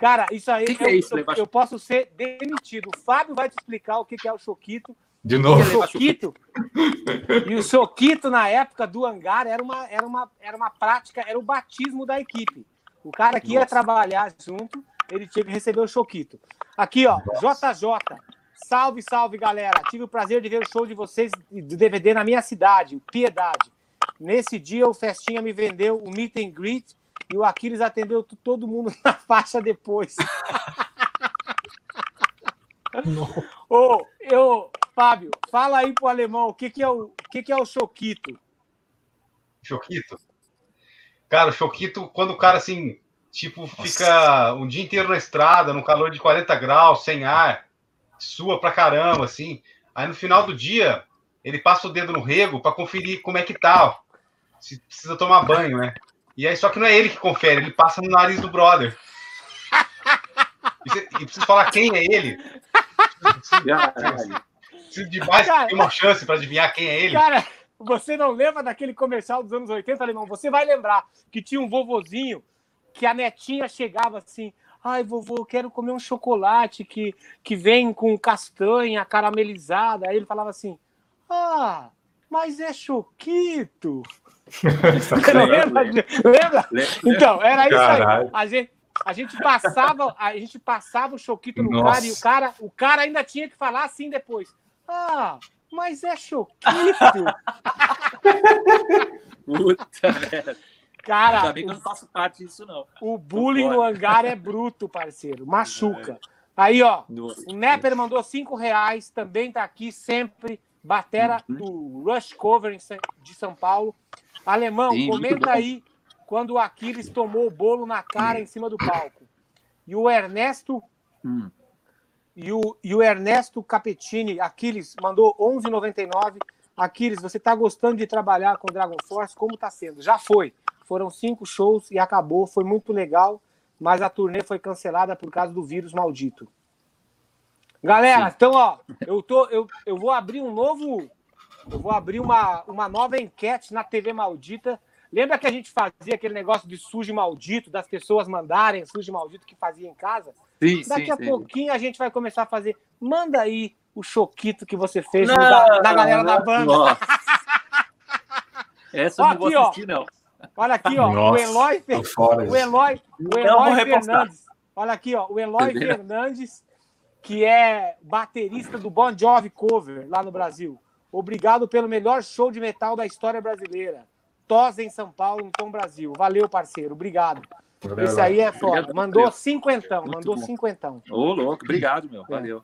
Cara, isso aí que que é isso, eu, eu, posso ser demitido. O Fábio vai te explicar o que é o Choquito. De novo. O Choquito, e o Choquito, na época do hangar, era uma, era, uma, era uma prática, era o batismo da equipe. O cara que ia trabalhar junto, ele tinha que receber o Choquito. Aqui, ó, JJ. Salve, salve, galera. Tive o prazer de ver o show de vocês do DVD na minha cidade, Piedade. Nesse dia, o Festinha me vendeu o meet and greet e o Aquiles atendeu todo mundo <laughs> na faixa depois. <laughs> Ô, oh, eu, Fábio, fala aí pro alemão o que, que é o, o que, que é o choquito. Choquito? Cara, o choquito, quando o cara assim, tipo, fica um dia inteiro na estrada, no calor de 40 graus, sem ar, sua pra caramba, assim. Aí no final do dia, ele passa o dedo no rego para conferir como é que tá, ó. se precisa tomar banho, né? E aí, só que não é ele que confere, ele passa no nariz do brother. <laughs> E, e precisa falar quem é ele. Preciso de mais cara, uma chance para adivinhar quem é ele. Cara, você não lembra daquele comercial dos anos 80, alemão? Você vai lembrar que tinha um vovozinho que a netinha chegava assim. Ai, vovô, quero comer um chocolate que, que vem com castanha caramelizada. Aí ele falava assim: Ah, mas é choquito. <laughs> lembra? lembra? Então, era isso aí. A gente, a gente passava, a gente passava o choquito no Nossa. cara e o cara, o cara ainda tinha que falar assim depois. Ah, mas é choquito. <laughs> Puta merda. Cara, Ainda bem que eu não faço parte disso, não. O bullying no hangar é bruto, parceiro. Machuca. É. Aí, ó, o Nepper mandou cinco reais, também tá aqui sempre. Batera uhum. do Rush Cover de São Paulo. Alemão, Sim, comenta aí quando o Aquiles tomou o bolo na cara em cima do palco. E o Ernesto. Hum. E, o, e o Ernesto Capetini, Aquiles, mandou 11,99. Aquiles, você está gostando de trabalhar com Dragon Force? Como está sendo? Já foi. Foram cinco shows e acabou. Foi muito legal, mas a turnê foi cancelada por causa do vírus maldito. Galera, Sim. então, ó, eu, tô, eu, eu vou abrir um novo. Eu vou abrir uma, uma nova enquete na TV Maldita. Lembra que a gente fazia aquele negócio de sujo maldito, das pessoas mandarem sujo maldito que fazia em casa? Sim, Daqui sim, a sim. pouquinho a gente vai começar a fazer. Manda aí o choquito que você fez não, na, na galera não, da banda. Nossa. Essa eu não vou assistir, ó, não. Olha aqui, ó. Nossa, o Eloy, o Eloy, o Eloy Fernandes. Olha aqui, ó. O Eloy Fernandes, que é baterista do Bon Jovi Cover lá no Brasil. Obrigado pelo melhor show de metal da história brasileira. Tosa em São Paulo, em Tom Brasil. Valeu, parceiro. Obrigado. Esse aí é foda. Obrigado, mandou cinquentão, mandou bom. cinquentão. Ô, louco, obrigado, meu. Valeu.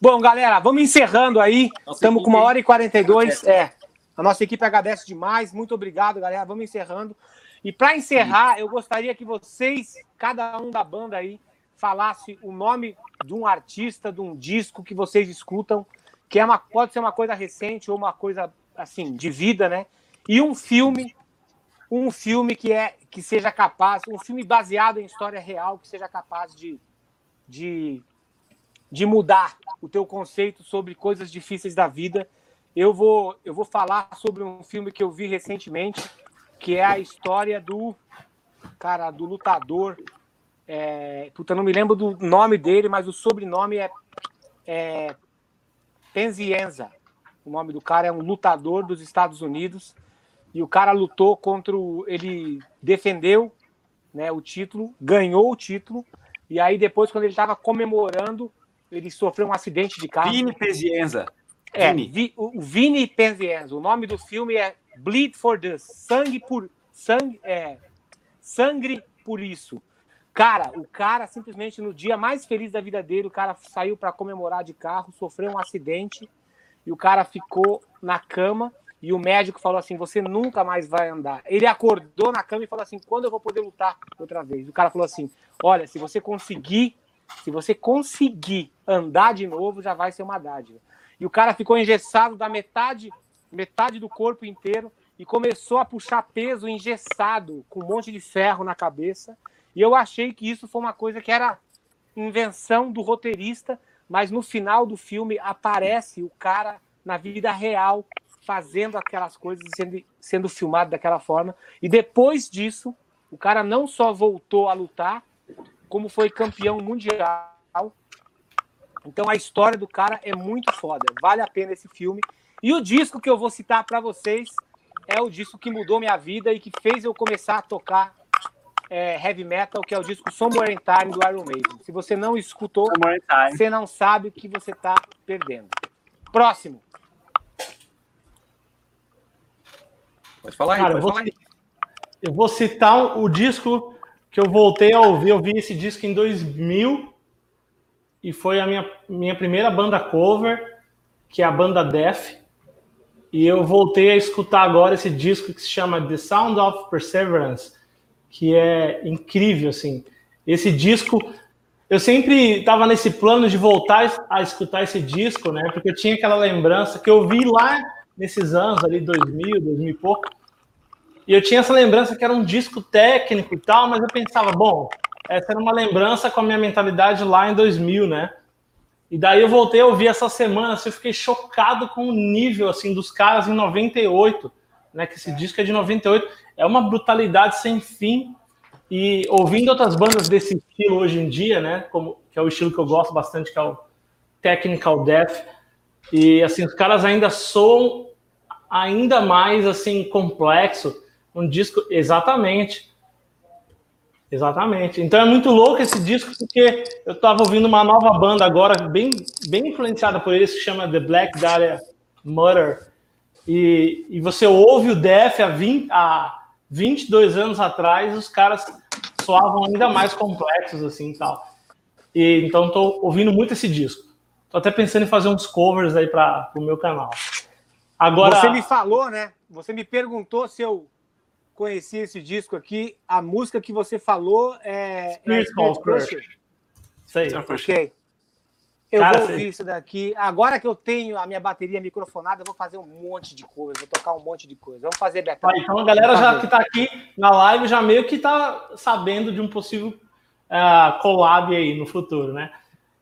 Bom, galera, vamos encerrando aí. Estamos com uma hora e 42. É. A nossa equipe agradece demais. Muito obrigado, galera. Vamos encerrando. E para encerrar, eu gostaria que vocês, cada um da banda aí, falasse o nome de um artista, de um disco que vocês escutam, que é uma, pode ser uma coisa recente ou uma coisa assim de vida, né? E um filme, um filme que é que seja capaz, um filme baseado em história real que seja capaz de, de, de mudar o teu conceito sobre coisas difíceis da vida eu vou, eu vou falar sobre um filme que eu vi recentemente, que é a história do cara do lutador. É, puta, não me lembro do nome dele, mas o sobrenome é, é Penzienza. O nome do cara é um lutador dos Estados Unidos e o cara lutou contra o, ele defendeu, né, o título, ganhou o título e aí depois quando ele estava comemorando, ele sofreu um acidente de carro. Vini Penzienza. É, Vi, o Vini Penzienzo. O nome do filme é Bleed for This. Sangue por. Sangue, é, sangre por isso. Cara, o cara simplesmente no dia mais feliz da vida dele, o cara saiu para comemorar de carro, sofreu um acidente e o cara ficou na cama e o médico falou assim: "Você nunca mais vai andar". Ele acordou na cama e falou assim: "Quando eu vou poder lutar outra vez?". O cara falou assim: "Olha, se você conseguir, se você conseguir andar de novo, já vai ser uma dádiva" e o cara ficou engessado da metade, metade do corpo inteiro e começou a puxar peso engessado, com um monte de ferro na cabeça. E eu achei que isso foi uma coisa que era invenção do roteirista, mas no final do filme aparece o cara na vida real fazendo aquelas coisas, sendo, sendo filmado daquela forma. E depois disso, o cara não só voltou a lutar, como foi campeão mundial então a história do cara é muito foda. Vale a pena esse filme. E o disco que eu vou citar para vocês é o disco que mudou minha vida e que fez eu começar a tocar é, heavy metal, que é o disco Somewhere in Time do Iron Maiden. Se você não escutou, você não sabe o que você está perdendo. Próximo. Pode falar aí, Cara, pode falar aí. eu vou citar o disco que eu voltei a ouvir. Eu vi esse disco em 2000 e foi a minha, minha primeira banda cover, que é a banda Def. E eu voltei a escutar agora esse disco que se chama The Sound of Perseverance, que é incrível, assim. Esse disco, eu sempre estava nesse plano de voltar a escutar esse disco, né? Porque eu tinha aquela lembrança que eu vi lá nesses anos ali, 2000, 2000 e pouco, e eu tinha essa lembrança que era um disco técnico e tal, mas eu pensava, bom, essa era uma lembrança com a minha mentalidade lá em 2000, né? E daí eu voltei a ouvir essa semana, assim, eu fiquei chocado com o nível assim dos caras em 98, né? Que esse é. disco é de 98, é uma brutalidade sem fim. E ouvindo outras bandas desse estilo hoje em dia, né? Como que é o estilo que eu gosto bastante, que é o technical death. E assim, os caras ainda soam ainda mais assim complexo, um disco exatamente Exatamente. Então é muito louco esse disco, porque eu estava ouvindo uma nova banda agora, bem, bem influenciada por eles, que chama The Black Dahlia Murder. E, e você ouve o Def há, 20, há 22 anos atrás, os caras soavam ainda mais complexos, assim tal. E, então estou ouvindo muito esse disco. Estou até pensando em fazer uns covers aí para o meu canal. Agora. Você me falou, né? Você me perguntou se eu conheci esse disco aqui. A música que você falou é. Spirit é Crusher. Sei. Ok. Eu Cara, vou ouvir isso daqui. Agora que eu tenho a minha bateria microfonada, eu vou fazer um monte de coisa, vou tocar um monte de coisa. Vamos fazer backup. Ah, então a galera já que está aqui na live já meio que está sabendo de um possível uh, collab aí no futuro, né?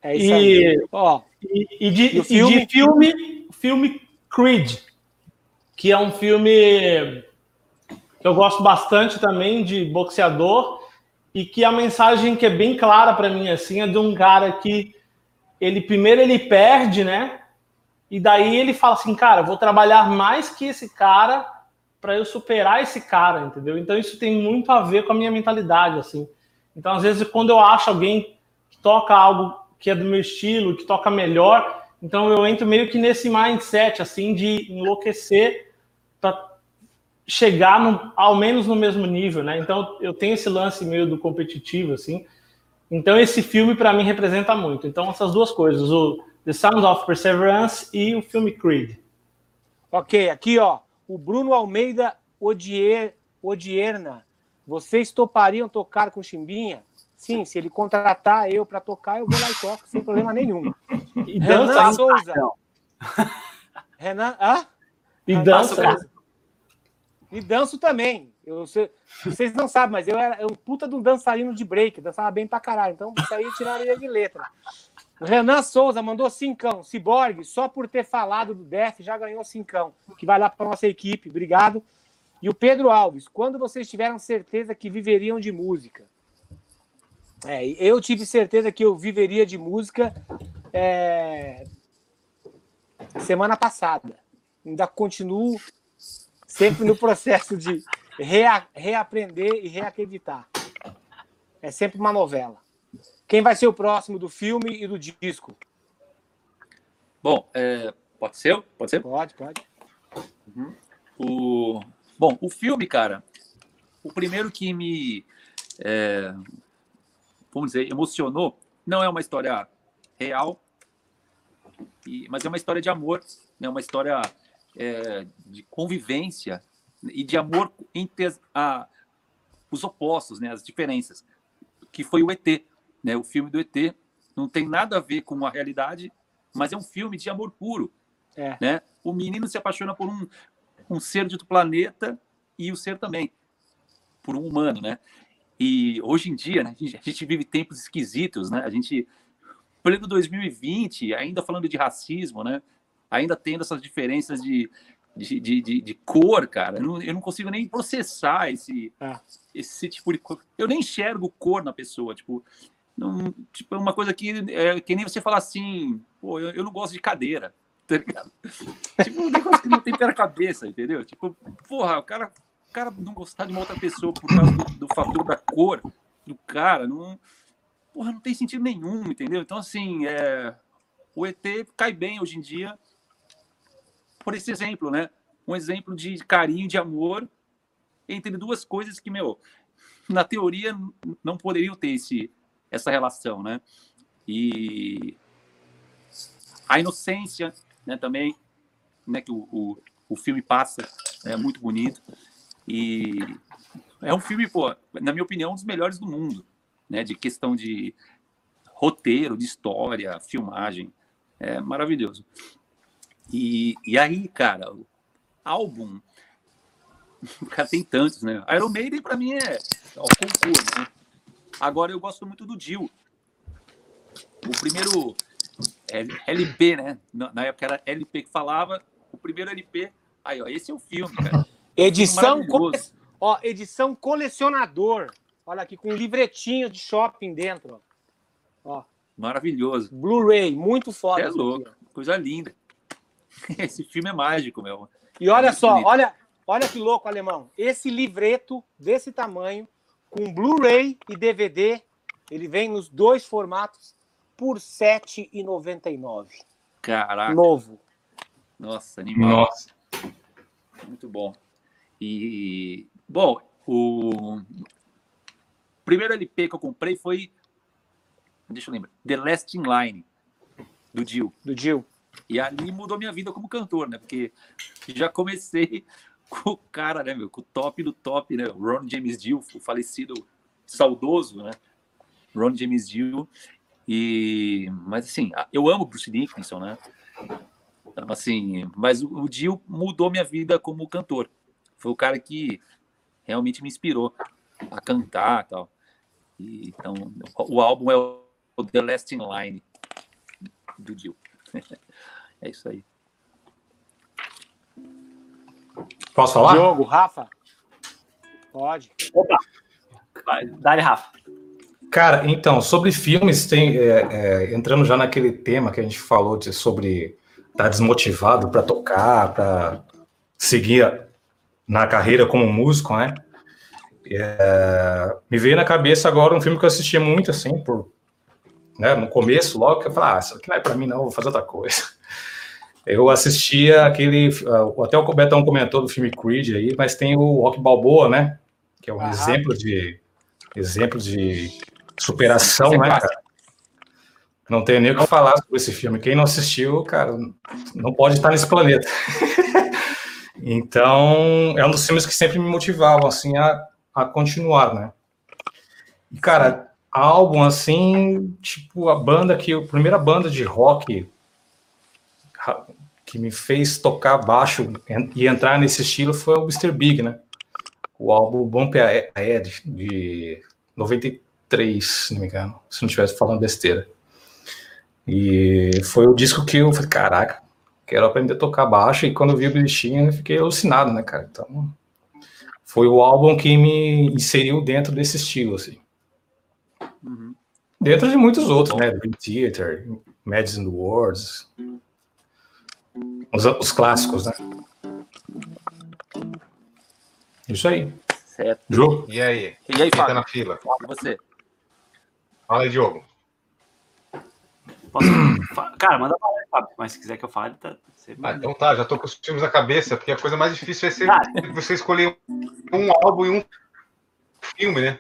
É isso e, aí. Ó, e, e, de, e, filme? e de filme, filme Creed, que é um filme eu gosto bastante também de boxeador e que a mensagem que é bem clara para mim assim é de um cara que ele primeiro ele perde, né? E daí ele fala assim, cara, vou trabalhar mais que esse cara para eu superar esse cara, entendeu? Então isso tem muito a ver com a minha mentalidade assim. Então às vezes quando eu acho alguém que toca algo que é do meu estilo, que toca melhor, então eu entro meio que nesse mindset assim de enlouquecer para chegar no, ao menos no mesmo nível, né? Então eu tenho esse lance meio do competitivo, assim. Então esse filme para mim representa muito. Então essas duas coisas, o The Sound of Perseverance e o filme Creed. Ok, aqui ó, o Bruno Almeida Odier, Odierna. Vocês topariam tocar com Chimbinha? Sim, se ele contratar eu para tocar, eu vou lá e toco sem problema nenhum. E dança Renan Souza. <laughs> Renan, ah? E dança. E danço também. Eu, vocês não sabem, mas eu era um puta de um dançarino de break, dançava bem pra caralho. Então isso aí tiraria de letra. O Renan Souza mandou cincão. Ciborgue, só por ter falado do Def, já ganhou cincão. Que vai lá para nossa equipe. Obrigado. E o Pedro Alves, quando vocês tiveram certeza que viveriam de música? É, eu tive certeza que eu viveria de música é, semana passada. Ainda continuo sempre no processo de rea, reaprender e reacreditar. É sempre uma novela. Quem vai ser o próximo do filme e do disco? Bom, é, pode ser? Pode ser? Pode, pode. Uhum. O, bom, o filme, cara, o primeiro que me, é, vamos dizer, emocionou, não é uma história real, e, mas é uma história de amor, né? uma história é, de convivência e de amor entre a, os opostos, né, as diferenças, que foi o ET, né, o filme do ET. Não tem nada a ver com a realidade, mas é um filme de amor puro. É. Né? O menino se apaixona por um, um ser de outro planeta e o ser também, por um humano, né? E hoje em dia, né, a, gente, a gente vive tempos esquisitos, né? A gente, pleno 2020, ainda falando de racismo, né? ainda tendo essas diferenças de, de, de, de, de cor, cara. Eu não, eu não, consigo nem processar esse, é. esse tipo de cor. Eu nem enxergo cor na pessoa, tipo, não, tipo, é uma coisa que é que nem você falar assim, pô, eu, eu não gosto de cadeira, <laughs> tá ligado? tipo, um negócio que não tem pé na cabeça, entendeu? Tipo, porra, o cara, o cara não gostar de uma outra pessoa por causa do, do fator da cor do cara, não, porra, não tem sentido nenhum, entendeu? Então, assim, é, o ET cai bem hoje em dia por esse exemplo, né? Um exemplo de carinho, de amor entre duas coisas que, meu, na teoria não poderiam ter esse, essa relação, né? E a inocência, né, também, né, que o, o, o filme passa, é muito bonito. E é um filme, pô, na minha opinião, um dos melhores do mundo, né, de questão de roteiro, de história, filmagem. É maravilhoso. E, e aí, cara, álbum. <laughs> Cara tem tantos, né? Iron Maiden, pra mim, é o concurso, né? Agora eu gosto muito do Dio. O primeiro LP, né? Na época era LP que falava. O primeiro LP. Aí, ó, esse é o filme, cara. Edição, cole... ó, edição colecionador. Olha aqui, com um livretinho de shopping dentro. Ó. Maravilhoso. Blu-ray, muito foda. É louco, aqui, coisa linda. <laughs> Esse filme é mágico, meu. E olha é só, olha, olha que louco, alemão. Esse livreto desse tamanho, com Blu-ray e DVD, ele vem nos dois formatos por R$ 7,99. Caraca. Novo. Nossa, animal. Nossa. Muito bom. E, bom, o primeiro LP que eu comprei foi, deixa eu lembrar, The Last in Line, do Dio. Do Dio. E ali mudou minha vida como cantor, né? Porque já comecei <laughs> com o cara, né, meu? Com o top do top, né? Ron James Dio, o falecido saudoso, né? Ron James Dio. E, mas assim, eu amo Bruce Dickinson, né? Então, assim, mas o, o Dio mudou minha vida como cantor. Foi o cara que realmente me inspirou a cantar tal. e Então, o álbum é o The Last in Line do Dio. <laughs> É isso aí. Posso falar? Diogo, Rafa? Pode. Opa! Dá-lhe, Rafa. Cara, então, sobre filmes, tem, é, é, entrando já naquele tema que a gente falou de, sobre estar tá desmotivado para tocar, para seguir na carreira como músico, né? É, me veio na cabeça agora um filme que eu assistia muito, assim, por, né, no começo, logo, que eu falei, ah, isso aqui não é para mim não, vou fazer outra coisa. <laughs> Eu assistia aquele, uh, até o Betão comentou do filme Creed aí, mas tem o Rock Balboa, né? Que é um exemplo de exemplo de superação, né, cara? Não tenho nem o que falar sobre esse filme. Quem não assistiu, cara, não pode estar nesse planeta. <laughs> então, é um dos filmes que sempre me motivavam, assim, a, a continuar, né? E, cara, álbum, assim, tipo, a banda que... A primeira banda de rock que me fez tocar baixo e entrar nesse estilo foi o Mr. Big, né? O álbum Bump Ahead, de 93, se não me engano, se não estivesse falando besteira. E foi o disco que eu falei, caraca, quero aprender a tocar baixo, e quando eu vi o bichinho, eu fiquei alucinado, né, cara? Então, foi o álbum que me inseriu dentro desse estilo, assim. Uhum. Dentro de muitos outros, né? Dream Theater, Madison Words, os, os clássicos, né? Isso aí. Certo. Ju? E aí? E aí, Fábio? Tá na fila. Você? Fala aí, Diogo. Posso... Cara, manda pra lá, Fábio. Mas se quiser que eu fale, tá. Você ah, então tá, já tô com os filmes na cabeça, porque a coisa mais difícil é ser ah. você escolher um álbum e um filme, né?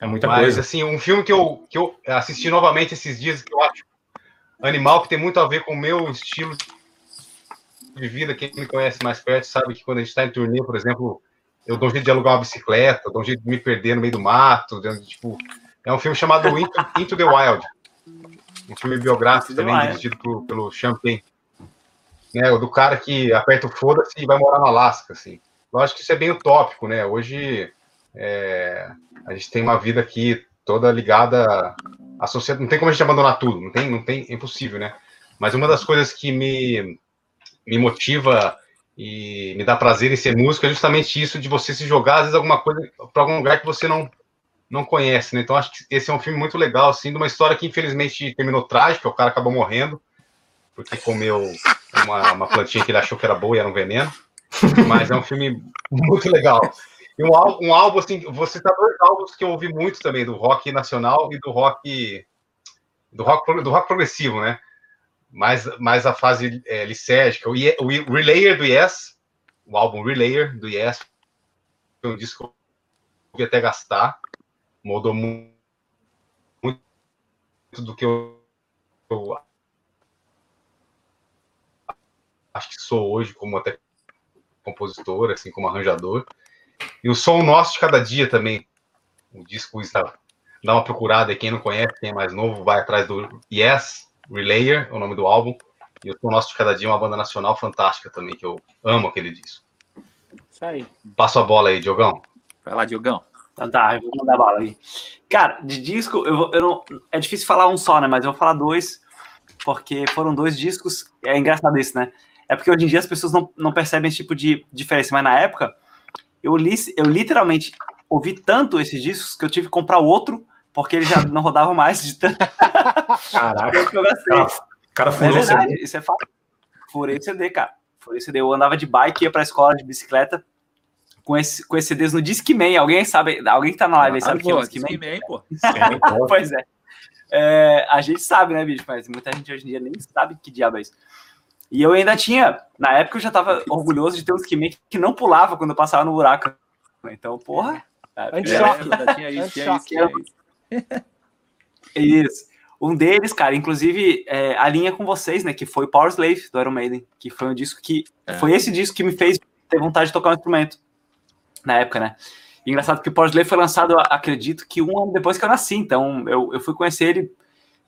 É muita Mas, coisa. assim, um filme que eu, que eu assisti novamente esses dias, que eu acho animal, que tem muito a ver com o meu estilo de vida. Quem me conhece mais perto sabe que quando a gente está em turnê, por exemplo, eu dou um jeito de alugar uma bicicleta, eu dou um jeito de me perder no meio do mato. De, tipo, é um filme chamado Into, Into the Wild. Um filme biográfico também, dirigido por, pelo Champagne. Né, o do cara que aperta o foda-se e vai morar no Alasca, assim. Eu acho que isso é bem utópico, né? Hoje é, a gente tem uma vida aqui toda ligada à sociedade. Não tem como a gente abandonar tudo, não tem, não tem, é impossível, né? Mas uma das coisas que me, me motiva e me dá prazer em ser músico é justamente isso de você se jogar, às vezes, alguma coisa para algum lugar que você não, não conhece, né? Então, acho que esse é um filme muito legal, assim, de uma história que infelizmente terminou trágica, o cara acabou morrendo, porque comeu uma, uma plantinha que ele achou que era boa e era um veneno. Mas é um filme muito legal. E um, álbum, um álbum, assim, você tá dois álbuns que eu ouvi muito também, do rock nacional e do rock do rock, do rock progressivo, né? mais, mais a fase é, licérgica. O, o Relayer do Yes, o álbum Relayer do Yes, um disco que eu até gastar, mudou muito, muito do que eu, eu acho que sou hoje como até compositor, assim como arranjador. E o som nosso de cada dia também. O disco está dá uma procurada, e quem não conhece, quem é mais novo, vai atrás do Yes, Relayer, é o nome do álbum. E o Nosso de Cada Dia é uma banda nacional fantástica também, que eu amo aquele disco. Isso aí. Passo a bola aí, Diogão. Vai lá, Diogão. Tá, tá, eu vou mandar bala aí. Cara, de disco, eu, eu não, é difícil falar um só, né? Mas eu vou falar dois, porque foram dois discos. É engraçado isso, né? É porque hoje em dia as pessoas não, não percebem esse tipo de diferença, mas na época eu, li, eu literalmente ouvi tanto esses discos que eu tive que comprar outro, porque ele já <laughs> não rodava mais de tanto. Caraca. eu gastei. Cara, cara furou é verdade, CD. isso é fato. Furei CD, cara. Furei CD. Eu andava de bike, ia pra escola de bicicleta com, esse, com esses CDs no Discman. Alguém sabe, alguém que tá na live aí sabe o que é o Discman? Discman, pô. <laughs> pois é. é. A gente sabe, né, bicho? Mas muita gente hoje em dia nem sabe que diabo é isso. E eu ainda tinha, na época eu já tava orgulhoso de ter um Discman que não pulava quando eu passava no buraco. Então, porra. Anti-choque. É, tinha isso, tinha isso, tinha isso. Isso. Um deles, cara, inclusive, é, a linha com vocês, né? Que foi Power Slave, do Iron Maiden. Que foi um disco que. É. Foi esse disco que me fez ter vontade de tocar um instrumento. Na época, né? E engraçado que o Power Slave foi lançado, acredito, que um ano depois que eu nasci. Então, eu, eu fui conhecer ele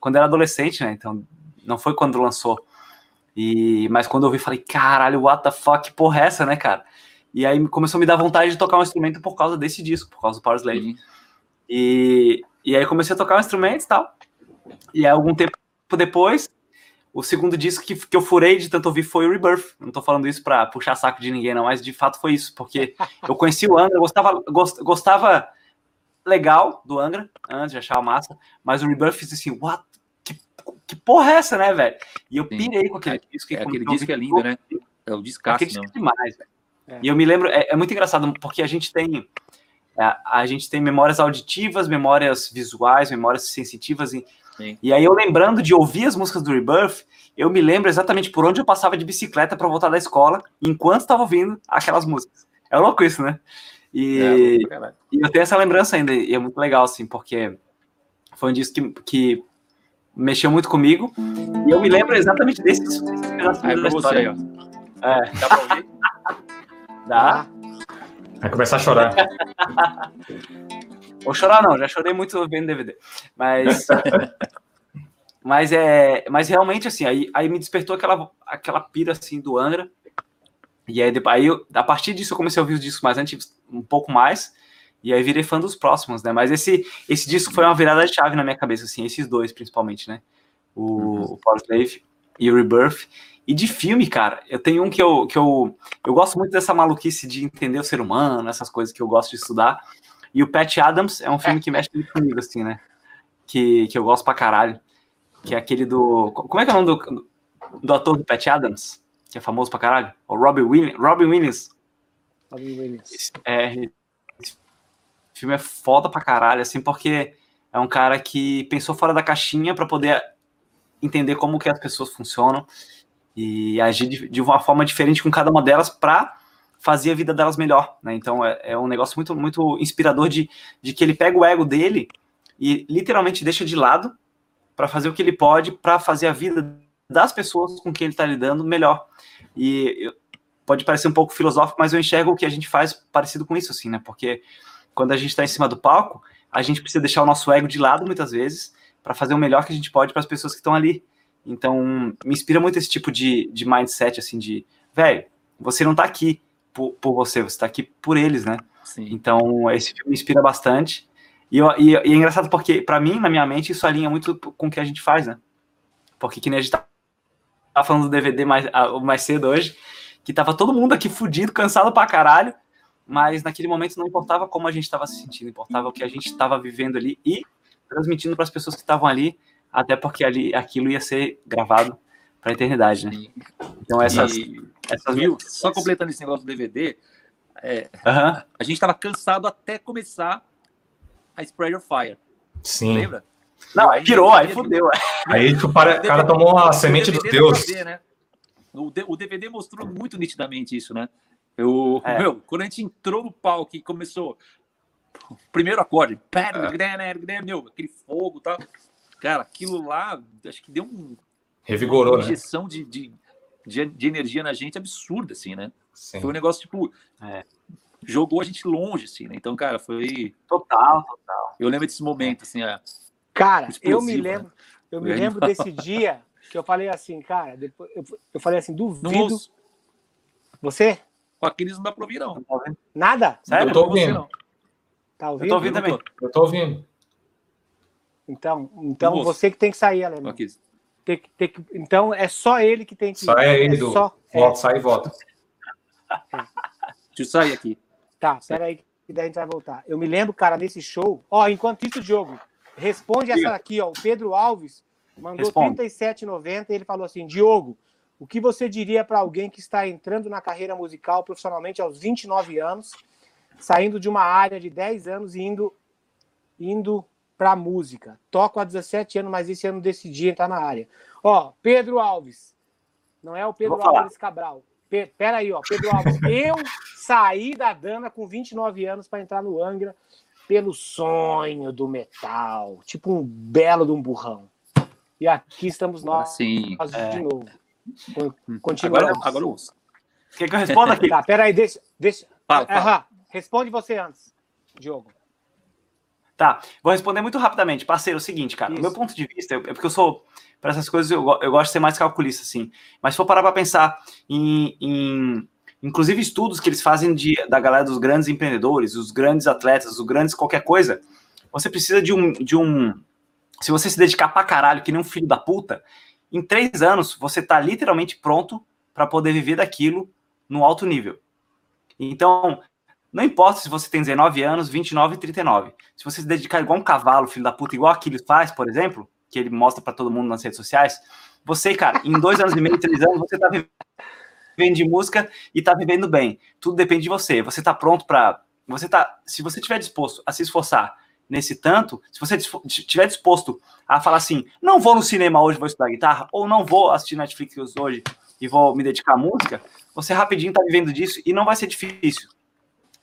quando era adolescente, né? Então, não foi quando lançou. E, mas quando eu vi, falei, caralho, what the fuck, porra é essa, né, cara? E aí começou a me dar vontade de tocar um instrumento por causa desse disco, por causa do Power Slave. Uhum. E, e aí comecei a tocar um instrumento e tal. E aí, algum tempo depois, o segundo disco que, que eu furei de tanto ouvir foi o Rebirth. Não tô falando isso pra puxar saco de ninguém, não, mas de fato foi isso, porque <laughs> eu conheci o Angra, gostava, gost, gostava legal do Angra, antes de achar massa, mas o Rebirth fiz assim, what? Que, que porra é essa, né, velho? E eu pirei com aquele é, disco. É, aquele disco é lindo, né? É o disco Aquele disco é demais, velho. É. E eu me lembro, é, é, muito engraçado, porque a gente tem é, a gente tem memórias auditivas, memórias visuais, memórias sensitivas. E, e aí eu lembrando de ouvir as músicas do Rebirth, eu me lembro exatamente por onde eu passava de bicicleta para voltar da escola, enquanto estava ouvindo aquelas músicas. É louco isso, né? E, é, e, eu tenho essa lembrança ainda, e é muito legal, assim, porque foi um disco que, que mexeu muito comigo, e eu me lembro exatamente desses, desses pedaços é da história. Você, ó. É. Dá pra ouvir? <laughs> Dá. Vai começar a chorar. <laughs> Vou chorar não, já chorei muito vendo DVD. Mas <laughs> mas é, mas realmente assim, aí, aí me despertou aquela aquela pira assim do Angra. E aí, aí eu, a partir disso eu comecei a ouvir os discos mais antigos um pouco mais. E aí virei fã dos próximos, né? Mas esse esse disco foi uma virada de chave na minha cabeça assim, esses dois principalmente, né? O, uhum. o Power Slave e o Rebirth. E de filme, cara, eu tenho um que eu, que eu, eu gosto muito dessa maluquice de entender o ser humano, essas coisas que eu gosto de estudar. E o Pat Adams é um filme que mexe muito comigo, assim, né? Que, que eu gosto pra caralho. Que é aquele do. Como é que é o nome do, do ator do Pat Adams? Que é famoso pra caralho? O Robin Williams. Robin Williams. Robin Williams. É, esse filme é foda pra caralho, assim, porque é um cara que pensou fora da caixinha para poder entender como que as pessoas funcionam e agir de, de uma forma diferente com cada uma delas para fazer a vida delas melhor, né? Então é, é, um negócio muito, muito inspirador de, de que ele pega o ego dele e literalmente deixa de lado para fazer o que ele pode para fazer a vida das pessoas com quem ele está lidando melhor. E pode parecer um pouco filosófico, mas eu enxergo o que a gente faz parecido com isso, assim, né? Porque quando a gente está em cima do palco, a gente precisa deixar o nosso ego de lado muitas vezes para fazer o melhor que a gente pode para as pessoas que estão ali. Então, me inspira muito esse tipo de, de mindset, assim, de, velho, você não tá aqui por, por você, você tá aqui por eles, né? Sim. Então, esse filme me inspira bastante. E, e, e é engraçado porque, para mim, na minha mente, isso alinha muito com o que a gente faz, né? Porque que nem a gente tá, tá falando do DVD mais, mais cedo hoje, que tava todo mundo aqui fudido, cansado pra caralho, mas naquele momento não importava como a gente estava se sentindo, importava o que a gente estava vivendo ali e transmitindo para as pessoas que estavam ali até porque ali aquilo ia ser gravado para a eternidade, né? Então essas, e, essas viu, só completando esse negócio do DVD, é, a gente estava cansado até começar a Spread Your Fire. Sim. Lembra? Não, aí virou, aí fudeu. Aí <laughs> o cara, cara tomou a semente do Deus. DVD, né? o, DVD mostrou muito nitidamente isso, né? Eu, é. Meu, quando a gente entrou no palco e começou o primeiro acorde, é. meu, aquele fogo e tal. Cara, aquilo lá, acho que deu um, Revigorou, uma né? injeção né? de, de, de, de, energia na gente absurda, assim, né? Sim. Foi um negócio, tipo, é, jogou a gente longe, assim, né? Então, cara, foi... Total, total. Eu lembro desse momento, assim, é, Cara, eu me lembro, né? eu me lembro desse dia que eu falei assim, cara, depois, eu, eu falei assim, duvido... Você? Com aqueles não dá pra ouvir, não. Nada? Sério? Eu tô ouvindo. Tá ouvindo? Eu tô ouvindo também. Eu tô ouvindo. Então, então você que tem que sair, Alemão. Aqui. Tem, tem que, então é só ele que tem que. Sai é ele, é do. Só, volta, é. sai e volta. É. Deixa eu sair aqui. Tá, peraí, que daí a gente vai voltar. Eu me lembro, cara, nesse show. Ó, enquanto isso, Diogo, responde essa aqui, ó. O Pedro Alves mandou R$ 37,90 e ele falou assim: Diogo, o que você diria para alguém que está entrando na carreira musical profissionalmente aos 29 anos, saindo de uma área de 10 anos e indo, indo para música. Toco há 17 anos, mas esse ano decidi entrar na área. Ó, Pedro Alves. Não é o Pedro Alves Cabral. Pe Pera aí, ó, Pedro Alves. <laughs> Eu saí da Dana com 29 anos para entrar no Angra pelo sonho do metal, tipo um belo de um burrão. E aqui estamos nós, Sim, nós é. de novo. Continuamos. Agora, agora eu Quer que eu responda aqui? Tá, pera aí, deixa, deixa. Fala, fala. Responde você antes, Diogo. Tá, vou responder muito rapidamente. Parceiro, é o seguinte, cara, do meu ponto de vista, é porque eu sou, para essas coisas, eu, eu, gosto de ser mais calculista, assim. Mas se for parar para pensar em, em, inclusive, estudos que eles fazem de, da galera dos grandes empreendedores, os grandes atletas, os grandes qualquer coisa, você precisa de um, de um. Se você se dedicar pra caralho, que nem um filho da puta, em três anos você tá literalmente pronto para poder viver daquilo no alto nível. Então, não importa se você tem 19 anos, 29 e 39. Se você se dedicar igual um cavalo, filho da puta, igual aquilo faz, por exemplo, que ele mostra para todo mundo nas redes sociais, você, cara, em dois anos e meio, três anos, você tá vivendo de música e tá vivendo bem. Tudo depende de você. Você tá pronto para você tá, se você estiver disposto a se esforçar nesse tanto, se você estiver disposto a falar assim, não vou no cinema hoje, vou estudar guitarra, ou não vou assistir Netflix hoje e vou me dedicar à música, você rapidinho tá vivendo disso e não vai ser difícil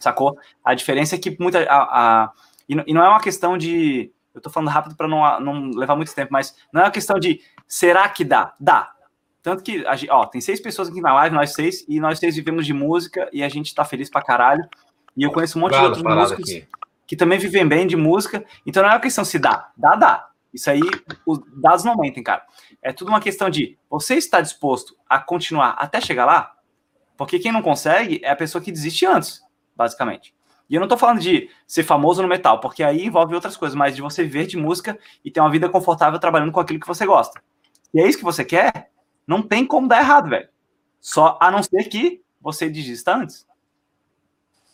sacou? A diferença é que muita. A, a e, não é uma questão de. Eu tô falando rápido para não, não levar muito tempo, mas não é uma questão de será que dá? Dá. Tanto que, ó, tem seis pessoas aqui na live, nós seis, e nós seis vivemos de música e a gente tá feliz pra caralho. E eu conheço um monte de outros músicos aqui. que também vivem bem de música. Então não é uma questão se dá. Dá, dá. Isso aí, os dados não mentem, cara. É tudo uma questão de você está disposto a continuar até chegar lá? Porque quem não consegue é a pessoa que desiste antes basicamente. E eu não tô falando de ser famoso no metal, porque aí envolve outras coisas, mas de você viver de música e ter uma vida confortável trabalhando com aquilo que você gosta. E é isso que você quer, não tem como dar errado, velho. Só a não ser que você desista antes.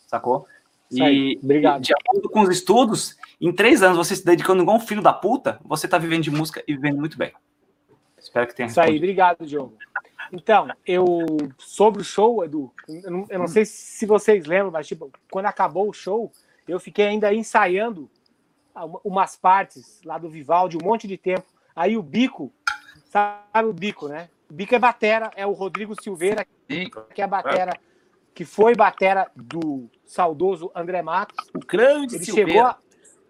Sacou? E, Obrigado. de acordo com os estudos, em três anos você se dedicando igual um filho da puta, você tá vivendo de música e vivendo muito bem. Espero que tenha. Isso aí, obrigado, Diogo. Então, eu sobre o show, Edu, eu não, eu não, sei se vocês lembram, mas tipo, quando acabou o show, eu fiquei ainda ensaiando umas partes lá do Vivaldi, um monte de tempo. Aí o Bico, sabe o Bico, né? O Bico é batera, é o Rodrigo Silveira, que é batera, que foi batera do saudoso André Matos. O grande ele Silveira. chegou a,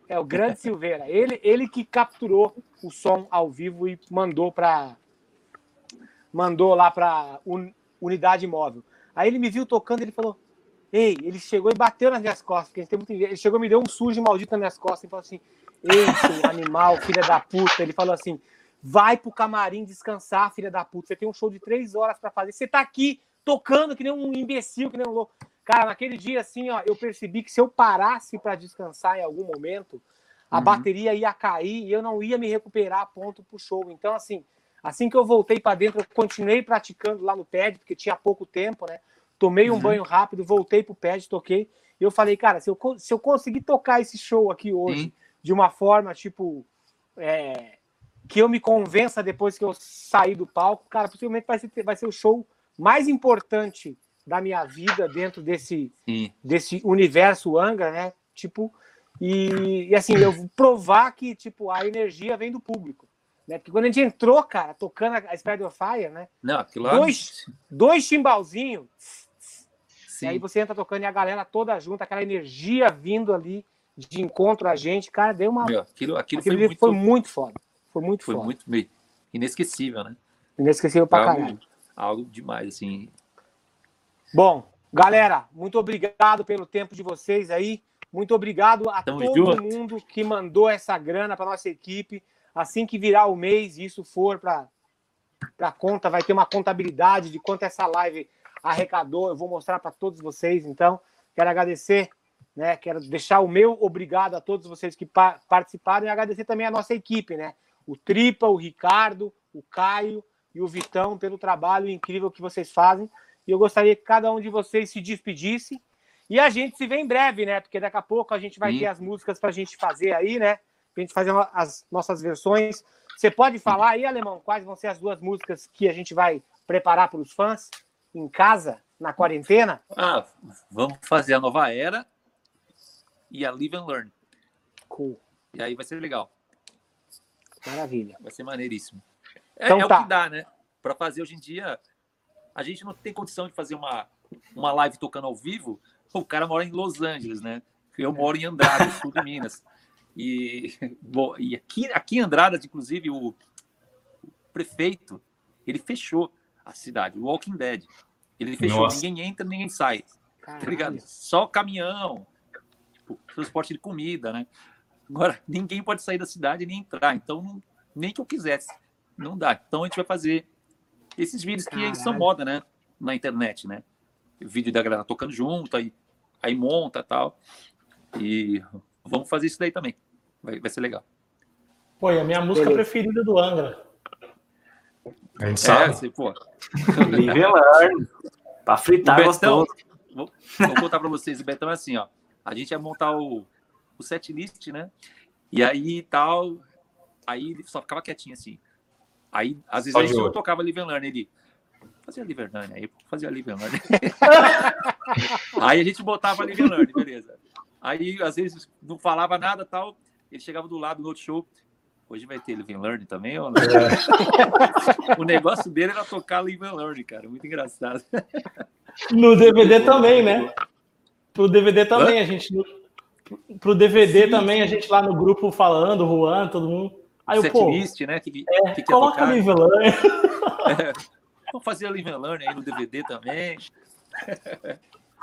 é o grande Silveira. Ele, ele que capturou o som ao vivo e mandou para mandou lá para un, unidade móvel. Aí ele me viu tocando, ele falou: Ei, ele chegou e bateu nas minhas costas, porque tem muito Ele chegou e me deu um sujo maldito nas minhas costas e falou assim: Ei, seu animal, filha da puta. Ele falou assim: Vai pro camarim descansar, filha da puta. Você tem um show de três horas para fazer. Você tá aqui tocando que nem um imbecil, que nem um louco. Cara, naquele dia, assim, ó, eu percebi que se eu parasse para descansar em algum momento, a uhum. bateria ia cair e eu não ia me recuperar a ponto pro show. Então, assim, Assim que eu voltei para dentro, eu continuei praticando lá no pad, porque tinha pouco tempo, né? Tomei um uhum. banho rápido, voltei pro pad, toquei. E eu falei, cara, se eu, se eu conseguir tocar esse show aqui hoje Sim. de uma forma, tipo, é, que eu me convença depois que eu sair do palco, cara, possivelmente vai ser, vai ser o show mais importante da minha vida dentro desse, desse universo Angra, né? Tipo, e, e assim, eu vou provar que, tipo, a energia vem do público. Né? Porque quando a gente entrou, cara, tocando a Spider Fire, né? Não, aquilo lá... Dois, dois chimbalzinhos. Sim. E aí você entra tocando e a galera toda junta, aquela energia vindo ali de encontro a gente, cara, deu uma. Meu, aquilo, aquilo, foi, muito... foi muito foda. Foi muito foi foda. muito meio inesquecível, né? Inesquecível pra algo, caralho. Algo demais, assim. Bom, galera, muito obrigado pelo tempo de vocês aí. Muito obrigado a Tamo todo junto. mundo que mandou essa grana para nossa equipe. Assim que virar o mês e isso for para a conta, vai ter uma contabilidade de quanto essa live arrecadou. Eu vou mostrar para todos vocês. Então, quero agradecer, né? Quero deixar o meu obrigado a todos vocês que pa participaram e agradecer também a nossa equipe, né? O Tripa, o Ricardo, o Caio e o Vitão pelo trabalho incrível que vocês fazem. E eu gostaria que cada um de vocês se despedisse. E a gente se vê em breve, né? Porque daqui a pouco a gente vai Sim. ter as músicas para a gente fazer aí, né? Pra gente fazer as nossas versões. Você pode falar aí, Alemão, quais vão ser as duas músicas que a gente vai preparar para os fãs? em casa, na quarentena? Ah, vamos fazer a nova era e a Live and Learn. Cool. E aí vai ser legal. Maravilha. Vai ser maneiríssimo. É, então, é tá. o que dá, né? Para fazer hoje em dia, a gente não tem condição de fazer uma, uma live tocando ao vivo. O cara mora em Los Angeles, né? Eu moro em Andradas, sul de Minas. E, <laughs> bom, e aqui, aqui em Andradas, inclusive, o, o prefeito, ele fechou a cidade, Walking Dead. Ele fechou, Nossa. ninguém entra, ninguém sai. Tá ligado? Só caminhão, tipo, transporte de comida, né? Agora, <laughs> ninguém pode sair da cidade nem entrar, então não, nem que eu quisesse, não dá. Então a gente vai fazer esses vídeos que Caralho. são moda, né? Na internet, né? O vídeo da galera tocando junto, aí, aí monta tal. E vamos fazer isso daí também. Vai, vai ser legal. Pô, e a minha música Beleza. preferida do Angra. A gente sabe. É, assim, pô. Nivelar. pra fritar Betão, vou, vou contar pra vocês. O Betão é assim, ó. A gente ia montar o, o set list, né? E aí tal. Aí ele só ficava quietinho assim. Aí, às vezes, a gente não tocava Live and Learn. Ele fazia Live and Learn aí, fazia Live and Learn. <laughs> aí a gente botava Live and Learn, beleza. Aí, às vezes, não falava nada tal. Ele chegava do lado no outro show. Hoje vai ter Live and Learn também, ou não? É. <laughs> o negócio dele era tocar Live and Learn, cara. Muito engraçado. No DVD também, né? Pro DVD também, Hã? a gente. Pro DVD sim, também, sim. a gente lá no grupo falando, Juan, todo mundo. Aí o pô. List, né? Que, é, que coloca Live and Learn. É. Vamos fazer Live and Learn aí no DVD também.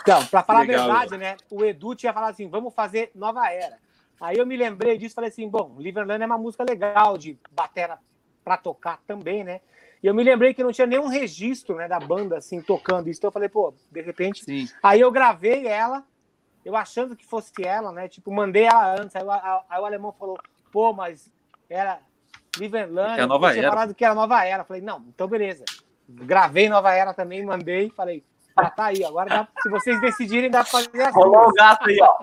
Então, para falar Legal, a verdade, né? O Edu tinha falado assim: vamos fazer nova era. Aí eu me lembrei disso, falei assim, bom, Liverland é uma música legal de batera para tocar também, né? E eu me lembrei que não tinha nenhum registro, né, da banda assim tocando isso. Então eu falei, pô, de repente. Sim. Aí eu gravei ela, eu achando que fosse ela, né? Tipo, mandei ela antes. Aí, o, aí o alemão falou, pô, mas era Liverland. É a nova era. falado que era nova era. falei, não, então beleza. Gravei nova era também, mandei, falei, já tá aí. Agora, dá, se vocês decidirem, dá pra fazer assim. Rolou o gato aí, ó.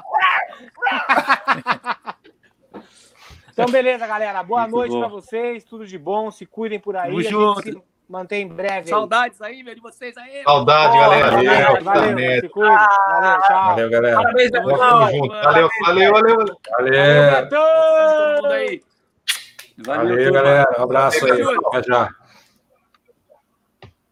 <laughs> então, beleza, galera. Boa Muito noite para vocês. Tudo de bom. Se cuidem por aí. Tamo junto. Mantém em breve. Saudades aí, meu, de vocês aí. Saudade, galera. Valeu, valeu. Se cuidem. Valeu, tchau. Valeu, galera. Parabéns, Valeu, valeu, valeu. Valeu, valeu. Valeu. Todo mundo aí. Valeu, valeu galera. Um abraço aí. Até já.